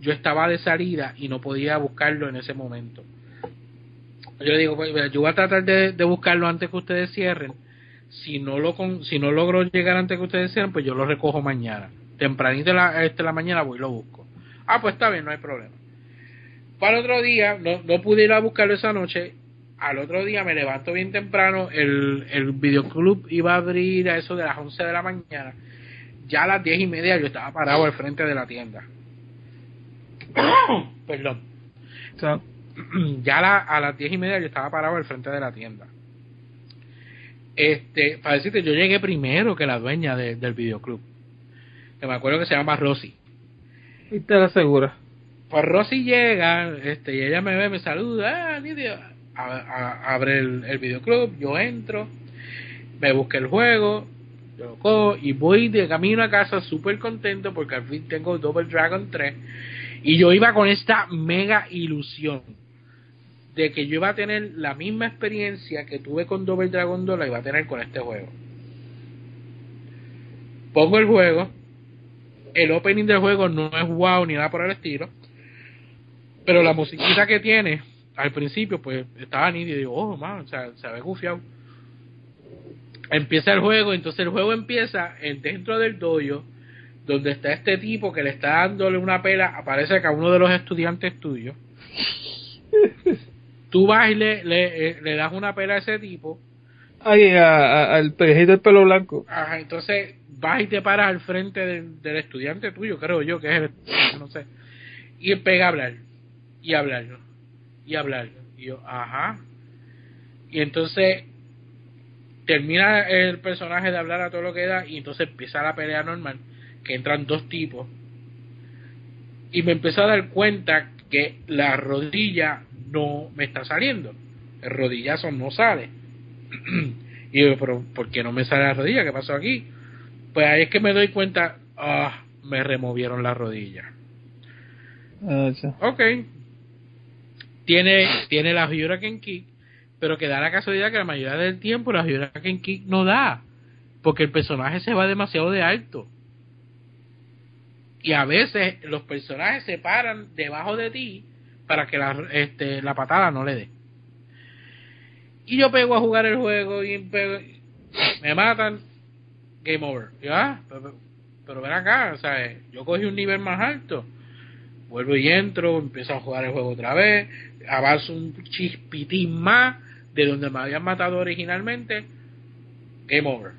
yo estaba de salida y no podía buscarlo en ese momento. Yo le digo, pues, yo voy a tratar de, de buscarlo antes que ustedes cierren si no lo si no logro llegar antes que ustedes sean, pues yo lo recojo mañana. Tempranito de la, este, la mañana voy y lo busco. Ah, pues está bien, no hay problema. Para otro día, no, no pude ir a buscarlo esa noche. Al otro día me levanto bien temprano. El, el videoclub iba a abrir a eso de las 11 de la mañana. Ya a las 10 y media yo estaba parado al frente de la tienda. Perdón. ya a las 10 y media yo estaba parado al frente de la tienda este, para decirte, yo llegué primero que la dueña del videoclub. Que me acuerdo que se llama Rosy. ¿Y te la asegura? Pues Rosy llega, este, y ella me ve, me saluda, ah, abre el, el, videoclub, yo entro, me busqué el juego, yo lo cojo y voy de camino a casa súper contento porque al fin tengo Double Dragon 3 y yo iba con esta mega ilusión de que yo iba a tener la misma experiencia que tuve con Double Dragon 2, la iba a tener con este juego. Pongo el juego, el opening del juego no es wow ni nada por el estilo, pero la musiquita que tiene al principio, pues estaba nítida y digo, oh, man, o sea, se ve gufiado. empieza el juego, entonces el juego empieza en, dentro del dojo, donde está este tipo que le está dándole una pela, aparece que uno de los estudiantes tuyos. Tú vas y le, le, eh, le das una pela a ese tipo. Ay, a- a- al pejito del pelo blanco. Ajá, entonces vas y te paras al frente del, del estudiante tuyo, creo yo, que es el, no sé. Y pega a hablar, y hablar, y hablar. Y yo, ajá. Y entonces termina el personaje de hablar a todo lo que da, y entonces empieza la pelea normal, que entran dos tipos. Y me empecé a dar cuenta que la rodilla no me está saliendo. El rodillazo no sale. y yo, pero ¿por qué no me sale la rodilla? ¿Qué pasó aquí? Pues ahí es que me doy cuenta, ah, me removieron la rodilla. Ah, ya. Ok. Tiene, tiene la Hurricane Kick, pero que da la casualidad que la mayoría del tiempo la Hurricane Kick no da, porque el personaje se va demasiado de alto. Y a veces los personajes se paran debajo de ti para que la, este, la patada no le dé. Y yo pego a jugar el juego y me matan, game over. Y yo, ah, pero, pero ven acá, sea, yo cogí un nivel más alto vuelvo y entro, empiezo a jugar el juego otra vez, avanzo un chispitín más de donde me habían matado originalmente, game over.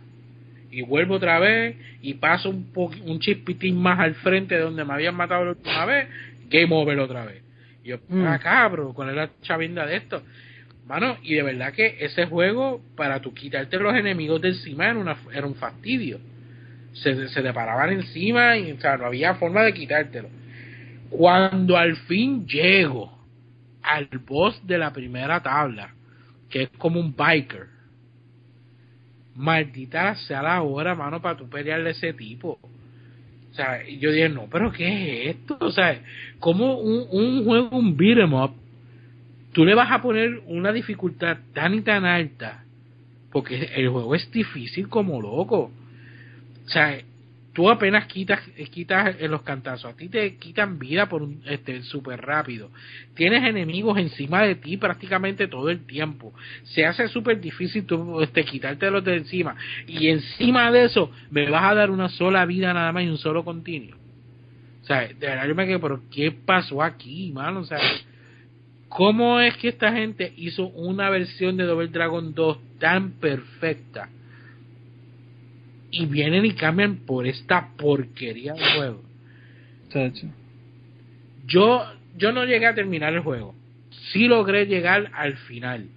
Y vuelvo otra vez y paso un, po- un chispitín más al frente de donde me habían matado la última vez, game over otra vez. Y yo, Mm. ah, cabro, con la chavinda de esto. Mano, y de verdad que ese juego, para tú quitarte los enemigos de encima, era, una, era un fastidio. Se, se te paraban encima y o sea, no había forma de quitártelo. Cuando al fin llego al boss de la primera tabla, que es como un biker, maldita sea la hora, mano, para tú pelearle a ese tipo. O sea, yo dije, no, pero ¿qué es esto? O sea, como un, un juego, un beat 'em up, tú le vas a poner una dificultad tan y tan alta, porque el juego es difícil como loco. O sea, tú apenas quitas quitas en los cantazos, a ti te quitan vida por este súper rápido. Tienes enemigos encima de ti prácticamente todo el tiempo. Se hace súper difícil tú este quitarte los de encima y encima de eso me vas a dar una sola vida nada más y un solo continuo. O sea, de verdad yo me quedé, pero ¿qué pasó aquí, mano? O sea, ¿cómo es que esta gente hizo una versión de Double Dragon 2 tan perfecta? Y vienen y cambian por esta porquería de juego. Chacho. Yo, yo no llegué a terminar el juego. Sí logré llegar al final.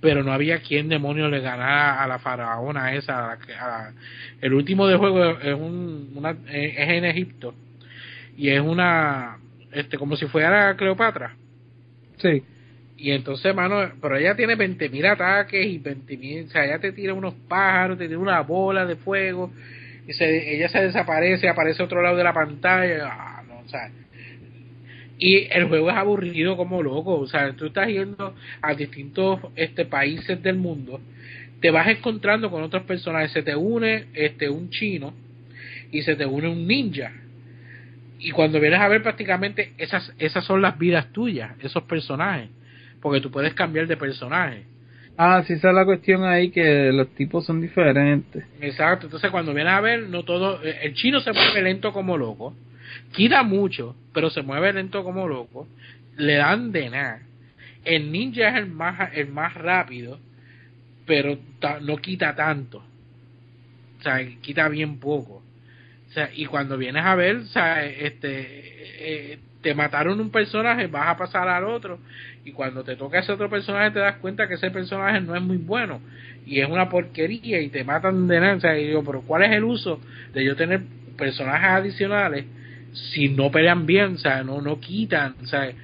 Pero no había quien demonio le ganara a la faraona esa. a la que- a la- el último de juego es, un, una, es en Egipto. Y es una. este Como si fuera Cleopatra. Sí. Y entonces, mano, pero ella tiene 20.000 ataques y 20.000, o sea, ella te tira unos pájaros, te tira una bola de fuego, y se, ella se desaparece, aparece a otro lado de la pantalla, ah, no, o sea, y el juego es aburrido como loco, o sea, tú estás yendo a distintos este países del mundo, te vas encontrando con otros personajes, se te une este un chino y se te une un ninja. Y cuando vienes a ver prácticamente esas esas son las vidas tuyas, esos personajes porque tú puedes cambiar de personaje. Ah, sí, esa es la cuestión ahí, que los tipos son diferentes. Exacto, entonces cuando vienes a ver, no todo, eh, el chino se mueve lento como loco, quita mucho, pero se mueve lento como loco, le dan de nada. El ninja es el más, el más rápido, pero no quita tanto. O sea, quita bien poco. O sea, y cuando vienes a ver, o sea, este, eh, te mataron un personaje, vas a pasar al otro, y cuando te toca ese otro personaje te das cuenta que ese personaje no es muy bueno, y es una porquería, y te matan de nada, y digo, pero ¿cuál es el uso de yo tener personajes adicionales si no pelean bien, o sea, no, no quitan, o sea, eh,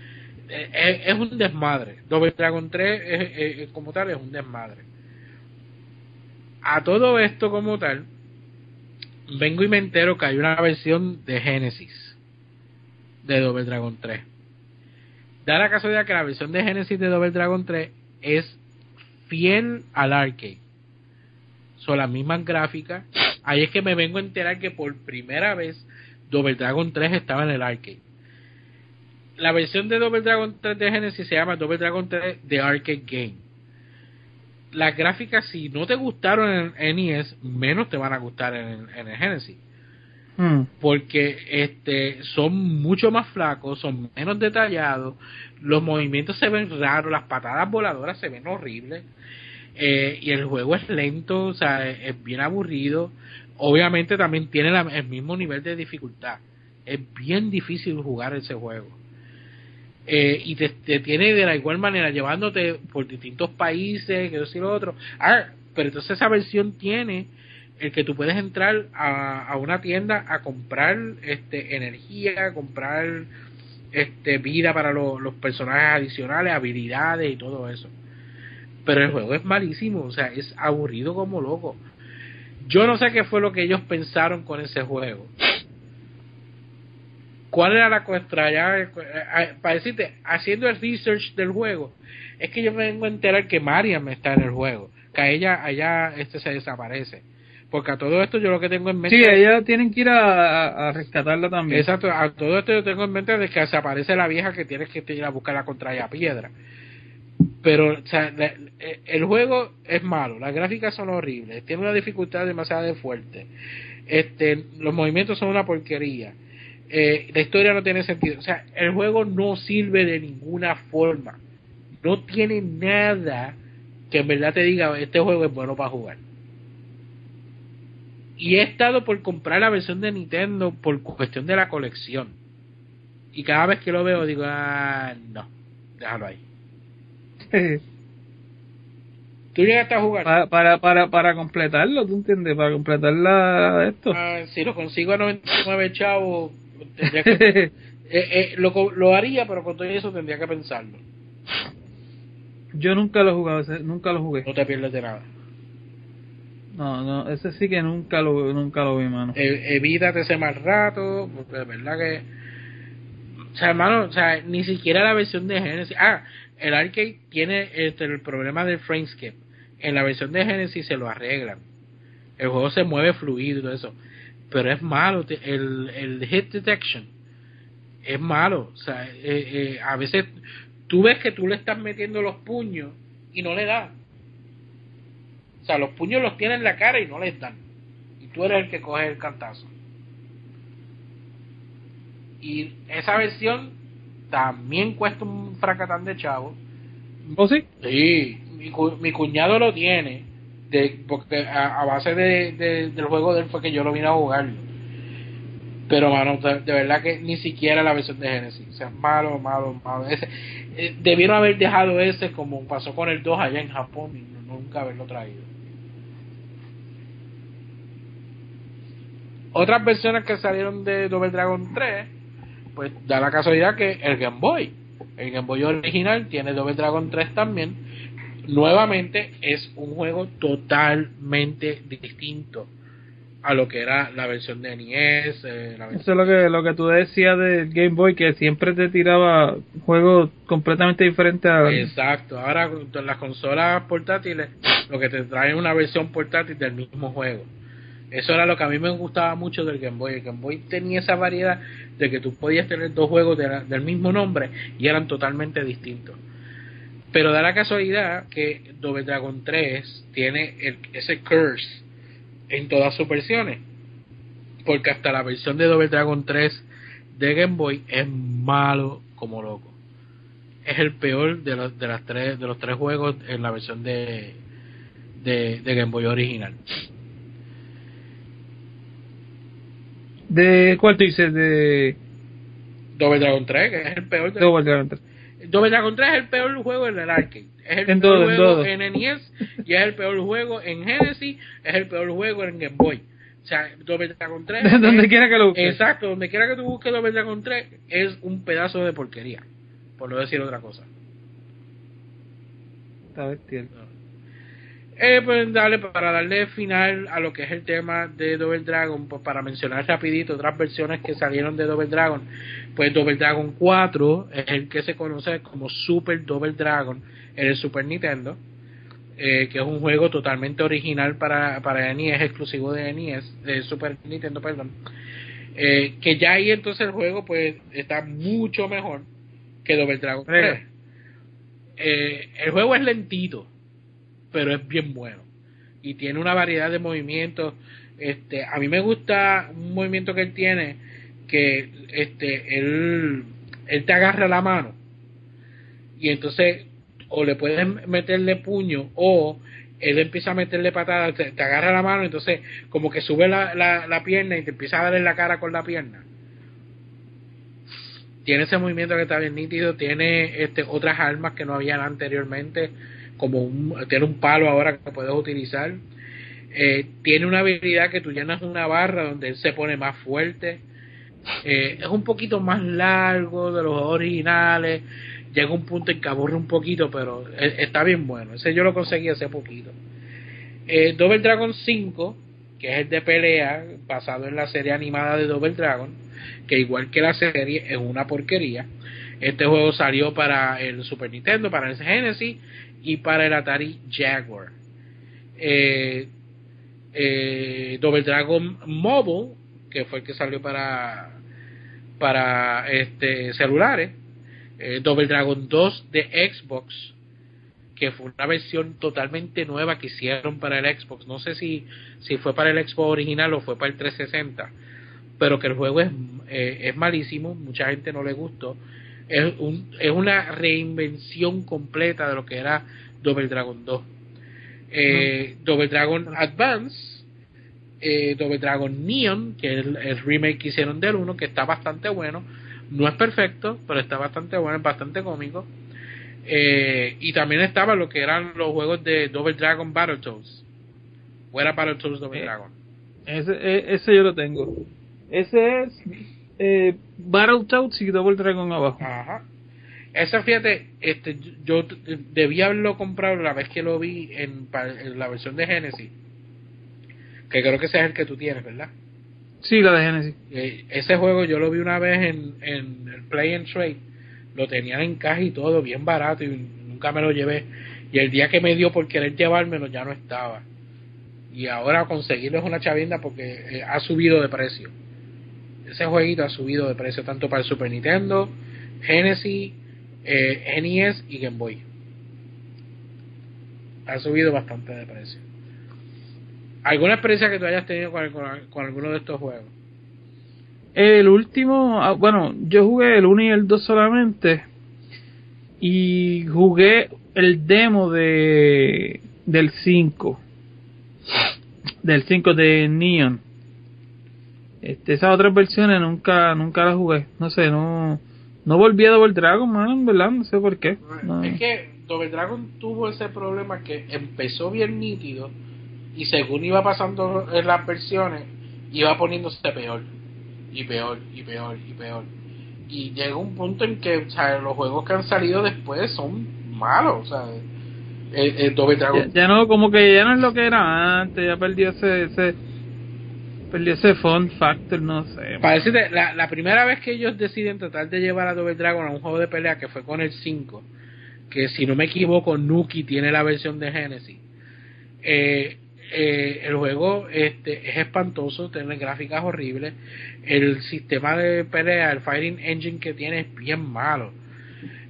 es, es un desmadre. Double Dragon 3 es, es como tal es un desmadre. A todo esto como tal, vengo y me entero que hay una versión de Genesis de Double Dragon 3. Da la casualidad que la versión de Genesis de Double Dragon 3 es fiel al arcade. Son las mismas gráficas. Ahí es que me vengo a enterar que por primera vez Double Dragon 3 estaba en el arcade. La versión de Double Dragon 3 de Genesis se llama Double Dragon 3 The Arcade Game. las gráficas, si no te gustaron en, NES, menos te van a gustar en, en el Genesis. Hmm. Porque este son mucho más flacos, son menos detallados, los movimientos se ven raros, las patadas voladoras se ven horribles. Eh, y el juego es lento, o sea, es, bien aburrido. Obviamente también tiene el mismo nivel de dificultad. Es bien difícil jugar ese juego. Eh, y te, te tiene de la igual manera llevándote por distintos países, que y lo otro. Ah, pero entonces esa versión tiene el que tú puedes entrar a, a una tienda a comprar este energía, a comprar este vida para lo- los personajes adicionales, habilidades y todo eso. Pero el juego es malísimo, o sea, es aburrido como loco. Yo no sé qué fue lo que ellos pensaron con ese juego. ¿Cuál era la cuestión? Ya, eh, eh, Para decirte, haciendo el research del juego, es que yo me vengo a enterar que Mariam está en el juego, que a ella allá este se desaparece. Porque a todo esto yo lo que tengo en mente Sí, ellos tienen que ir a, rescatarla también. Exacto, a todo esto yo tengo en mente de que se aparece la vieja que tienes que ir a buscarla contra ella piedra. Pero o sea, la- eh, el juego es malo, las gráficas son horribles, tiene una dificultad demasiado fuerte, este, los movimientos son una porquería, eh, la historia no tiene sentido, o sea, el juego no sirve de ninguna forma, no tiene nada que en verdad te diga este juego es bueno para jugar. Y he estado por comprar la versión de Nintendo por cuestión de la colección. Y cada vez que lo veo digo, ah, no, déjalo ahí. ¿Tú llegaste a jugar? para, para, para, para completarlo, ¿tú entiendes? Para completar la, esto. Ah, si lo consigo a 99 chavos, tendría que, eh, eh, lo, lo haría, pero con todo eso tendría que pensarlo. Yo nunca lo he jugado, nunca lo jugué. No te pierdes de nada. No, no, ese sí que nunca lo, nunca lo vi, mano. E- evítate ese mal rato, porque de verdad que. O sea, hermano, ni siquiera la versión de Genesis. Ah, el arcade tiene este, el problema del framescape. En la versión de Genesis se lo arreglan. El juego se mueve fluido y todo eso. Pero es malo, el, el hit detection es malo. O sea, eh, eh, a veces tú ves que tú le estás metiendo los puños y no le da. O sea, los puños los tiene en la cara y no les dan. Y tú eres el que coge el cantazo. Y esa versión también cuesta un fracatán de chavo. ¿O sí? Sí, mi, cu- mi cuñado lo tiene. De, porque a, a base de, de- del juego de él fue que yo lo vine a jugar. Pero, mano, de, de verdad que ni siquiera la versión de Genesis. O sea, malo, malo, malo. Ese, eh, debieron haber dejado ese como pasó con el 2 allá en Japón no- nunca haberlo traído. Otras versiones que salieron de Double Dragon 3, pues da la casualidad que el Game Boy, el Game Boy original tiene Double Dragon 3 también. Nuevamente es un juego totalmente distinto a lo que era la versión de NES, eh, la versión Eso es lo que, lo que tú decías del Game Boy, que siempre te tiraba juegos completamente diferentes a... Exacto, ahora con las consolas portátiles lo que te trae es una versión portátil del mismo juego. Eso era lo que a mí me gustaba mucho del Game Boy. El Game Boy tenía esa variedad de que tú podías tener dos juegos de la- del mismo nombre y eran totalmente distintos. Pero da la casualidad que Double Dragon 3 tiene el- ese curse en todas sus versiones. Porque hasta la versión de Double Dragon 3 de Game Boy es malo como loco es el peor de los de las tres de los tres juegos en la versión de de, de Game Boy original ¿De cuál tú dices? De Double Dragon 3 que es el peor de Double Dragon 3. Double Dragon 3 es el peor juego en el arcade es el En peor todo, en juego todo. en NES y es el peor juego en Genesis es el peor juego en Game Boy o sea Double Dragon 3 Donde quiera que lo busques. exacto donde quiera que tú busques Double Dragon 3 es un pedazo de porquería por no decir otra cosa Está bestial. Eh, pues dale, para darle final a lo que es el tema de Double Dragon, pues para mencionar rapidito otras versiones que salieron de Double Dragon, pues Double Dragon 4 es el que se conoce como Super Double Dragon en el Super Nintendo, eh, que es un juego totalmente original para, para NES, exclusivo de NES, de Super Nintendo, perdón. Eh, que ya ahí entonces el juego pues está mucho mejor que Double Dragon 3. Rega. Eh, el juego es lentito, pero es bien bueno. Y tiene una variedad de movimientos. Este, a mí me gusta un movimiento que él tiene, que este, él, él te agarra la mano. Y entonces, o le puedes meterle puño, o él empieza a meterle patadas, te, agarra la mano, entonces como que sube la, la, la pierna y te empieza a darle la cara con la pierna tiene ese movimiento que está bien nítido, tiene este otras armas que no habían anteriormente, como un, tiene un palo ahora que puedes utilizar. Eh, tiene una habilidad que tú llenas una barra donde él se pone más fuerte. Eh, es un poquito más largo de los originales. Llega un punto en que aburre un poquito, pero e, está bien bueno. Ese yo lo conseguí hace poquito. Eh, Double Dragon 5, que es el de pelea, basado en la serie animada de Double Dragon, que igual que la serie es una porquería. Este juego salió para el Super Nintendo, para el Genesis y para el Atari Jaguar. Eh, eh, Double Dragon Mobile, que fue el que salió para para este celulares. Eh, Double Dragon 2 de Xbox, que fue una versión totalmente nueva que hicieron para el Xbox. No sé si, si fue para el Xbox original o fue para el 360 pero que el juego es, eh, es malísimo, mucha gente no le gustó. Es, un, es una reinvención completa de lo que era Double Dragon 2. Eh, Double Dragon Advance, eh, Double Dragon Neon, que es el, remake que hicieron del 1, que está bastante bueno. No es perfecto, pero está bastante bueno, es bastante cómico. Eh, y también estaba lo que eran los juegos de Double Dragon Battletoads. O era Battletoads Double Eh, Dragon. Ese, e- ese yo lo tengo. Ese es eh, Battletoads y Double Dragon abajo. Ajá. Ese, fíjate, este, yo debía haberlo comprado la vez que lo vi en, en la versión de Genesis. Que creo que ese es el que tú tienes, ¿verdad? Sí, la de Genesis. Eh, ese juego yo lo vi una vez en, en el Play and Trade. Lo tenían en caja y todo, bien barato, y nunca me lo llevé. Y el día que me dio por querer llevármelo ya no estaba. Y ahora conseguirlo es una chavienda porque eh, ha subido de precio. Ese jueguito ha subido de precio tanto para el Super Nintendo, Genesis, eh, NES y Game Boy. Ha subido bastante de precio. ¿Alguna experiencia que tú hayas tenido con, con, con alguno de estos juegos? El último, ah, bueno, yo jugué el 1 y el 2 solamente. Y jugué el demo de del 5. Del 5 de Neon. Este, esas otras versiones nunca nunca las jugué. No sé, no no volví a Double Dragon, man, en verdad, no sé por qué. No. Es que Double Dragon tuvo ese problema que empezó bien nítido y según iba pasando en las versiones iba poniéndose peor y peor y peor y peor y llega un punto en que o sea, los juegos que han salido después son malos o sea el, el Double Dragon ya no, como que ya no es lo que era antes, ya perdió ese, ese perdió ese fun factor, no sé. Para decirte, la, la primera vez que ellos deciden tratar de llevar a Double Dragon a un juego de pelea que fue con el 5, que si no me equivoco, Nuki tiene la versión de Genesis. Eh, eh, el juego este, es espantoso, tiene gráficas horribles. El sistema de pelea, el Fighting Engine que tiene es bien malo.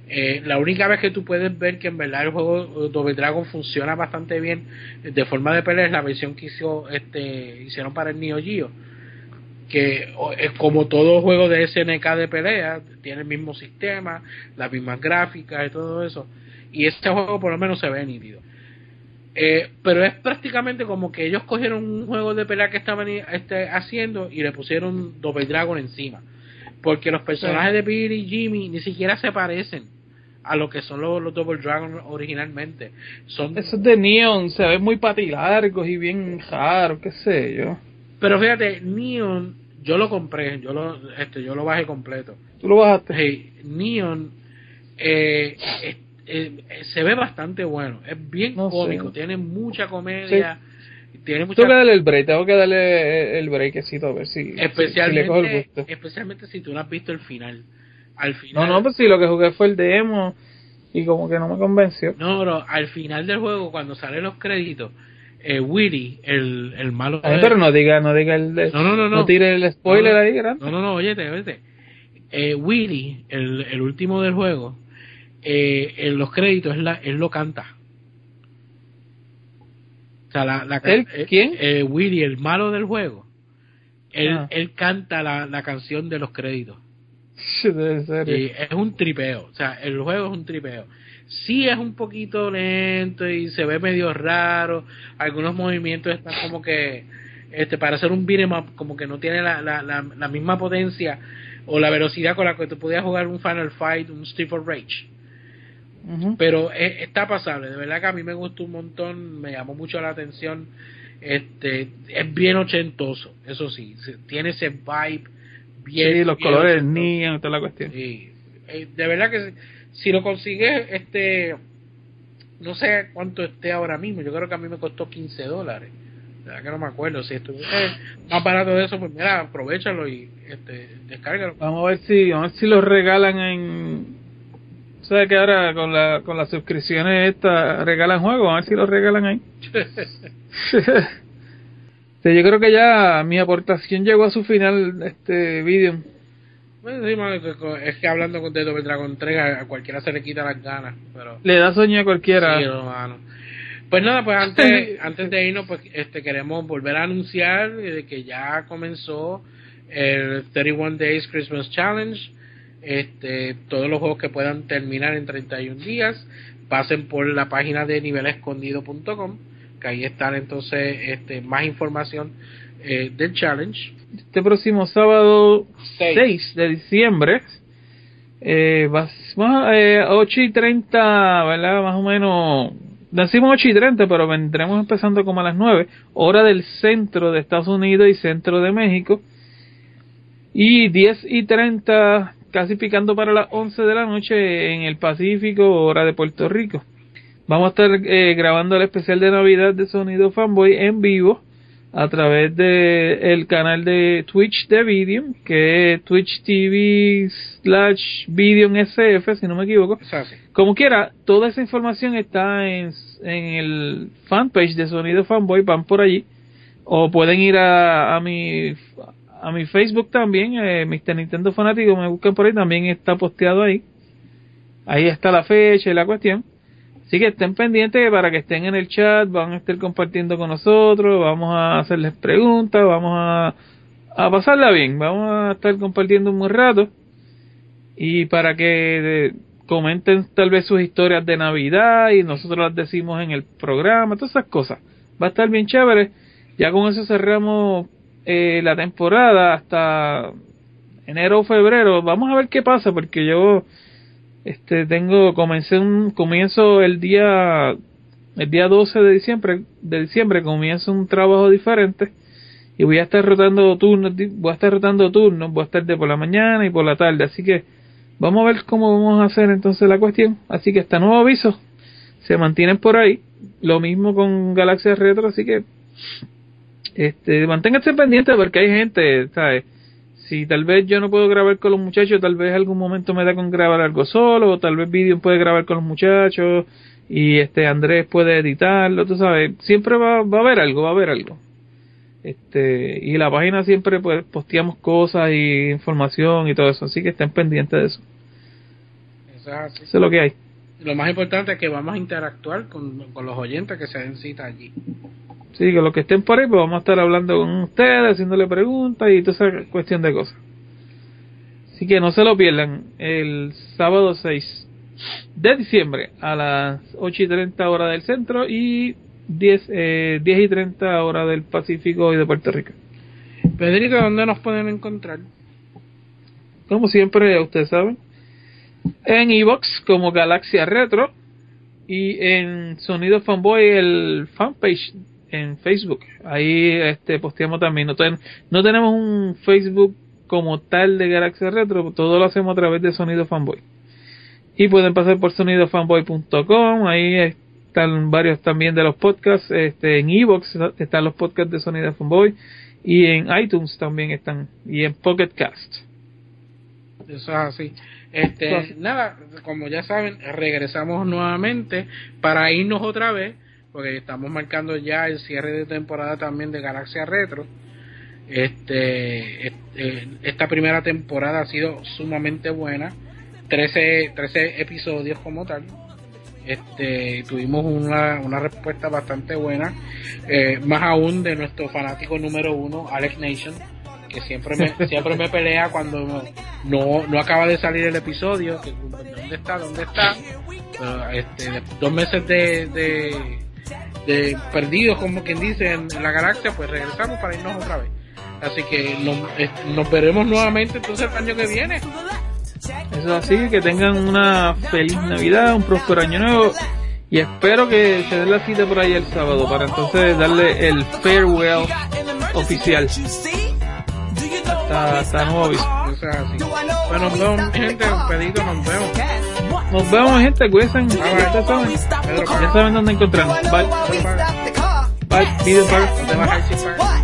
Eh, la única vez que tú puedes ver que en verdad el juego eh, Double Dragon funciona bastante bien de forma de pelea es la versión que hizo, este, hicieron para el Neo Geo que es como todo juego de SNK de pelea, tiene el mismo sistema, las mismas gráficas y todo eso. Y este juego por lo menos se ve nítido. Eh, pero es prácticamente como que ellos cogieron un juego de pelea que estaban este, haciendo y le pusieron Double Dragon encima. Porque los personajes de Billy y Jimmy ni siquiera se parecen a lo que son los, los Double Dragon originalmente. Son Esos de Neon se ven muy patilargos y bien raros, qué sé yo. Pero fíjate, Neon, yo lo compré, yo lo, este, yo lo bajé completo. Tú lo bajaste. Neon eh, eh, eh, se ve bastante bueno, es bien No sé. cómico, tiene mucha comedia, tiene mucha Tengo que darle el break, tengo que darle el breakcito a ver si, si- si le cojo el especialmente, gusto. especialmente si tú no has visto el final. Al final, No, no, pues sí, lo que jugué fue el demo y como que no me convenció. no, bro, al final del juego cuando salen los créditos, eh, Willy, el, el malo, Ay, pero no diga, no diga el de, No, no, no, no. tire el spoiler No, no. ahí, grande. No, no, no, óyete, óyete. Eh, Willy, el, el último del juego, eh, en los créditos él, la- él lo canta. O sea, la, la ¿El eh, quién? eh, Willy, el malo del juego. Él, Ah. él canta la, la canción de los créditos. En serio. Y es un tripeo, o sea, el juego es un tripeo. Sí es un poquito lento y se ve medio raro, algunos movimientos están como que, este, para hacer un beat'em up, como que no tiene la, la, la, la misma potencia o la velocidad con la que tú podías jugar un Final Fight, un Street of Rage. Pero es- está pasable, de verdad que a mí me gustó un montón, me llamó mucho la atención. Este, es bien ochentoso, eso sí, tiene ese vibe bien. Sí, los bien colores neon, toda la cuestión. Sí, eh, de verdad que si, si lo consigues, este, no sé cuánto esté ahora mismo, yo creo que a mí me costó 15 dólares. Verdad que no me acuerdo, si estuviese más barato de eso, pues mira, aprovechalo y este, descárgalo. Vamos a ver si, vamos a ver si lo regalan en. ¿Sabes que ahora con, la, con las suscripciones estas regalan juegos? A ver si lo regalan ahí. Sí, yo creo que ya mi aportación llegó a su final, este vídeo. Bueno, sí, que- es que hablando con Dedo Dragon 3 a a cualquiera se le quita las ganas, pero... Le da sueño a cualquiera. Sí, hermano. Pues nada, pues antes, antes de irnos, pues este queremos volver a anunciar eh, que ya comenzó el 31 Days Christmas Challenge. Este, todos los juegos que puedan terminar en 31 días, pasen por la página de nivelescondido.com, que ahí están entonces este, más información eh, del challenge. Este próximo sábado Seis. 6 de diciembre, eh, vas, más, eh, 8 y 30, ¿verdad? Más o menos. Decimos 8 y 30, pero vendremos empezando como a las 9, hora del centro de Estados Unidos y centro de México. Y 10 y 30, casi picando para las 11 de la noche en el Pacífico, hora de Puerto Rico. Vamos a estar eh, grabando el especial de Navidad de Sonido Fanboy en vivo a través de el canal de Twitch de Videum, que es Twitch TV slash Videum SF, si no me equivoco. Como quiera, toda esa información está en, en el fanpage de Sonido Fanboy, van por allí. O pueden ir a, a mi a mi Facebook también, eh, Mr. Nintendo Fanático, me buscan por ahí, también está posteado ahí. Ahí está la fecha y la cuestión. Así que estén pendientes para que estén en el chat, van a estar compartiendo con nosotros, vamos a hacerles preguntas, vamos a, a pasarla bien, vamos a estar compartiendo un buen rato. Y para que eh, comenten tal vez sus historias de Navidad y nosotros las decimos en el programa, todas esas cosas. Va a estar bien chévere. Ya con eso cerramos eh, la temporada hasta enero o febrero. Vamos a ver qué pasa porque yo este tengo comencé un comienzo el día el día 12 de diciembre de diciembre comienzo un trabajo diferente y voy a estar rotando turnos voy a estar rotando turnos voy a estar de por la mañana y por la tarde. Así que vamos a ver cómo vamos a hacer entonces la cuestión. Así que hasta nuevo aviso se mantienen por ahí. Lo mismo con Galaxia Retro así que este manténganse pendientes porque hay gente sabes si tal vez yo no puedo grabar con los muchachos, tal vez algún momento me da con grabar algo solo, o tal vez Video puede grabar con los muchachos y este Andrés puede editarlo, tú sabes, siempre va, va a haber algo, va a haber algo. Este, y la página siempre pues posteamos cosas y información y todo eso, así que estén pendientes de eso. Eso es así. Eso es lo que hay. Lo más importante es que vamos a interactuar con, con los oyentes que se den cita allí. Sí, que los que estén por ahí, pues vamos a estar hablando con ustedes, haciéndole preguntas y toda esa cuestión de cosas. Así que no se lo pierdan el sábado 6 de diciembre a las 8 y 30 hora del centro y 10, eh, 10 y 30 hora del Pacífico y de Puerto Rico. Pedrito, ¿dónde nos pueden encontrar? Como siempre, ustedes saben, en Evox como Galaxia Retro y en Sonido Fanboy el fanpage en Facebook. Ahí este posteamos también. No, ten- no tenemos un Facebook como tal de Galaxia Retro, todo lo hacemos a través de Sonido Fanboy. Y pueden pasar por sonidofanboy.com, ahí están varios también de los podcasts, este en Evox están los podcasts de Sonido Fanboy y en iTunes también están y en Pocket Cast. Eso es así. Este, nada, como ya saben, regresamos nuevamente para irnos otra vez, porque estamos marcando ya el cierre de temporada también de Galaxia Retro. Este, este, esta primera temporada ha sido sumamente buena, 13, 13 episodios como tal. Este, tuvimos una, una respuesta bastante buena, eh, más aún de nuestro fanático número uno, Alex Nation, que siempre me, siempre me pelea cuando no, no acaba de salir el episodio, que dónde está, dónde está, pero este, dos meses de, de, de perdidos, como quien dice, en, la galaxia, pues regresamos para irnos otra vez. Así que nos, nos veremos nuevamente entonces el año que viene. Eso es así, que tengan una feliz Navidad, un próspero año nuevo y espero que se dé la cita por ahí el sábado para entonces darle el farewell oficial. Hasta, hasta nuevo aviso. Bueno, nos vemos, gente, un pedito, nos vemos. Nos vemos gente, cuídense, bye. ya saben, Pedro, ya saben dónde encontrarnos. Bye, Bye, bye. bye,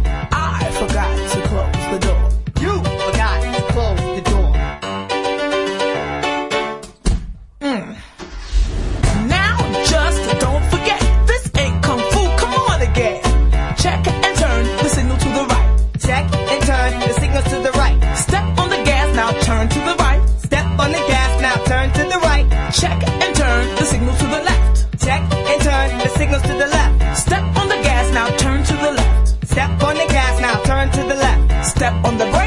Check and turn the signals to the left. Check and turn the signals to the left. Step on the gas now, turn to the left. Step on the gas now, turn to the left. Step on the brake